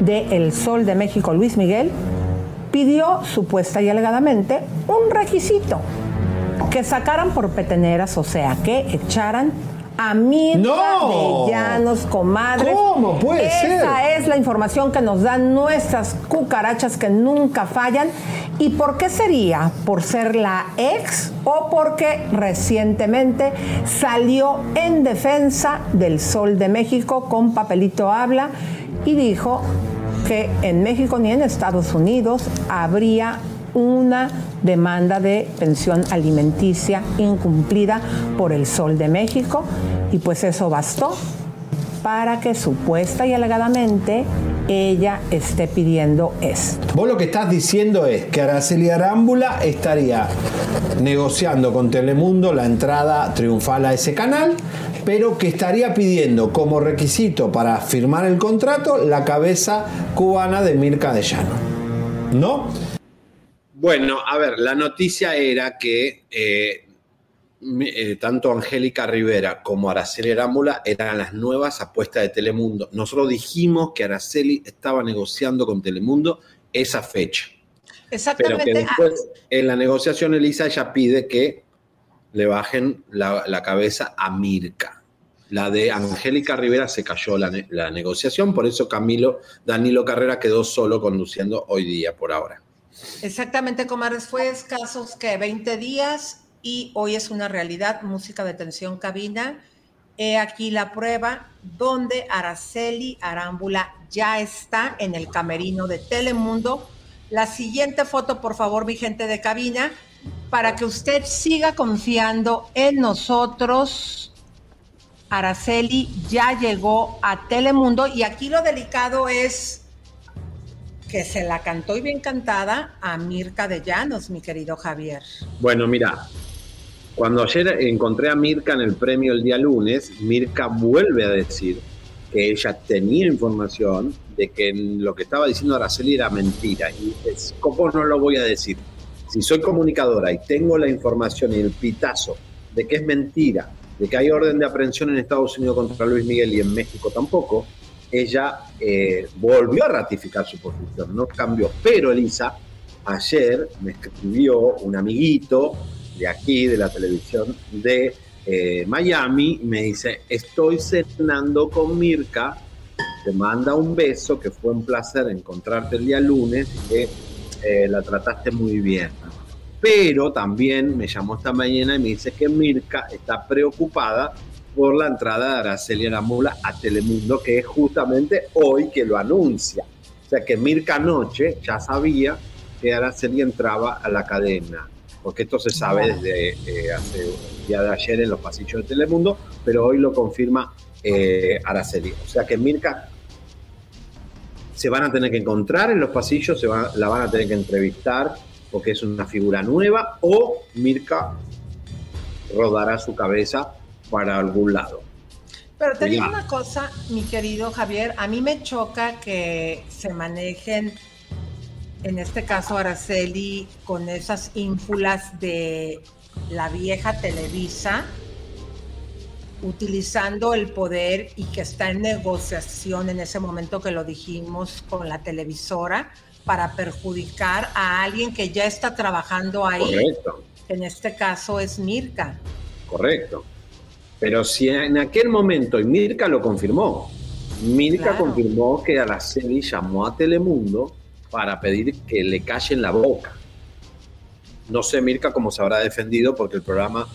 de El Sol de México, Luis Miguel, pidió supuesta y alegadamente un requisito que sacaran por peteneras, o sea, que echaran a mil de llanos, comadres. ¿Cómo puede ser? Esa es la información que nos dan nuestras cucarachas que nunca fallan. ¿Y por qué sería? ¿Por ser la ex o porque recientemente salió en defensa del Sol de México con papelito habla y dijo que en México ni en Estados Unidos habría una demanda de pensión alimenticia incumplida por el Sol de México y pues eso bastó para que supuesta y alegadamente ella esté pidiendo esto. Vos lo que estás diciendo es que Araceli Arámbula estaría negociando con Telemundo la entrada triunfal a ese canal, pero que estaría pidiendo como requisito para firmar el contrato la cabeza cubana de Mirka de Llano. ¿No? Bueno, a ver, la noticia era que eh, eh, tanto Angélica Rivera como Araceli Arámbula eran las nuevas apuestas de Telemundo. Nosotros dijimos que Araceli estaba negociando con Telemundo esa fecha. Exactamente. Pero que después, en la negociación, Elisa ya pide que le bajen la, cabeza a Mirka. La de Angélica Rivera se cayó la, la negociación, por eso Camilo Danilo Carrera quedó solo conduciendo hoy día por ahora. Exactamente, comadres, fue escasos que 20 días y hoy es una realidad, música de tensión cabina. He aquí la prueba donde Araceli Arámbula ya está en el camerino de Telemundo. La siguiente foto, por favor, mi gente de cabina, para que usted siga confiando en nosotros. Araceli ya llegó a Telemundo y aquí lo delicado es que se la cantó y bien cantada a Mirka de Llanos, mi querido Javier. Bueno, mira, cuando ayer encontré a Mirka en el premio el día lunes, Mirka vuelve a decir que ella tenía información de que lo que estaba diciendo Araceli era mentira. Y es, ¿cómo no lo voy a decir? Si soy comunicadora y tengo la información y el pitazo de que es mentira, de que hay orden de aprehensión en Estados Unidos contra Luis Miguel y en México tampoco, ella eh, volvió a ratificar su posición, no cambió. Pero Elisa, ayer me escribió un amiguito de aquí, de la televisión de eh, Miami, y me dice, estoy cenando con Mirka, te manda un beso, que fue un placer encontrarte el día lunes que eh, la trataste muy bien. Pero también me llamó esta mañana y me dice que Mirka está preocupada por la entrada de Araceli Aramula a Telemundo, que es justamente hoy que lo anuncia. O sea que Mirka anoche ya sabía que Araceli entraba a la cadena, porque esto se sabe desde eh, hace el día de ayer en los pasillos de Telemundo, pero hoy lo confirma eh, Araceli. O sea que Mirka se van a tener que encontrar en los pasillos, se la van a tener que entrevistar porque es una figura nueva, o Mirka rodará su cabeza para algún lado. Pero te digo una cosa, mi querido Javier, a mí me choca que se manejen, en este caso Araceli, con esas ínfulas de la vieja Televisa, utilizando el poder y que está en negociación en ese momento que lo dijimos con la televisora para perjudicar a alguien que ya está trabajando ahí. Correcto. En este caso es Mirka. Correcto. Pero si en aquel momento, y Mirka lo confirmó, Mirka confirmó que Araceli llamó a Telemundo para pedir que le callen la boca. No sé Mirka cómo se habrá defendido porque el programa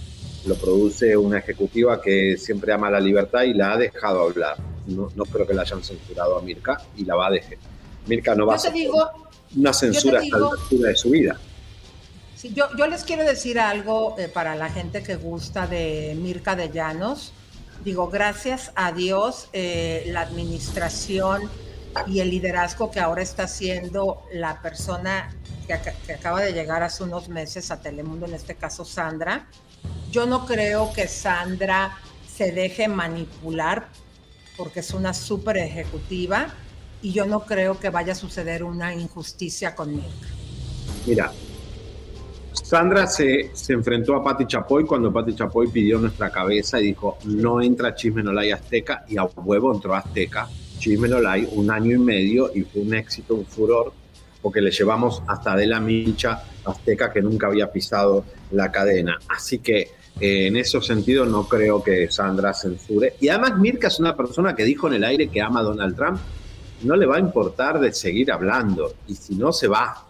lo produce una ejecutiva que siempre ama la libertad y la ha dejado hablar. No, no creo que la hayan censurado a Mirka y la va a dejar. Mirka no va a hacer una censura hasta la altura de su vida yo, les quiero decir algo eh, para la gente que gusta de Mirka de Llanos. Digo, gracias a Dios, eh, la administración y el liderazgo que ahora está haciendo la persona que, que, acaba de llegar hace unos meses a Telemundo, en este caso Sandra. Yo no creo que Sandra se deje manipular porque es una súper ejecutiva y yo no creo que vaya a suceder una injusticia con Mirka. Mira, Sandra se, se, enfrentó a Patti Chapoy cuando Patti Chapoy pidió nuestra cabeza y dijo, no entra Chisme Azteca y a huevo entró Azteca. Chisme un año y medio y fue un éxito, un furor, porque le llevamos hasta de la Micha Azteca que nunca había pisado la cadena. Así que eh, en ese sentido no creo que Sandra censure. Y además Mirka es una persona que dijo en el aire que ama a Donald Trump. No le va a importar de seguir hablando y si no se va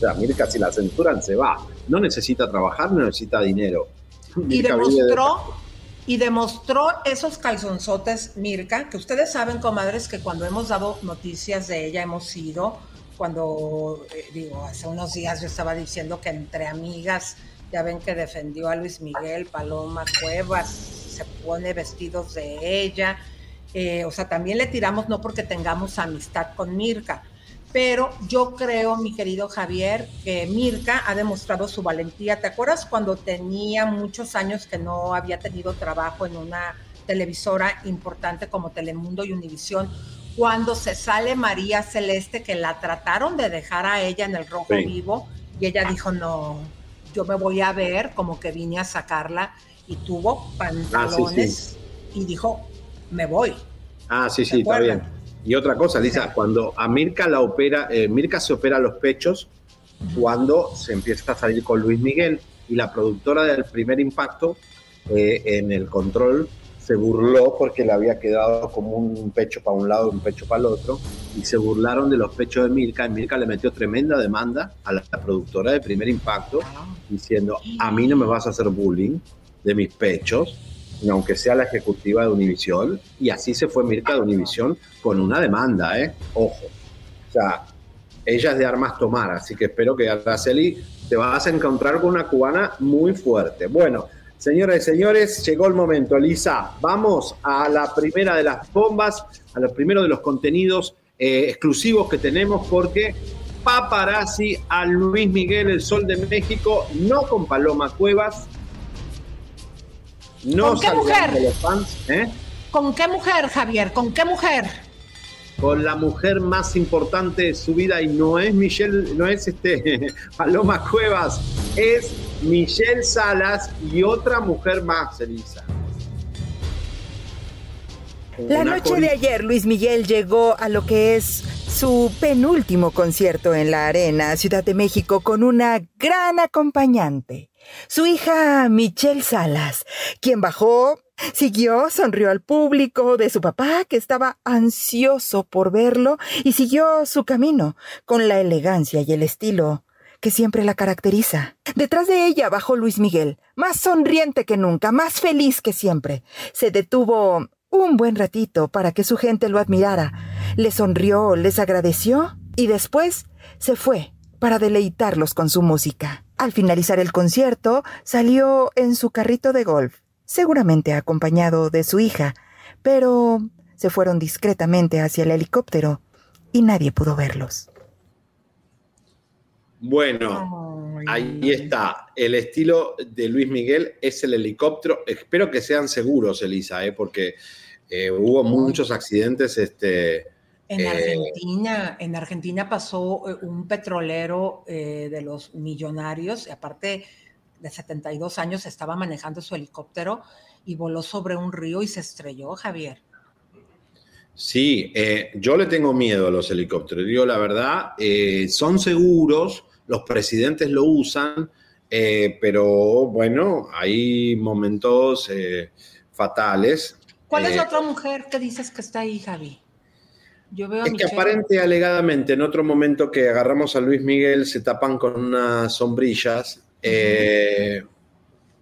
sea, Mirka si la censuran se va. No necesita trabajar, no necesita dinero. y demostró, y demostró esos calzonzotes, Mirka, que ustedes saben, comadres, que cuando hemos dado noticias de ella hemos ido, cuando, eh, digo, hace unos días yo estaba diciendo que entre amigas, ya ven que defendió a Luis Miguel, Paloma Cuevas, se pone vestidos de ella. Eh, o sea, también le tiramos no porque tengamos amistad con Mirka, pero yo creo, mi querido Javier, que Mirka ha demostrado su valentía. ¿Te acuerdas cuando tenía muchos años que no había tenido trabajo en una televisora importante como Telemundo y Univisión? Cuando se sale María Celeste, que la trataron de dejar a ella en el rojo vivo, y ella dijo, no, yo me voy a ver, como que vine a sacarla, y tuvo pantalones, ah, y dijo, me voy. Ah, sí, sí, está bien y otra cosa, Lisa, cuando a Mirka la opera, eh, Mirka se opera los pechos cuando se empieza a salir con Luis Miguel. Y la productora del primer impacto eh, en el control se burló porque le había quedado como un pecho para un lado y un pecho para el otro. Y se burlaron de los pechos de Mirka. Y Mirka le metió tremenda demanda a la, productora del primer impacto diciendo a mí no me vas a hacer bullying de mis pechos aunque sea la ejecutiva de Univisión, y así se fue Mirka de Univisión con una demanda, ¿eh? Ojo. O sea, ella es de armas tomar, así que espero que Araceli te vas a encontrar con una cubana muy fuerte. Bueno, señoras y señores, llegó el momento, Lisa. Vamos a la primera de las bombas, a los primeros de los contenidos eh, exclusivos que tenemos, porque paparazzi a Luis Miguel, el Sol de México, no con Paloma Cuevas, ¿Con qué mujer? ¿eh? ¿Con qué mujer, Javier? ¿Con qué mujer? Con la mujer más importante de su vida y no es Michelle, no es este Paloma Cuevas, es Michelle Salas y otra mujer más, Elisa. La noche de ayer, Luis Miguel llegó a lo que es su penúltimo concierto en la Arena, Ciudad de México, con una gran acompañante, su hija Michelle Salas, quien bajó, siguió, sonrió al público de su papá, que estaba ansioso por verlo, y siguió su camino con la elegancia y el estilo que siempre la caracteriza. Detrás de ella bajó Luis Miguel, más sonriente que nunca, más feliz que siempre. Se detuvo un buen ratito para que su gente lo admirara. Le sonrió, les agradeció y después se fue para deleitarlos con su música. Al finalizar el concierto, salió en su carrito de golf, seguramente acompañado de su hija, pero se fueron discretamente hacia el helicóptero y nadie pudo verlos. Bueno, ahí está. El estilo de Luis Miguel es el helicóptero. Espero que sean seguros, Elisa, ¿eh? porque eh, hubo muchos accidentes. Este, en eh, Argentina, en Argentina pasó eh, un petrolero de los millonarios, y aparte de 72 años, estaba manejando su helicóptero y voló sobre un río y se estrelló, Javier. Sí, yo le tengo miedo a los helicópteros. Digo la verdad, son seguros, los presidentes lo usan, pero bueno, hay momentos fatales ¿Cuál es la eh, otra mujer que dices que está ahí, Javi? Yo veo a es que aparente alegadamente en otro momento que agarramos a Luis Miguel se tapan con unas sombrillas. Eh,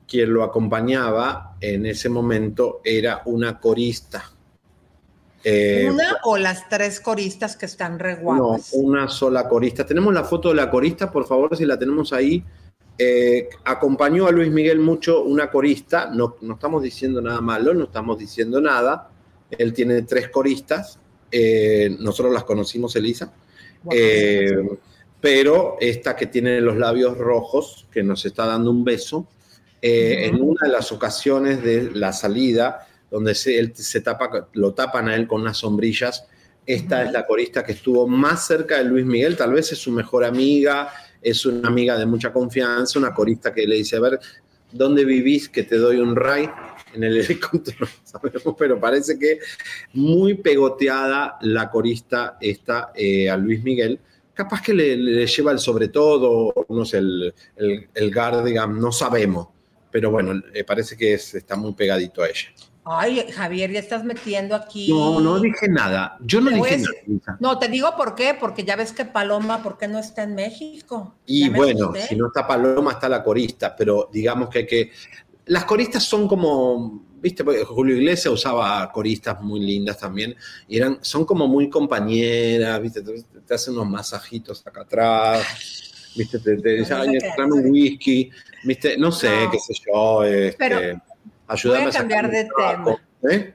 quien lo acompañaba en ese momento era una corista. Eh, ¿Una o las tres coristas que están reguadas? No, una sola corista. Tenemos la foto de la corista, por favor, si la tenemos ahí. Eh, acompañó a Luis Miguel mucho una corista, no, no, estamos diciendo nada malo, no estamos diciendo nada. Él tiene tres coristas, eh, nosotros las conocimos, Elisa, eh, pero esta que tiene los labios rojos, que nos está dando un beso, en una de las ocasiones de la salida, donde se, él se tapa, lo tapan a él con unas sombrillas, esta es la corista que estuvo más cerca de Luis Miguel, tal vez es su mejor amiga, es una amiga de mucha confianza, una corista que le dice, a ver, ¿dónde vivís que te doy un ray? En el helicóptero, sabemos, pero parece que muy pegoteada la corista está eh, a Luis Miguel. Capaz que le, lleva el sobre todo, no sé, el, el, el Guardian, no sabemos, pero bueno, eh, parece que está muy pegadito a ella. Ay, Javier, ya estás metiendo aquí. No, no dije nada. Yo no dije nada. No, te digo por qué, porque ya ves que Paloma, ¿por qué no está en México? Y bueno, si no está Paloma, está la corista, pero digamos que, que las coristas son como, viste, Julio Iglesias usaba coristas muy lindas también, y eran, son como muy compañeras, viste, te, hacen unos masajitos acá atrás, viste, te, te dicen, un whisky, viste, no sé, qué sé yo, este, Ayúdame Voy a cambiar de tema. ¿eh?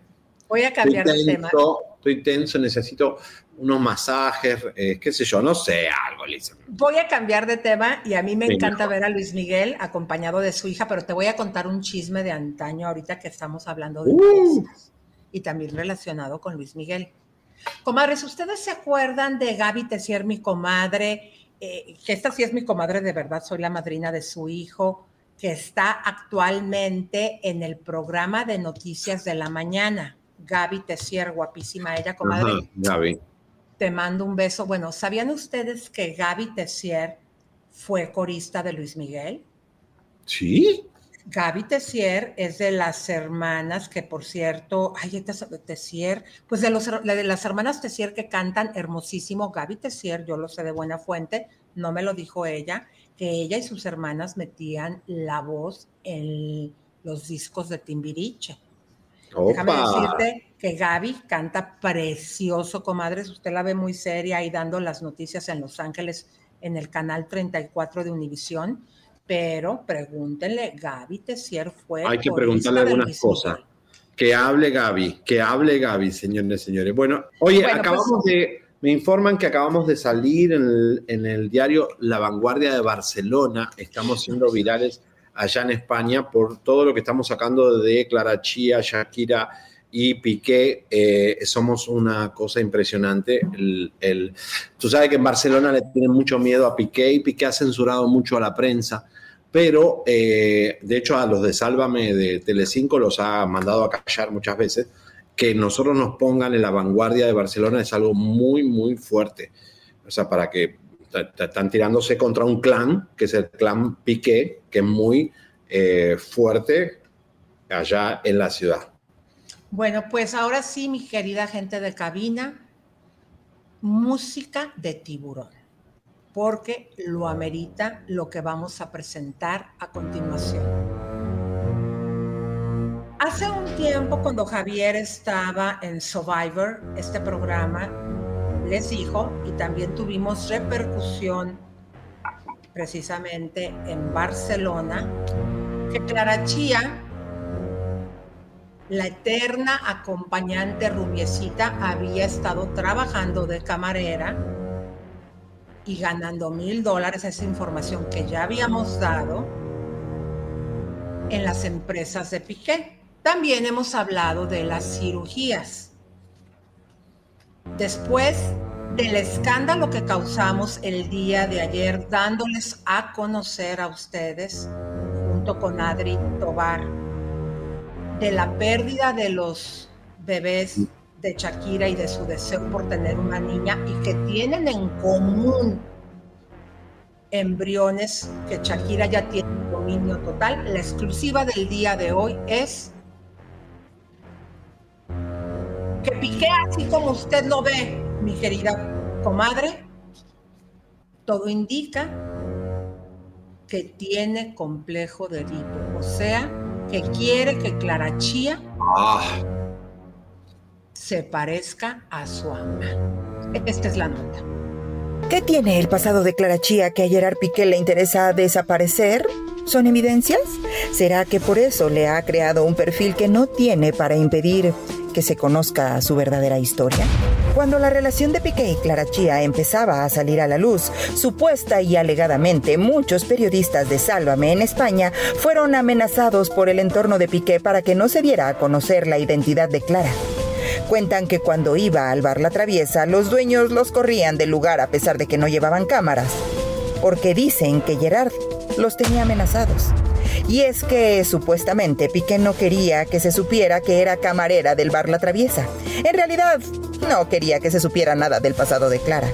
Voy a cambiar de tema. Estoy tenso, necesito unos masajes, eh, qué sé yo, no sé, algo, Lisa. Voy a cambiar de tema y a mí me encanta ver a Luis Miguel acompañado de su hija, pero te voy a contar un chisme de antaño ahorita que estamos hablando de uh. y también relacionado con Luis Miguel. Comadres, ¿ustedes se acuerdan de Gaby Tessier, mi comadre? Eh, que esta sí es mi comadre de verdad, soy la madrina de su hijo que está actualmente en el programa de noticias de la mañana. Gaby Tessier, guapísima ella, comadre. Gaby. Te mando un beso. Bueno, ¿sabían ustedes que Gaby Tessier fue corista de Luis Miguel? Sí. Gaby Tessier es de las hermanas que, por cierto, ay, Tessier, pues de, los, de las hermanas Tessier que cantan hermosísimo. Gaby Tessier, yo lo sé de buena fuente, no me lo dijo ella que ella y sus hermanas metían la voz en los discos de Timbiriche. Déjame decirte que Gaby canta precioso, comadres. Usted la ve muy seria ahí dando las noticias en Los Ángeles en el canal 34 de Univisión. Pero pregúntenle, Gaby Tessier fue. Hay que preguntarle algunas cosas. Que hable Gaby, que hable Gaby, señores y señores. Bueno, oye, pues acabamos de me informan que acabamos de salir en el, diario La Vanguardia de Barcelona. Estamos siendo virales allá en España por todo lo que estamos sacando de Clara Chía, Shakira y Piqué. Eh, somos una cosa impresionante. El, tú sabes que en Barcelona le tienen mucho miedo a Piqué y Piqué ha censurado mucho a la prensa. Pero, eh, de hecho, a los de Sálvame de Telecinco los ha mandado a callar muchas veces que nosotros nos pongan en la vanguardia de Barcelona es algo muy, muy fuerte. O sea, para que están tirándose contra un clan, que es el clan Piqué, que es muy eh, fuerte allá en la ciudad. Bueno, pues ahora sí, mi querida gente de cabina, música de tiburón, porque lo amerita lo que vamos a presentar a continuación. Hace un tiempo, cuando Javier estaba en Survivor, este programa, les dijo, y también tuvimos repercusión precisamente en Barcelona, que Clara Chía, la eterna acompañante rubiecita, había estado trabajando de camarera y ganando mil dólares, esa información que ya habíamos dado en las empresas de Piqué. También hemos hablado de las cirugías. Después del escándalo que causamos el día de ayer, dándoles a conocer a ustedes, junto con Adri Tobar, de la pérdida de los bebés de Shakira y de su deseo por tener una niña y que tienen en común embriones que Shakira ya tiene dominio total. La exclusiva del día de hoy es que Piqué, así como usted lo ve, mi querida comadre, todo indica que tiene complejo de Edipo, o sea, que quiere que Clara Chía ah. se parezca a su ama. Esta es la nota. ¿Qué tiene el pasado de Clara Chía que a Gerard Piqué le interesa desaparecer? ¿Son evidencias? ¿Será que por eso le ha creado un perfil que no tiene para impedir que se conozca su verdadera historia? Cuando la relación de Piqué y Clara Chía empezaba a salir a la luz, supuesta y alegadamente muchos periodistas de Sálvame en España fueron amenazados por el entorno de Piqué para que no se diera a conocer la identidad de Clara. Cuentan que cuando iba al bar La Traviesa, los dueños los corrían del lugar a pesar de que no llevaban cámaras, porque dicen que Gerard los tenía amenazados. Y es que supuestamente Piqué no quería que se supiera que era camarera del bar La Traviesa. En realidad, no quería que se supiera nada del pasado de Clara.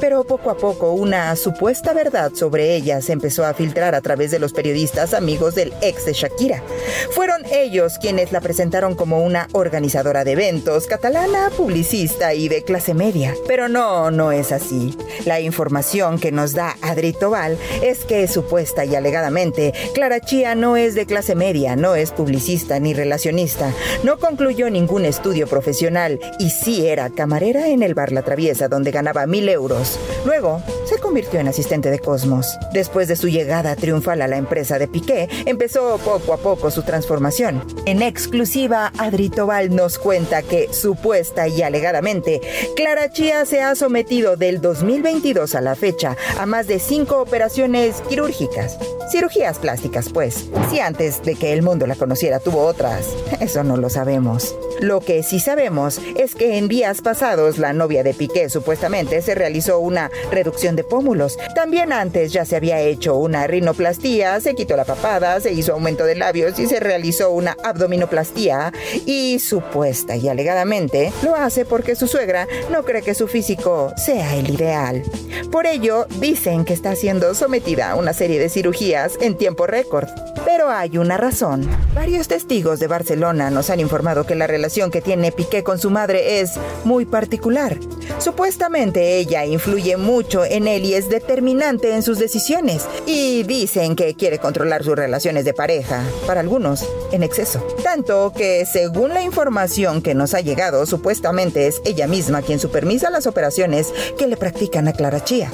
Pero poco a poco una supuesta verdad sobre ella se empezó a filtrar a través de los periodistas amigos del ex de Shakira. Fueron ellos quienes la presentaron como una organizadora de eventos, catalana, publicista y de clase media. Pero no, no es así. La información que nos da Adri Tobal es que supuesta y alegadamente Clara Chía no es de clase media, no es publicista ni relacionista, no concluyó ningún estudio profesional y sí era camarera en el bar La Traviesa donde ganaba mil euros Luego, se convirtió en asistente de Cosmos. Después de su llegada triunfal a la empresa de Piqué, empezó poco a poco su transformación. En exclusiva, Adri Tobal nos cuenta que, supuesta y alegadamente, Clara Chía se ha sometido del 2022 a la fecha a más de cinco operaciones quirúrgicas. Cirugías plásticas, pues. Si antes de que el mundo la conociera tuvo otras, eso no lo sabemos. Lo que sí sabemos es que en días pasados la novia de Piqué supuestamente se realizó una reducción de pómulos. También antes ya se había hecho una rinoplastía, se quitó la papada, se hizo aumento de labios y se realizó una abdominoplastía y supuesta y alegadamente lo hace porque su suegra no cree que su físico sea el ideal. Por ello, dicen que está siendo sometida a una serie de cirugías en tiempo récord. Pero hay una razón. Varios testigos de Barcelona nos han informado que la relación que tiene Piqué con su madre es muy particular. Supuestamente ella influye mucho en él y es determinante en sus decisiones. Y dicen que quiere controlar sus relaciones de pareja, para algunos, en exceso. Tanto que, según la información que nos ha llegado, supuestamente es ella misma quien supervisa las operaciones que le practican a Clara Chía.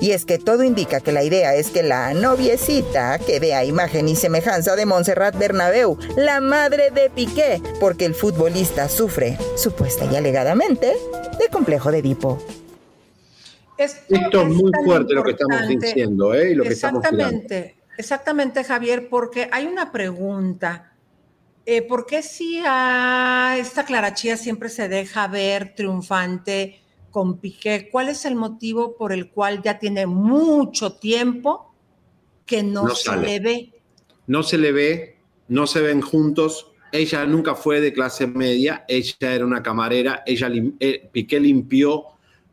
Y es que todo indica que la idea es que la noviecita quede a imagen y semejanza de Montserrat Bernabeu, la madre de Piqué, porque el futbolista sufre, supuesta y alegadamente, de complejo de Edipo. Esto, es muy fuerte lo que estamos diciendo, ¿eh? lo que exactamente, exactamente, Javier, porque hay una pregunta. Eh, ¿Por qué si a esta Clarachía siempre se deja ver triunfante con Piqué? ¿Cuál es el motivo por el cual ya tiene mucho tiempo que no, se le ve? No se le ve, no se ven juntos ella nunca fue de clase media, ella era una camarera, ella eh, Piqué limpió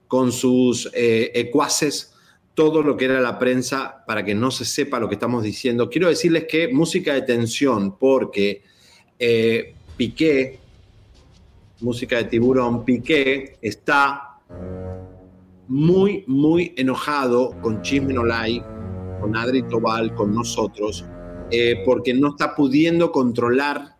con sus eh, ecuaces todo lo que era la prensa para que no se sepa lo que estamos diciendo. Quiero decirles que música de tensión, porque eh, Piqué, música de tiburón, Piqué está muy, muy enojado con Chisme con Adri Tobal, con nosotros, porque no está pudiendo controlar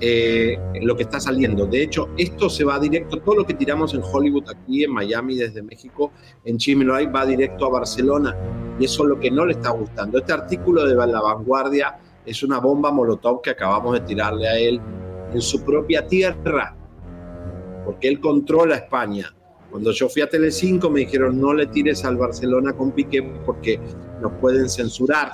eh, lo que está saliendo. De hecho, esto se va directo, todo lo que tiramos en Hollywood, aquí en Miami, desde México, en Chimiloay, va directo a Barcelona. Y eso es lo que no le está gustando. Este artículo de La Vanguardia es una bomba molotov que acabamos de tirarle a él en su propia tierra, porque él controla España. Cuando yo fui a Telecinco me dijeron no le tires al Barcelona con Piqué porque nos pueden censurar.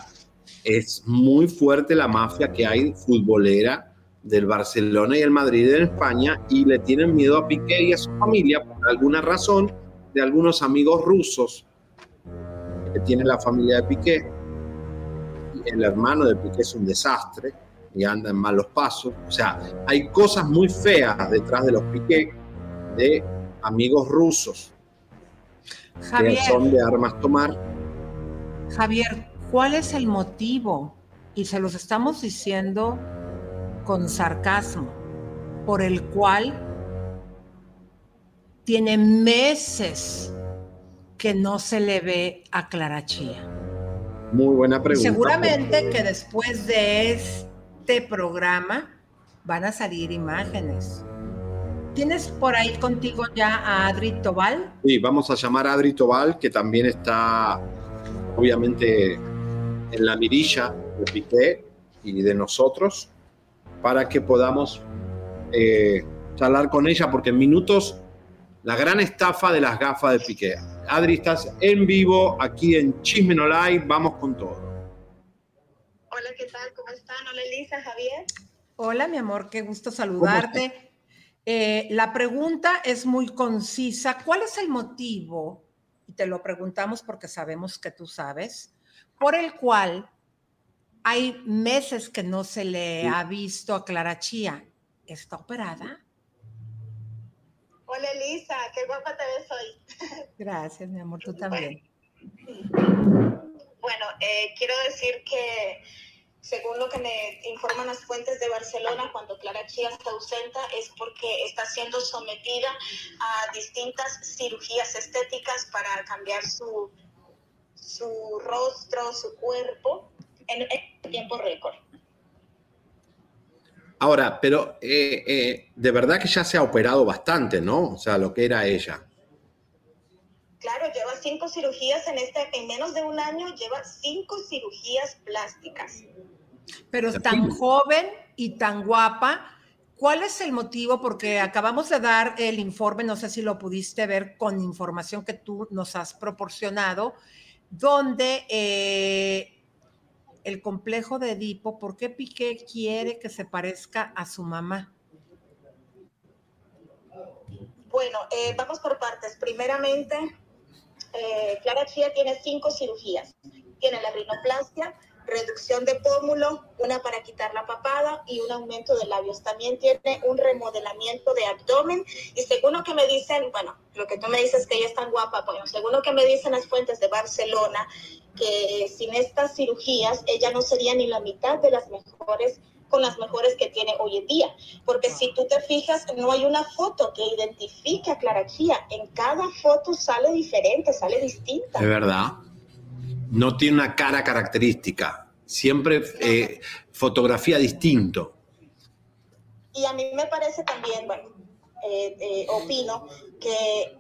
Es muy fuerte la mafia que hay futbolera del Barcelona y el Madrid en España y le tienen miedo a Piqué y a su familia por alguna razón de algunos amigos rusos que tiene la familia de Piqué. El hermano de Piqué es un desastre y anda en malos pasos. O sea, hay cosas muy feas detrás de los Piqué de amigos rusos que son de armas tomar. Javier, ¿cuál es el motivo? Y se los estamos diciendo con sarcasmo, por el cual tiene meses que no se le ve a Clara Chía. Muy buena pregunta. Seguramente que después de este programa van a salir imágenes. ¿Tienes por ahí contigo ya a Adri Tobal? Sí, vamos a llamar a Adri Tobal, que también está obviamente en la mirilla de Piqué y de nosotros para que podamos eh, charlar con ella, porque en minutos la gran estafa de las gafas de Piqué. Adri, estás en vivo aquí en Chisme No vamos con todo. Hola, ¿qué tal? ¿Cómo están? Hola, Elisa, Javier. Hola, mi amor, qué gusto saludarte. Eh, la pregunta es muy concisa. ¿Cuál es el motivo? Y te lo preguntamos porque sabemos que tú sabes, por el cual hay meses que no se le ha visto a Clara Chía. ¿Está operada? Hola Elisa, qué guapa te ves hoy. Gracias, mi amor, tú también. Bueno, eh, quiero decir que según lo que me informan las fuentes de Barcelona, cuando Clara Chía está ausente es porque está siendo sometida a distintas cirugías estéticas para cambiar su, su rostro, su cuerpo en, tiempo récord. Ahora, pero eh, eh, de verdad que ya se ha operado bastante, ¿no? O sea, lo que era ella. Claro, lleva cinco cirugías en este, en menos de un año lleva cinco cirugías plásticas. Pero es tan joven y tan guapa. ¿Cuál es el motivo? Porque acabamos de dar el informe, no sé si lo pudiste ver con información que tú nos has proporcionado, donde eh, el complejo de Edipo, ¿por qué Piqué quiere que se parezca a su mamá? Bueno, eh, vamos por partes. Primeramente, eh, Clara Chía tiene cinco cirugías. Tiene la rinoplastia, reducción de pómulo, una para quitar la papada y un aumento de labios. También tiene un remodelamiento de abdomen y según lo que me dicen, bueno, lo que tú me dices que ella es tan guapa, bueno, según lo que me dicen las fuentes de Barcelona, que sin estas cirugías ella no sería ni la mitad de las mejores con las mejores que tiene hoy en día. Porque si tú te fijas, no hay una foto que identifique a Clara Chía. En cada foto sale diferente, sale distinta. De verdad no tiene una cara característica, siempre eh, fotografía distinto. Y a mí me parece también, bueno, eh, eh, opino que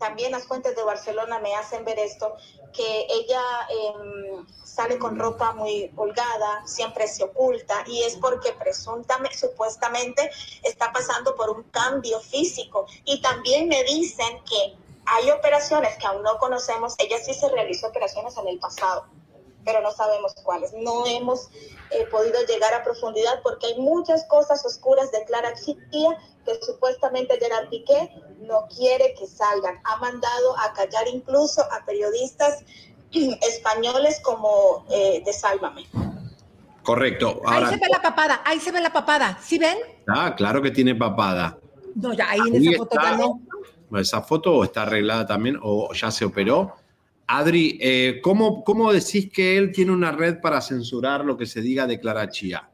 también las fuentes de Barcelona me hacen ver esto, que ella em, sale con ropa muy holgada, siempre se oculta, y es porque presuntamente, supuestamente está pasando por un cambio físico. Y también me dicen que hay operaciones que aún no conocemos, ella sí se realizó operaciones en el pasado, pero no sabemos cuáles. No hemos eh, podido llegar a profundidad porque hay muchas cosas oscuras de Clara Chiquilla que supuestamente Gerard Piqué no quiere que salgan. Ha mandado a callar incluso a periodistas españoles como eh, de Sálvame. Correcto. ahí se ve la papada, ahí se ve la papada. ¿Sí ven? Ah, claro que tiene papada. No, ya ahí, en esa foto ya no. Esa foto está arreglada también o ya se operó. Adri, eh, ¿cómo, ¿cómo, decís que él tiene una red para censurar lo que se diga de Clara Chía?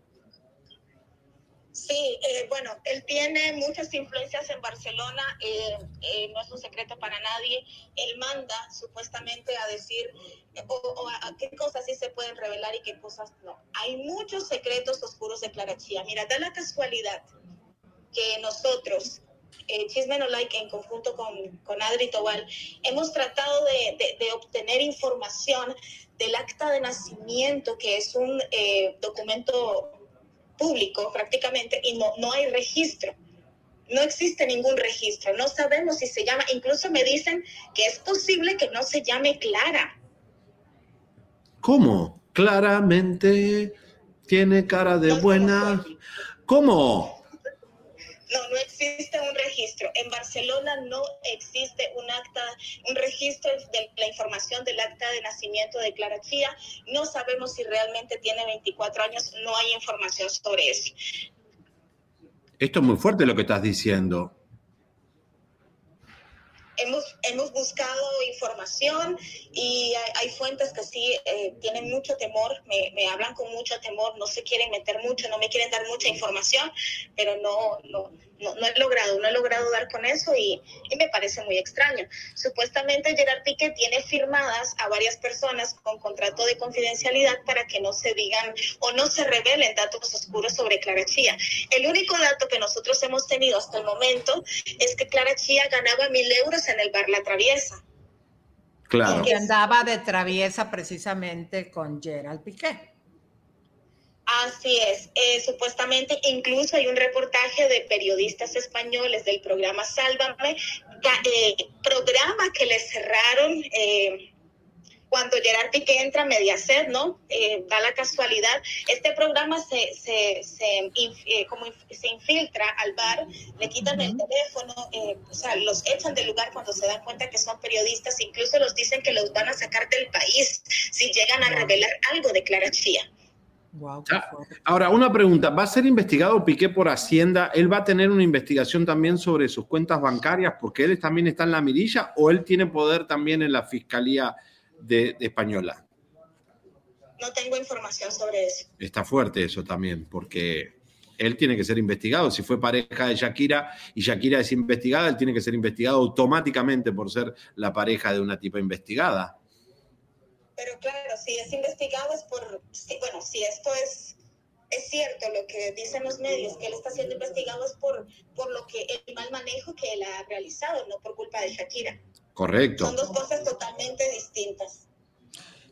Sí, eh, bueno, él tiene muchas influencias en Barcelona, eh, no es un secreto para nadie. Él manda supuestamente a decir qué cosas sí se pueden revelar y qué cosas no. Hay muchos secretos oscuros de Clara Chía. Mira, da la casualidad que nosotros eh, Chisme No Like en conjunto con, con Adri Tobal, hemos tratado de, obtener información del acta de nacimiento, que es un eh, documento público prácticamente, y no, no hay registro. No existe ningún registro, no sabemos si se llama, incluso me dicen que es posible que no se llame Clara. ¿Cómo? Claramente tiene cara de buena. ¿Cómo? No, no existe un registro. En Barcelona no existe un acta, un registro de la información del acta de nacimiento de Clara. No sabemos si realmente tiene 24 años, no hay información sobre eso. Esto es muy fuerte lo que estás diciendo hemos, hemos buscado información y hay, fuentes que sí eh, tienen mucho temor, me, me, hablan con mucho temor, no se quieren meter mucho, no me quieren dar mucha información, pero no, no, no, no he logrado, no he logrado dar con eso y, y, me parece muy extraño. Supuestamente Gerard Piqué tiene firmadas a varias personas con contrato de confidencialidad para que no se digan o no se revelen datos oscuros sobre Clara Chía. El único dato que nosotros hemos tenido hasta el momento es que Clara Chía ganaba mil euros en el bar La Traviesa. Claro. Que andaba de traviesa precisamente con Gerald Piqué. Así es, eh, supuestamente incluso hay un reportaje de periodistas españoles del programa Sálvame, eh, programa que le cerraron eh, cuando Gerard Piqué entra a Mediaset, ¿no? da la casualidad, este programa se, se, se, como se infiltra al bar, le quitan el teléfono, o sea, los echan del lugar cuando se dan cuenta que son periodistas, incluso los dicen que los van a sacar del país si llegan a revelar algo de Clara Chía. Ah, ahora, una pregunta, ¿va a ser investigado Piqué por Hacienda? ¿Él va a tener una investigación también sobre sus cuentas bancarias porque él también está en la mirilla o él tiene poder también en la Fiscalía de, Española? No tengo información sobre eso. Está fuerte eso también, porque él tiene que ser investigado. Si fue pareja de Shakira y Shakira es investigada, él tiene que ser investigado automáticamente por ser la pareja de una tipa investigada. Pero claro, si es investigado es por, bueno, si esto es, es cierto lo que dicen los medios, que él está siendo investigado es por, por lo que el mal manejo que él ha realizado, no por culpa de Shakira. Correcto. Son dos cosas totalmente distintas.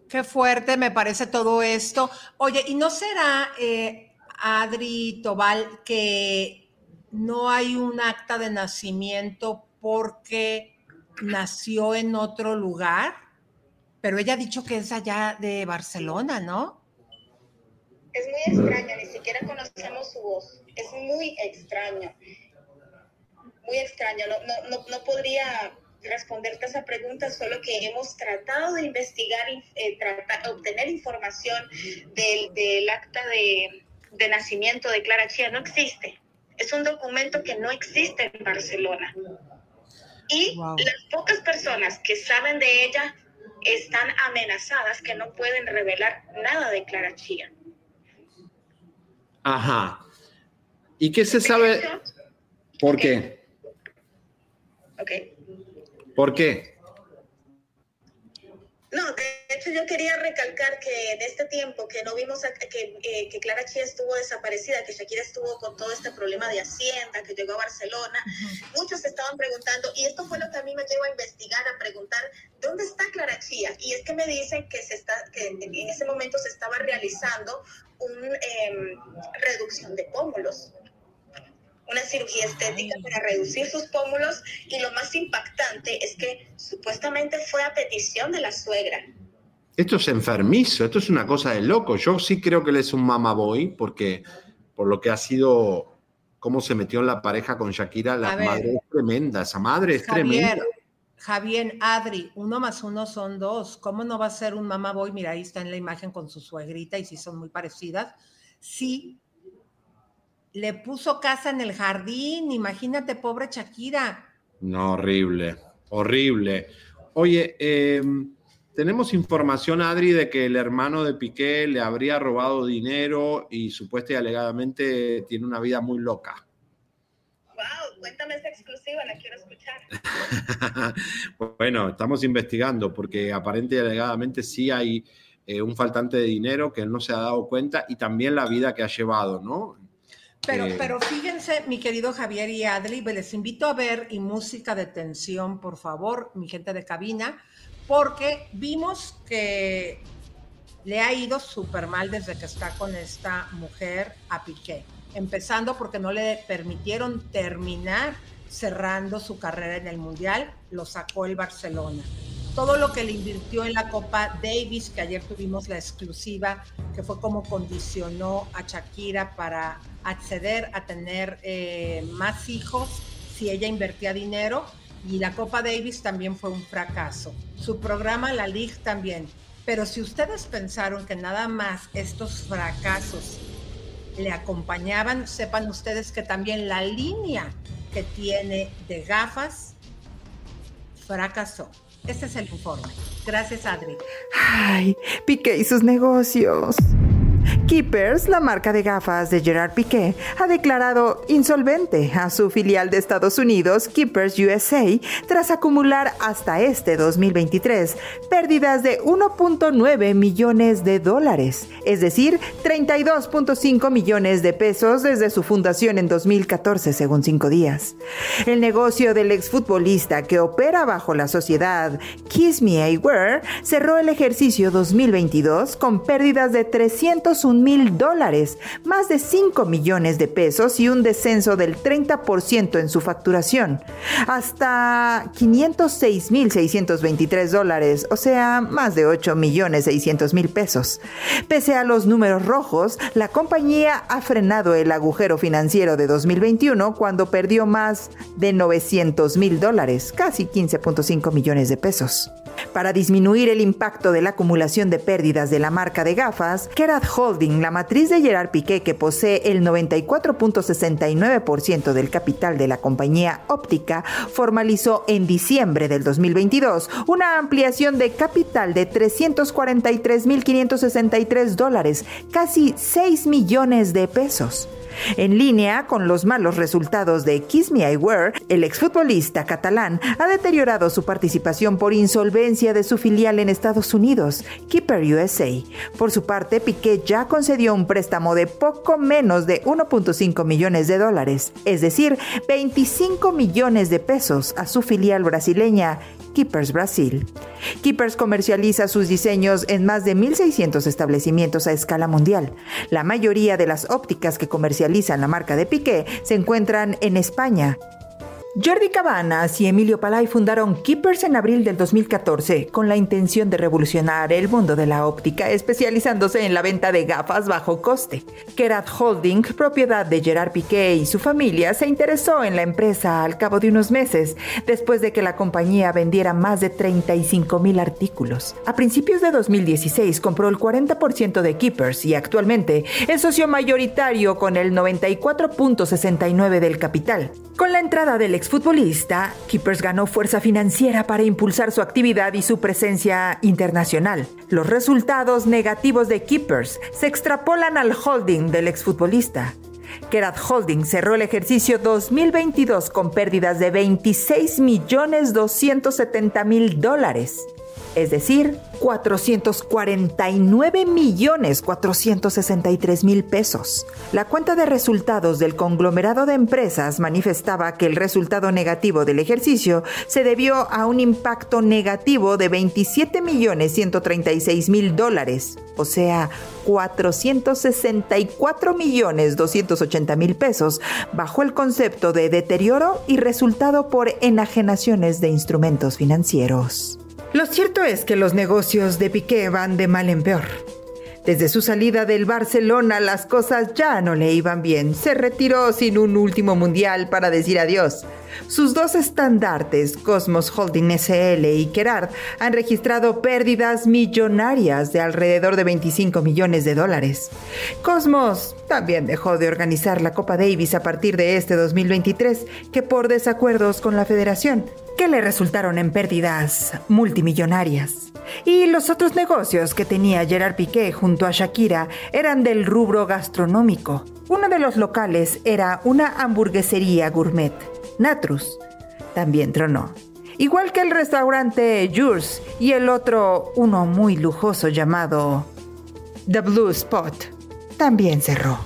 Qué fuerte me parece todo esto. Oye, ¿y no será, eh, Adri Tobal, que no hay un acta de nacimiento porque nació en otro lugar? Pero ella ha dicho que es allá de Barcelona, ¿no? Es muy extraño, ni siquiera conocemos su voz. Es muy extraño. Muy extraño. No, no, no, podría responderte a esa pregunta, solo que hemos tratado de investigar, eh, obtener información del, del acta de, de, nacimiento de Clara Chía. No existe. Es un documento que no existe en Barcelona. Y las pocas personas que saben de ella están amenazadas que no pueden revelar nada de Clara Chía. Ajá. ¿Y qué se sabe? ¿Por qué? Ok. ¿Por qué? No, de hecho yo quería recalcar que en este tiempo que no vimos que, eh, que, Clara Chía estuvo desaparecida, que Shakira estuvo con todo este problema de Hacienda, que llegó a Barcelona, muchos estaban preguntando, y esto fue lo que a mí me llevó a investigar, a preguntar, ¿dónde está Clara Chía? Y es que me dicen que, se está, que en ese momento se estaba realizando una em, reducción de pómulos una cirugía estética para reducir sus pómulos y lo más impactante es que supuestamente fue a petición de la suegra. Esto es enfermizo, esto es una cosa de loco. Yo sí creo que él es un mamaboy porque por lo que ha sido, cómo se metió en la pareja con Shakira, la madre es tremenda, esa madre es tremenda. Javier, Adri, uno más uno son dos. ¿Cómo no va a ser un mamá boy? Mira, ahí está en la imagen con su suegrita y sí son muy parecidas. Sí, le puso casa en el jardín. Imagínate, pobre Shakira. No, horrible, horrible. Oye, em, tenemos información, Adri, de que el hermano de Piqué le habría robado dinero y supuestamente y alegadamente tiene una vida muy loca. Wow, cuéntame esa exclusiva, la quiero escuchar. bueno, estamos investigando porque aparentemente y alegadamente sí hay eh, un faltante de dinero que él no se ha dado cuenta y también la vida que ha llevado, ¿no? Pero, eh, pero fíjense, mi querido Javier y Adri, les invito a ver y música de tensión, por favor, mi gente de cabina, porque vimos que le ha ido súper mal desde que está con esta mujer a Piqué, empezando porque no le permitieron terminar cerrando su carrera en el Mundial, lo sacó el Barcelona. Todo lo que le invirtió en la Copa Davis, que ayer tuvimos la exclusiva, que fue como condicionó a Shakira para acceder a tener eh, más hijos si ella invertía dinero, y la Copa Davis también fue un fracaso. Su programa, la League, también. Pero si ustedes pensaron que nada más estos fracasos le acompañaban, sepan ustedes que también la línea que tiene de gafas fracasó. Este es el informe. Gracias, Adri. Ay, Piqué y sus negocios. Keepers, la marca de gafas de Gerard Piqué, ha declarado insolvente a su filial de Estados Unidos, Keepers USA, tras acumular hasta este 2023 pérdidas de 1.9 millones de dólares, es decir, 32.5 millones de pesos desde su fundación en 2014, según cinco días. El negocio del exfutbolista que opera bajo la sociedad Kiss Me Wear cerró el ejercicio 2022 con pérdidas de 300 un mil dólares, más de 5 millones de pesos y un descenso del 30% en su facturación, hasta 506 mil 623 dólares, o sea, más de 8 millones 600 mil pesos. Pese a los números rojos, la compañía ha frenado el agujero financiero de 2021 cuando perdió más de 900 mil dólares, casi 15.5 millones de pesos. Para disminuir el impacto de la acumulación de pérdidas de la marca de gafas, Kerat Holding, la matriz de Gerard Piqué que posee el 94.69% del capital de la compañía óptica, formalizó en diciembre del 2022 una ampliación de capital de 343.563 dólares, casi 6 millones de pesos. En línea con los malos resultados de Kiss Me I Wear, el exfutbolista catalán ha deteriorado su participación por insolvencia de su filial en Estados Unidos, Keeper USA. Por su parte, Piqué ya concedió un préstamo de poco menos de 1.5 millones de dólares, es decir, 25 millones de pesos a su filial brasileña Keepers Brasil. Keepers comercializa sus diseños en más de 1.600 establecimientos a escala mundial. La mayoría de las ópticas que la marca de Piqué se encuentran en España, Jordi Cabanas y Emilio Palay fundaron Keepers en abril del 2014 con la intención de revolucionar el mundo de la óptica, especializándose en la venta de gafas bajo coste. Kerat Holding, propiedad de Gerard Piqué y su familia, se interesó en la empresa al cabo de unos meses, después de que la compañía vendiera más de 35 mil artículos. A principios de 2016 compró el 40% de Keepers y actualmente es socio mayoritario con el 94.69 del capital. Con la entrada del exfutbolista, Keepers ganó fuerza financiera para impulsar su actividad y su presencia internacional. Los resultados negativos de Keepers se extrapolan al holding del exfutbolista. Kerat Holding cerró el ejercicio 2022 con pérdidas de 26 millones 270 mil dólares es decir, 449 millones 463 mil pesos. La cuenta de resultados del conglomerado de empresas manifestaba que el resultado negativo del ejercicio se debió a un impacto negativo de 27 millones 136 mil dólares, o sea, 464 millones 280 mil pesos, bajo el concepto de deterioro y resultado por enajenaciones de instrumentos financieros. Lo cierto es que los negocios de Piqué van de mal en peor. Desde su salida del Barcelona las cosas ya no le iban bien. Se retiró sin un último mundial para decir adiós. Sus dos estandartes, Cosmos Holding SL y Gerard, han registrado pérdidas millonarias de alrededor de 25 millones de dólares. Cosmos también dejó de organizar la Copa Davis a partir de este 2023, que por desacuerdos con la federación, que le resultaron en pérdidas multimillonarias. Y los otros negocios que tenía Gerard Piqué junto a Shakira eran del rubro gastronómico. Uno de los locales era una hamburguesería gourmet, También tronó. Igual que el restaurante Yours y el otro, uno muy lujoso llamado The Blue Spot, también cerró.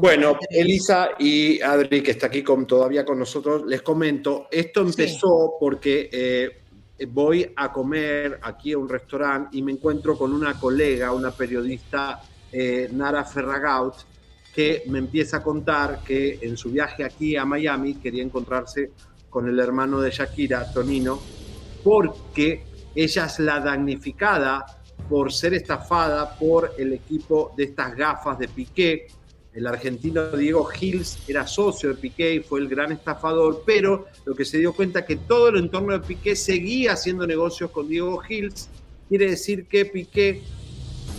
bueno, Elisa y Adri, que está aquí con, todavía con nosotros, les comento, esto empezó porque eh, voy a comer aquí a un restaurante y me encuentro con una colega, una periodista, eh, Nara Ferragaut, que me empieza a contar que en su viaje aquí a Miami quería encontrarse con el hermano de Shakira, Tonino, porque ella es la damnificada por ser estafada por el equipo de estas gafas de Piqué, el argentino Diego Hills era socio de Piqué y fue el gran estafador, pero lo que se dio cuenta que todo el entorno de Piqué seguía haciendo negocios con Diego Hills. Quiere decir que Piqué,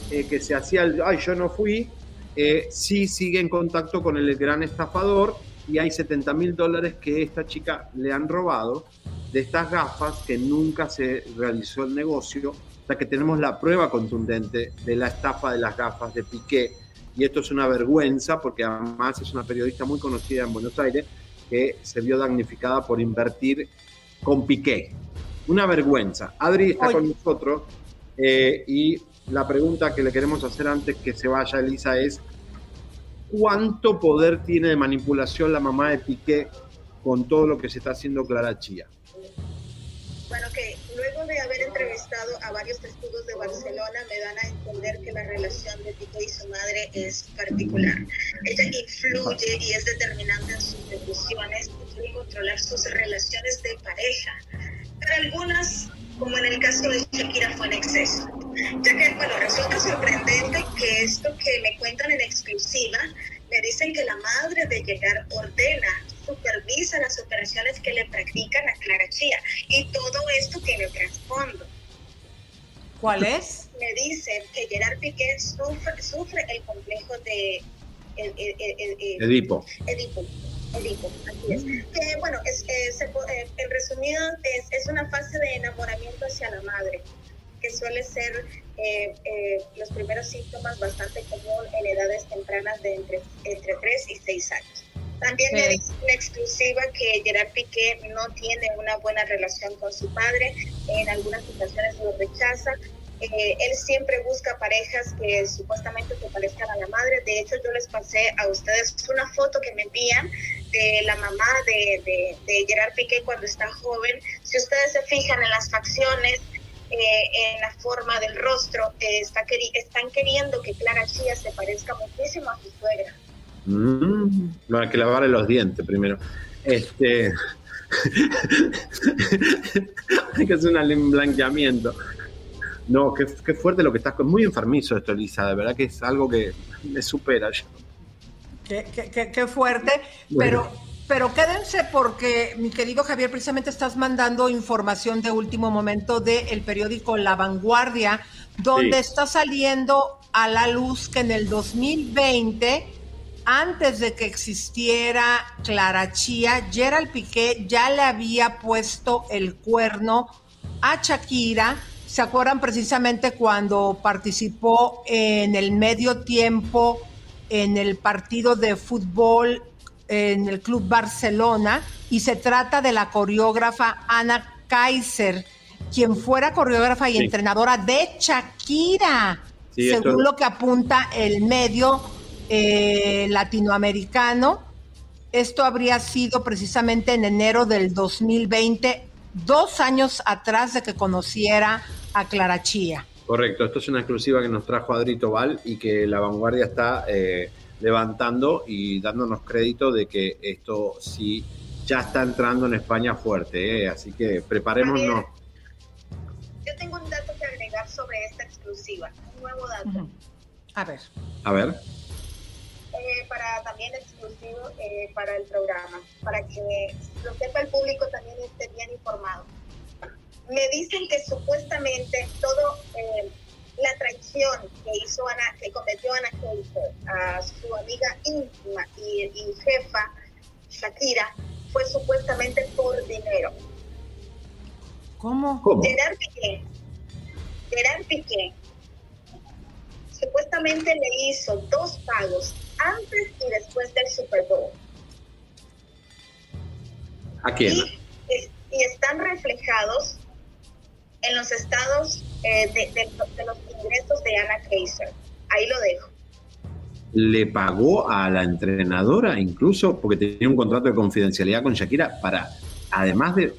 eh, que se hacía el, ay, yo no fui, eh, sí sigue en contacto con el gran estafador y hay 70 mil dólares que esta chica le han robado de estas gafas que nunca se realizó el negocio, hasta que tenemos la prueba contundente de la estafa de las gafas de Piqué y esto es una vergüenza porque además es una periodista muy conocida en Buenos Aires que se vio damnificada por invertir con Piqué. Una vergüenza. Adri está con nosotros eh, y la pregunta que le queremos hacer antes que se vaya Elisa es, ¿cuánto poder tiene de manipulación la mamá de Piqué con todo lo que se está haciendo Clara Chía? Bueno, que luego de haber entrevistado a varios testigos de Barcelona, me dan a entender que la relación de Piqué y su madre es particular. Ella influye y es determinante en sus decisiones y quiere controlar sus relaciones de pareja. Pero algunas, como en el caso de Shakira, fue en exceso. Ya que, bueno, resulta sorprendente que esto que me cuentan en exclusiva, me dicen que la madre de llegar ordena supervisa las operaciones que le practican a Clara Chía. Y todo esto tiene trasfondo. ¿Cuál es? Me dicen que Gerard Piqué sufre, sufre el complejo de Edipo. Edipo. Edipo, así es. Que, bueno, es, eh, en resumido, es, es, una fase de enamoramiento hacia la madre, que suele ser eh, eh, los primeros síntomas bastante común en edades tempranas de entre, entre 3 y 6 años. También me dice una exclusiva que Gerard Piqué no tiene una buena relación con su padre, en algunas situaciones lo rechaza. Eh, él siempre busca parejas que supuestamente se parezcan a la madre. De hecho, yo les pasé a ustedes una foto que me envían de la mamá de, de, Gerard Piqué cuando está joven. Si ustedes se fijan en las facciones, eh, en la forma del rostro, eh, está, están queriendo que Clara Chía se parezca muchísimo a su suegra. Mm, hay que lavarle los dientes primero. Este. hay que hacer un blanqueamiento. No, qué, fuerte lo que estás. Muy enfermizo esto, Elisa. De verdad que es algo que me supera. Qué, fuerte. Pero, pero quédense porque, mi querido Javier, precisamente estás mandando información de último momento del periódico La Vanguardia, donde está saliendo a la luz que en el 2020 antes de que existiera Clara Chía, Gerald Piqué ya le había puesto el cuerno a Shakira. ¿Se acuerdan precisamente cuando participó en el medio tiempo en el partido de fútbol en el Club Barcelona? Y se trata de la coreógrafa Ana Kaiser, quien fuera coreógrafa y entrenadora de Shakira, según lo que apunta el medio eh, latinoamericano. Esto habría sido precisamente en enero del 2020, dos años atrás de que conociera a Clara Chía. Correcto, esto es una exclusiva que nos trajo Adrito Val y que la vanguardia está eh, levantando y dándonos crédito de que esto sí ya está entrando en España fuerte, eh, así que preparémonos. Yo tengo un dato que agregar exclusiva, un nuevo dato. A ver. A ver. Eh, para también exclusivo eh, para el programa, para que lo sepa el público también esté bien informado. Me dicen que supuestamente todo eh, la traición que hizo Ana, que cometió Ana a su amiga íntima y, jefa Shakira fue supuestamente por dinero. ¿Cómo? Gerard Piqué, Gerard Piqué supuestamente le hizo dos pagos antes y después del Super Bowl. ¿A quién? Y, están reflejados en los estados eh, de, los ingresos de Ana Kaiser. Ahí lo dejo. Le pagó a la entrenadora, incluso porque tenía un contrato de confidencialidad con Shakira, para, además de,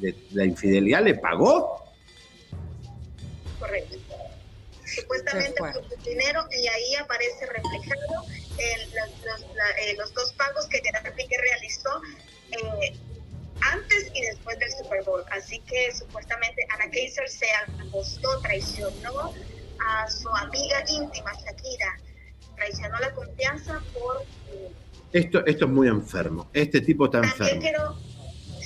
de la infidelidad, le pagó. Correcto supuestamente por su dinero y ahí aparece reflejado eh, los, dos pagos que Gerard Piqué realizó eh, antes y después del Super Bowl. Así que supuestamente Ana Kaiser se acostó, traicionó a su amiga íntima Shakira, traicionó la confianza por... Eh, esto, esto es muy enfermo, este tipo está enfermo. Quiero,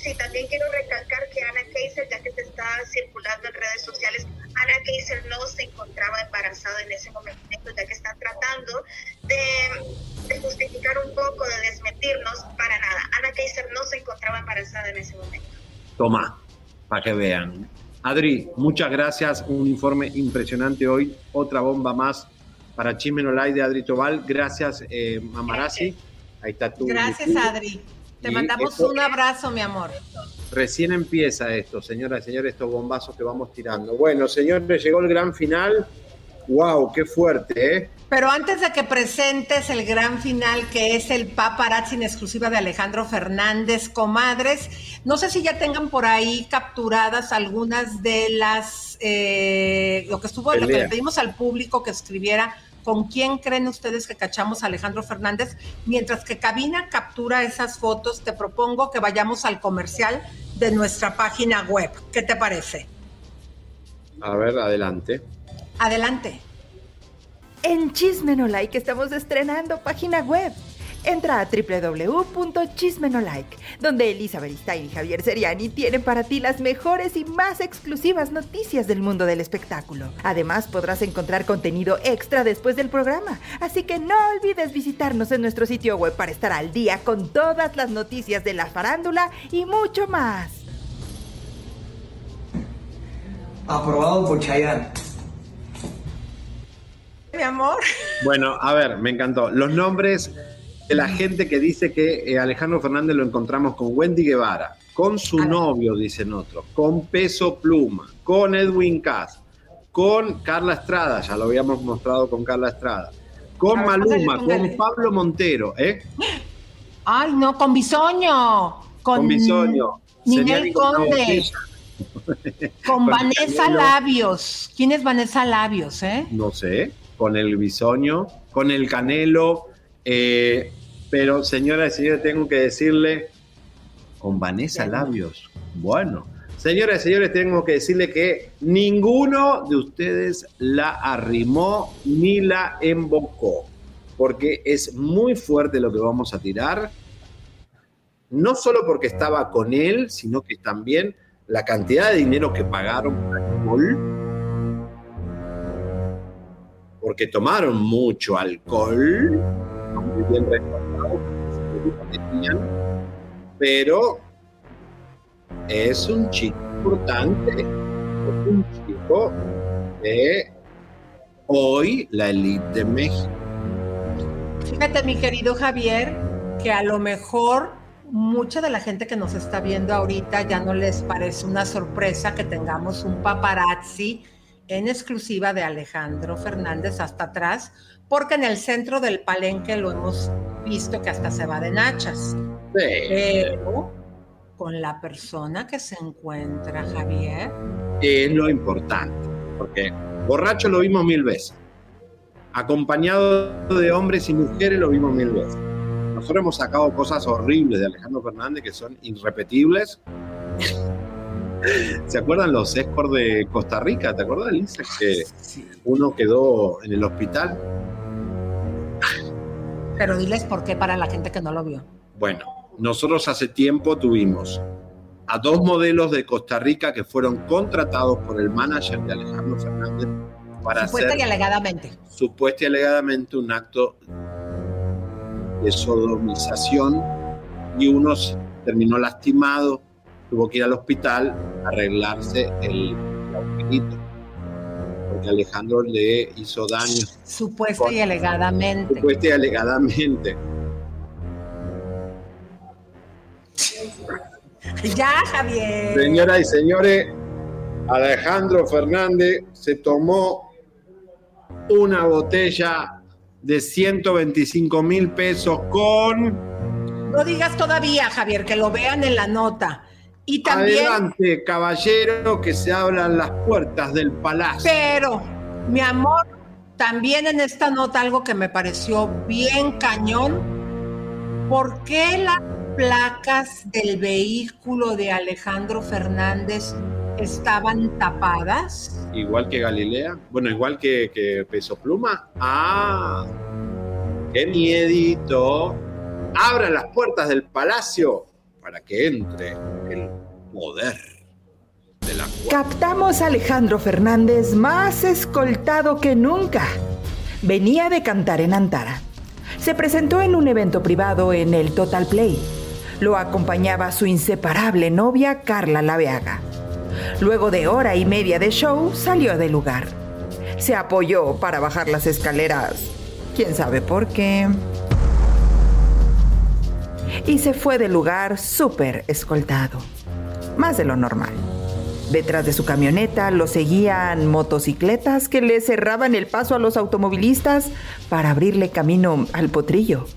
sí, también quiero recalcar que Ana Kaiser, ya que se está circulando en redes sociales, Ana Kaiser no se encontraba embarazada en ese momento, ya que están tratando de, justificar un poco, de desmentirnos, para nada. Ana Kaiser no se encontraba embarazada en ese momento. Toma, para que vean. Adri, muchas gracias. Un informe impresionante hoy. Otra bomba más para Chimenolay de Adri Tobal. Gracias, eh, Mamarazzi. Ahí está tu. Gracias, Adri. Te mandamos un abrazo, mi amor. Recién empieza esto, señoras y señores, estos bombazos que vamos tirando. Bueno, señores, llegó el gran final. ¡Wow! ¡Qué fuerte, eh! Pero antes de que presentes el gran final, que es el paparazzi en exclusiva de Alejandro Fernández, comadres, no sé si ya tengan por ahí capturadas algunas de las, eh, lo que estuvo, lo que le pedimos al público que escribiera ¿Con quién creen ustedes que cachamos a Alejandro Fernández? Mientras que Cabina captura esas fotos, te propongo que vayamos al comercial de nuestra página web. ¿Qué te parece? A ver, adelante. Adelante. En Chisme No Like estamos estrenando página web Entra a www.chismenolike, donde Elizabeth Stein y Javier Seriani tienen para ti las mejores y más exclusivas noticias del mundo del espectáculo. Además, podrás encontrar contenido extra después del programa, así que no olvides visitarnos en nuestro sitio web para estar al día con todas las noticias de la farándula y mucho más. Aprobado por Chayanne. Mi amor. Bueno, a ver, me encantó. Los nombres de la gente que dice que eh, Alejandro Fernández lo encontramos con Wendy Guevara, con su novio, dicen otros, con Peso Pluma, con Edwin Cass, con Carla Estrada, ya lo habíamos mostrado con Carla Estrada, con Maluma, con Pablo Montero, ¿eh? Ay, no, con Bisoño. Con, Bisoño. Ninel Conde. Con, Vanessa Labios. ¿Quién es Vanessa Labios, eh? No sé. Con el Bisoño, con el Canelo, eh, pero señoras y señores, tengo que decirle, con Vanessa Labios, bueno, señoras y señores, tengo que decirle que ninguno de ustedes la arrimó ni la embocó, porque es muy fuerte lo que vamos a tirar, no solo porque estaba con él, sino que también la cantidad de dinero que pagaron por alcohol, porque tomaron mucho alcohol, muy bien pero es un chico importante, es un chico de hoy la elite de México. Fíjate, mi querido Javier, que a lo mejor mucha de la gente que nos está viendo ahorita ya no les parece una sorpresa que tengamos un paparazzi en exclusiva de Alejandro Fernández hasta atrás, porque en el centro del palenque lo hemos visto que hasta se va de nachas. Pero con la persona que se encuentra, Javier. Es lo importante, porque borracho lo vimos mil veces. Acompañado de hombres y mujeres lo vimos mil veces. Nosotros hemos sacado cosas horribles de Alejandro Fernández que son irrepetibles. ¿Se acuerdan los escorts de Costa Rica? ¿Te acuerdas, Lisa? Que uno quedó en el hospital. Pero diles por qué para la gente que no lo vio. Bueno, nosotros hace tiempo tuvimos a dos modelos de Costa Rica que fueron contratados por el manager de Alejandro Fernández para Supuesta y alegadamente. Supuesta y alegadamente un acto de sodomización y uno terminó lastimado, tuvo que ir al hospital a arreglarse el, el porque Alejandro le hizo daño. Supuesta y alegadamente. Supuesta y alegadamente. Ya, Javier. Señoras y señores, Alejandro Fernández se tomó una botella de 125 mil pesos con... No digas todavía, Javier, que lo vean en la nota. Y también... Adelante, caballero, que se abran las puertas del palacio. Pero, mi amor, también en esta nota algo que me pareció bien cañón. ¿Por qué las placas del vehículo de Alejandro Fernández estaban tapadas. Igual que Galilea. Bueno, igual que, Peso Pluma. Ah, qué miedito. Abra las puertas del palacio para que entre el poder. De la Captamos a Alejandro Fernández más escoltado que nunca. Venía de cantar en Antara. Se presentó en un evento privado en el Total Play. Lo acompañaba su inseparable novia Carla Laveaga. Luego de hora y media de show, salió del lugar. Se apoyó para bajar las escaleras. ¿Quién sabe por qué? Y se fue del lugar súper escoltado. Más de lo normal. Detrás de su camioneta lo seguían motocicletas que le cerraban el paso a los automovilistas para abrirle camino al potrillo.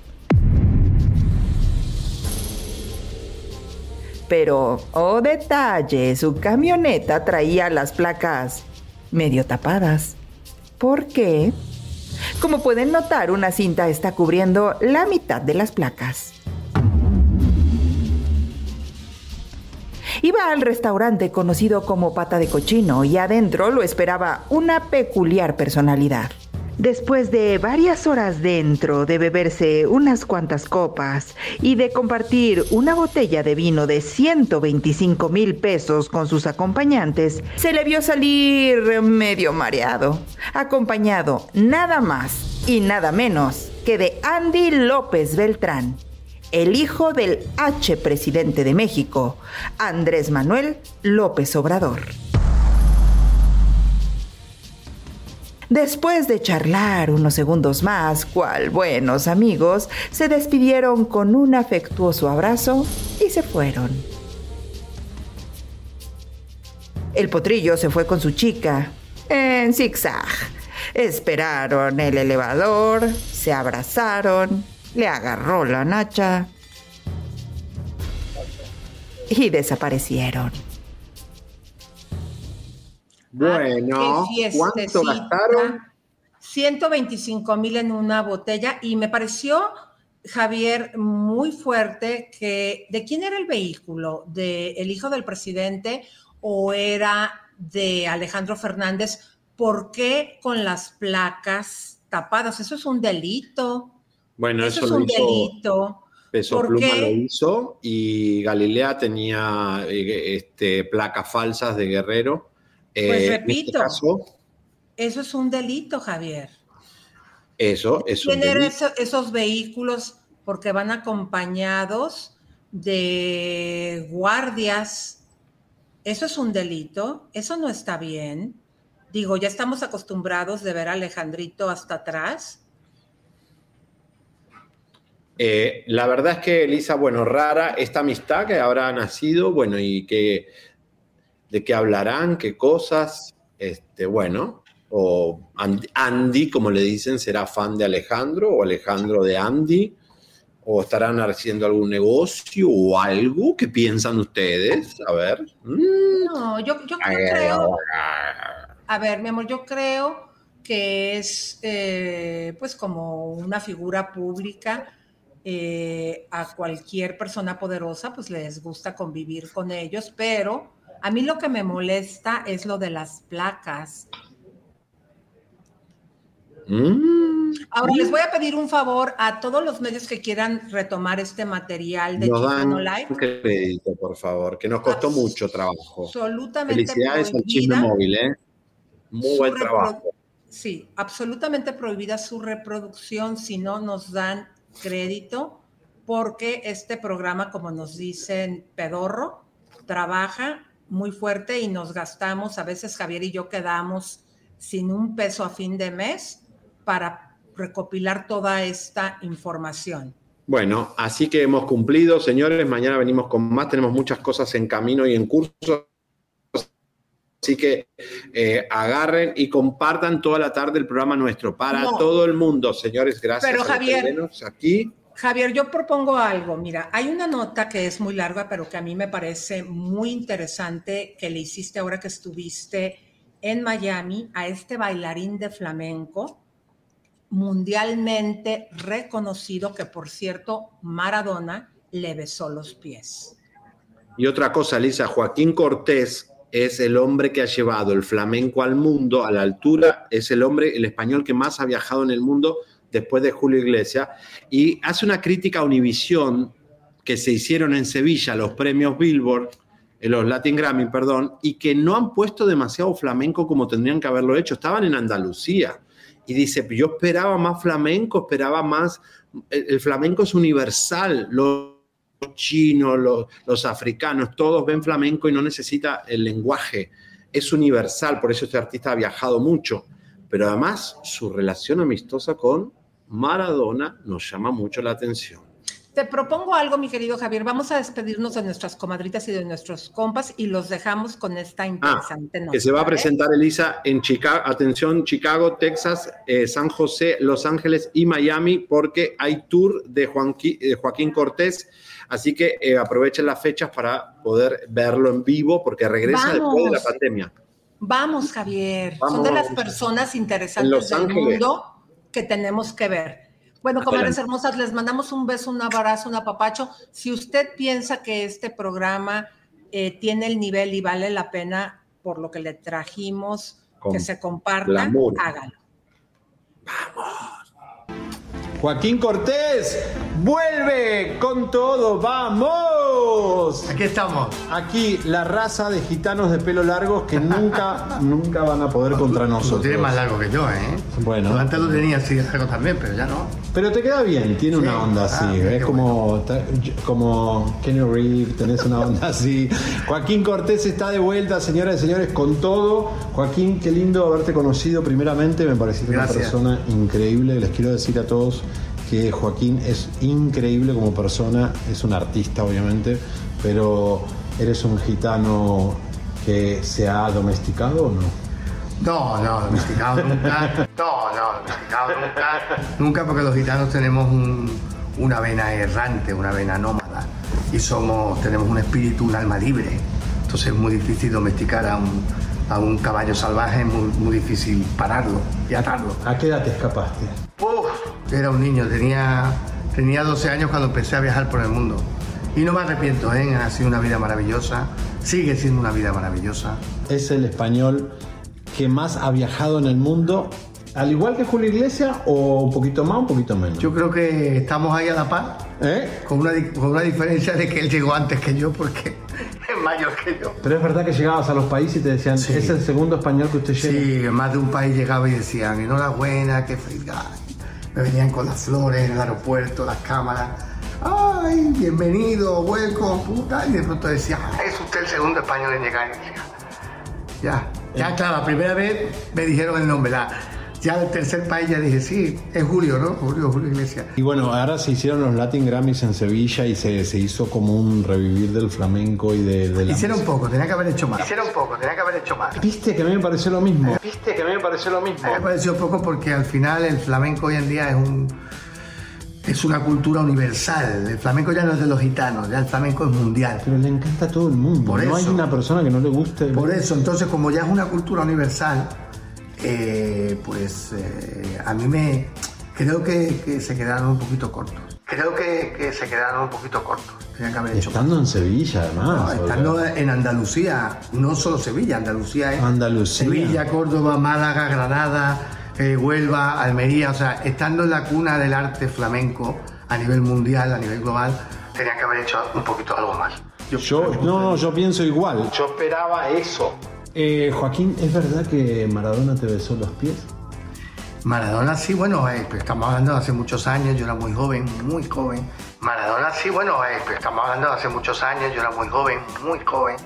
Pero, oh detalle, su camioneta traía las placas medio tapadas. ¿Por qué? Como pueden notar, una cinta está cubriendo la mitad de las placas. Iba al restaurante conocido como Pata de Cochino y adentro lo esperaba una peculiar personalidad. Después de varias horas dentro, de beberse unas cuantas copas y de compartir una botella de vino de 125 mil pesos con sus acompañantes, se le vio salir medio mareado, acompañado nada más y nada menos que de Andy López Beltrán, el hijo del H presidente de México, Andrés Manuel López Obrador. Después de charlar unos segundos más, cual buenos amigos, se despidieron con un afectuoso abrazo y se fueron. El potrillo se fue con su chica en zigzag. Esperaron el elevador, se abrazaron, le agarró la nacha y desaparecieron. Bueno, ¿cuánto gastaron? 125 mil en una botella y me pareció, Javier, muy fuerte que de quién era el vehículo, de el hijo del presidente o era de Alejandro Fernández, ¿por qué con las placas tapadas? Eso es un delito. Bueno, eso, es un delito. Peso Pluma lo hizo y Galilea tenía eh, este, placas falsas de Guerrero pues eh, este repito, eso es un delito, Javier. Eso es un delito. esos vehículos porque van acompañados de guardias. Eso es un delito, eso no está bien. Digo, ya estamos acostumbrados de ver a Alejandrito hasta atrás. Eh, la verdad es que, Elisa, bueno, rara esta amistad que habrá nacido, bueno, y que de qué hablarán, qué cosas, este, bueno, o Andy, como le dicen, será fan de Alejandro o Alejandro de Andy, o estarán haciendo algún negocio o algo, ¿qué piensan ustedes? A ver. Mm. No, yo, creo, a ver, mi amor, yo creo que es eh, pues como una figura pública. Eh, a cualquier persona poderosa pues les gusta convivir con ellos, pero A mí lo que me molesta es lo de las placas. Mm. Ahora les voy a pedir un favor a todos los medios que quieran retomar este material de Chisme Live. crédito, por favor, que nos costó mucho trabajo. Absolutamente. Felicidades al Chisme Móvil, ¿eh? Muy buen trabajo. Sí, absolutamente prohibida su reproducción si no nos dan crédito, porque este programa, como nos dicen Pedorro, trabaja muy fuerte y nos gastamos, a veces Javier y yo quedamos sin un peso a fin de mes para recopilar toda esta información. Bueno, así que hemos cumplido, señores. Mañana venimos con más. Tenemos muchas cosas en camino y en curso. Así que eh, agarren y compartan toda la tarde el programa nuestro para todo el mundo, señores. Gracias. Pero Javier, aquí. Javier, yo propongo algo. Mira, hay una nota que es muy larga, pero que a mí me parece muy interesante que le hiciste ahora que estuviste en Miami a este bailarín de flamenco mundialmente reconocido que, por cierto, Maradona le besó los pies. Y otra cosa, Lisa, Joaquín Cortés es el hombre que ha llevado el flamenco al mundo, a la altura, es el hombre, el español que más ha viajado en el mundo después de Julio Iglesias, y hace una crítica a Univisión que se hicieron en Sevilla, los premios Billboard, eh, los Latin Grammy, perdón, y que no han puesto demasiado flamenco como tendrían que haberlo hecho, estaban en Andalucía. Y dice, yo esperaba más flamenco, esperaba más, el, flamenco es universal, los chinos, los, los, africanos, todos ven flamenco y no necesita el lenguaje, es universal, por eso este artista ha viajado mucho, pero además su relación amistosa con Maradona nos llama mucho la atención. Te propongo algo, mi querido Javier. Vamos a despedirnos de nuestras comadritas y de nuestros compas y los dejamos con esta ah, interesante nota. Que se va a presentar, Elisa, en Chicago, atención, Chicago, Texas, eh, San José, Los Ángeles y Miami, porque hay tour de Joaquín, Cortés. Así que eh, aprovechen las fechas para poder verlo en vivo, porque regresa después de la pandemia. Vamos, Javier. Son de las personas interesantes del mundo que tenemos que ver. Bueno, comadres hermosas, les mandamos un beso, un abrazo, un apapacho. Si usted piensa que este programa eh, tiene el nivel y vale la pena por lo que le trajimos, que se comparta, hágalo. Vamos. Joaquín Cortés, vuelve con todo, vamos. Aquí estamos. Aquí la raza de gitanos de pelo largo que nunca, nunca van a poder contra nosotros. Tiene más largo que yo, ¿eh? Bueno. Antes lo tenía así largo también, pero ya no. Pero te queda bien, tiene una onda así, ah, es como, como Kenny Reeve, tenés una onda así. Joaquín Cortés está de vuelta, señoras y señores, con todo. Joaquín, qué lindo haberte conocido primeramente, me pareciste una persona increíble. Les quiero decir a todos que Joaquín es increíble como persona, es un artista obviamente, pero ¿eres un gitano que se ha domesticado o no? No, no, domesticado nunca. No, no, domesticado nunca. Nunca porque los gitanos tenemos una vena errante, una vena nómada y somos, tenemos un espíritu, un alma libre. Entonces es muy difícil domesticar a un, a un caballo salvaje, es muy, muy difícil pararlo y atarlo. ¿A qué edad te escapaste? Era un niño, tenía, tenía 12 años cuando empecé a viajar por el mundo. Y no me arrepiento, ¿eh? ha sido una vida maravillosa, sigue siendo una vida maravillosa. Es el español que más ha viajado en el mundo, al igual que Julio Iglesias, o un poquito más, un poquito menos. Yo creo que estamos ahí a la par, ¿Eh? con, una, con una diferencia de que él llegó antes que yo, porque es mayor que yo. Pero es verdad que llegabas a los países y te decían, es el segundo español que usted llega. Sí, más de un país llegaba y decían, enhorabuena, qué feliz me venían con las flores en el aeropuerto, las cámaras. ¡Ay, bienvenido, welcome, puta! Y de pronto decía, es usted el segundo español en llegar. ya, ya, eh. claro, la primera vez me dijeron el nombre, la, ya el tercer país ya dije, sí, es Julio, ¿no? Julio, Julio Iglesias. Y bueno, ahora se hicieron los Latin Grammys en Sevilla y se, se hizo como un revivir del flamenco y de, de la Hicieron poco, tenía que haber hecho más. Hicieron poco, tenía que haber hecho más. Viste que a mí me pareció lo mismo. Viste que a mí me pareció lo mismo. Me pareció poco porque al final el flamenco hoy en día es un es una cultura universal. El flamenco ya no es de los gitanos, ya el flamenco es mundial. Pero le encanta a todo el mundo. no hay una persona que no le guste. Por eso, entonces, como ya es una cultura universal, eh, pues eh, a mí me creo que, se quedaron un poquito cortos. creo que, se quedaron un poquito cortos. estando en Sevilla, además. estando en Andalucía, no solo Sevilla, Andalucía es Andalucía. Sevilla, Córdoba, Málaga, Granada, eh, Huelva, Almería, o sea, estando en la cuna del arte flamenco a nivel mundial, a nivel global, tenía que haber hecho un poquito algo más. Yo, no, yo pienso igual. Yo esperaba eso. Eh, Joaquín, ¿es verdad que Maradona te besó los pies? Maradona sí, bueno, eh, estamos hablando de hace muchos años, yo era muy joven, muy joven. Maradona sí, bueno, eh, estamos hablando de hace muchos años, yo era muy joven, muy joven.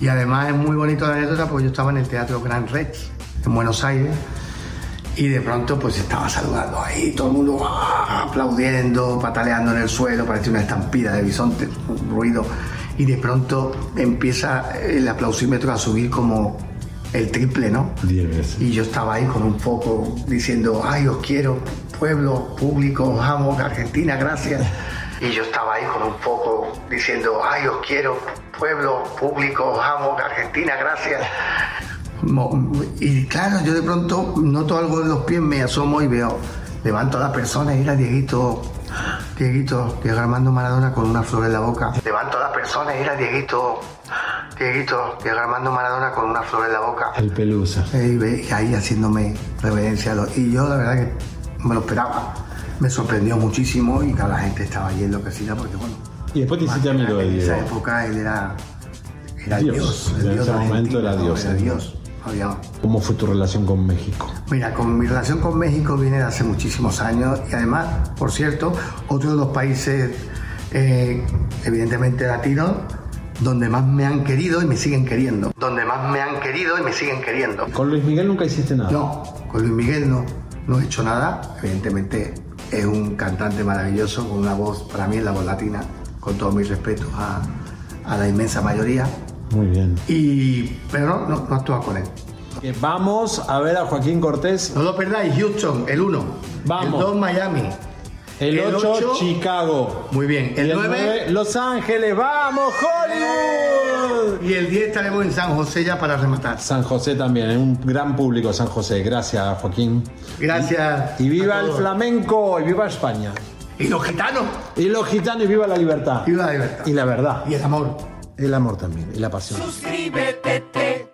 Y además es muy bonito la anécdota porque yo estaba en el Teatro Gran Rex, en Buenos Aires, y de pronto pues estaba saludando ahí, todo el mundo ¡ah! aplaudiendo, pataleando en el suelo, parecía una estampida de bisonte, un ruido. Y de pronto empieza el aplausímetro a subir como el triple, ¿no? Y yo estaba ahí con un foco diciendo, ay, os quiero, pueblo, público, amo, Argentina, gracias. Y yo estaba ahí con un foco diciendo, ay, os quiero, pueblo, público, amo, Argentina, gracias. Y claro, yo de pronto noto algo en los pies, me asomo y veo, levanto a la persona y era Dieguito, Dieguito, Diego Armando Maradona con una flor en la boca. Levanto a la persona y era Dieguito, Dieguito, Diego Armando Maradona con una flor en la boca. El pelusa. Y ahí haciéndome reverencia. Y yo la verdad que me lo esperaba. Me sorprendió muchísimo y cada la gente estaba ahí enloquecida porque bueno. Y después te hiciste amigo de Diego. En esa época él era, era Dios. en ese momento era Dios. Era Dios. ¿Cómo fue tu relación con México? Mira, con mi relación con México viene de hace muchísimos años y además, por cierto, otro de los países eh, evidentemente latinos donde más me han querido y me siguen queriendo. Donde más me han querido y me siguen queriendo. ¿Con Luis Miguel nunca hiciste nada? No, con Luis Miguel no, no he hecho nada. Evidentemente es un cantante maravilloso con una voz, para mí es la voz latina, con todo mi respeto a, la inmensa mayoría. Muy bien. Y, pero no, no, actúa con él. Vamos a ver a Joaquín Cortés. No lo perdáis, Houston, el 1. Vamos. El 2, Miami. El 8, Chicago. Muy bien. El, 9, Los Ángeles. ¡Vamos, Hollywood! Y el 10 estaremos en San José ya para rematar. San José también, en un gran público San José. Gracias, Joaquín. Gracias. Y, viva el flamenco y viva España. Y los gitanos. Y los gitanos y viva la libertad. Viva la libertad. Y la verdad. Y el amor. El amor también. Y la pasión. Suscríbete,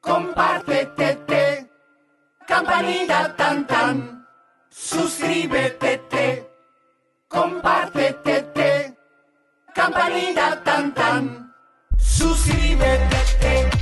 compártete, campanita tan tan. Suscríbete, compártete, campanita tan tan. Suscríbete.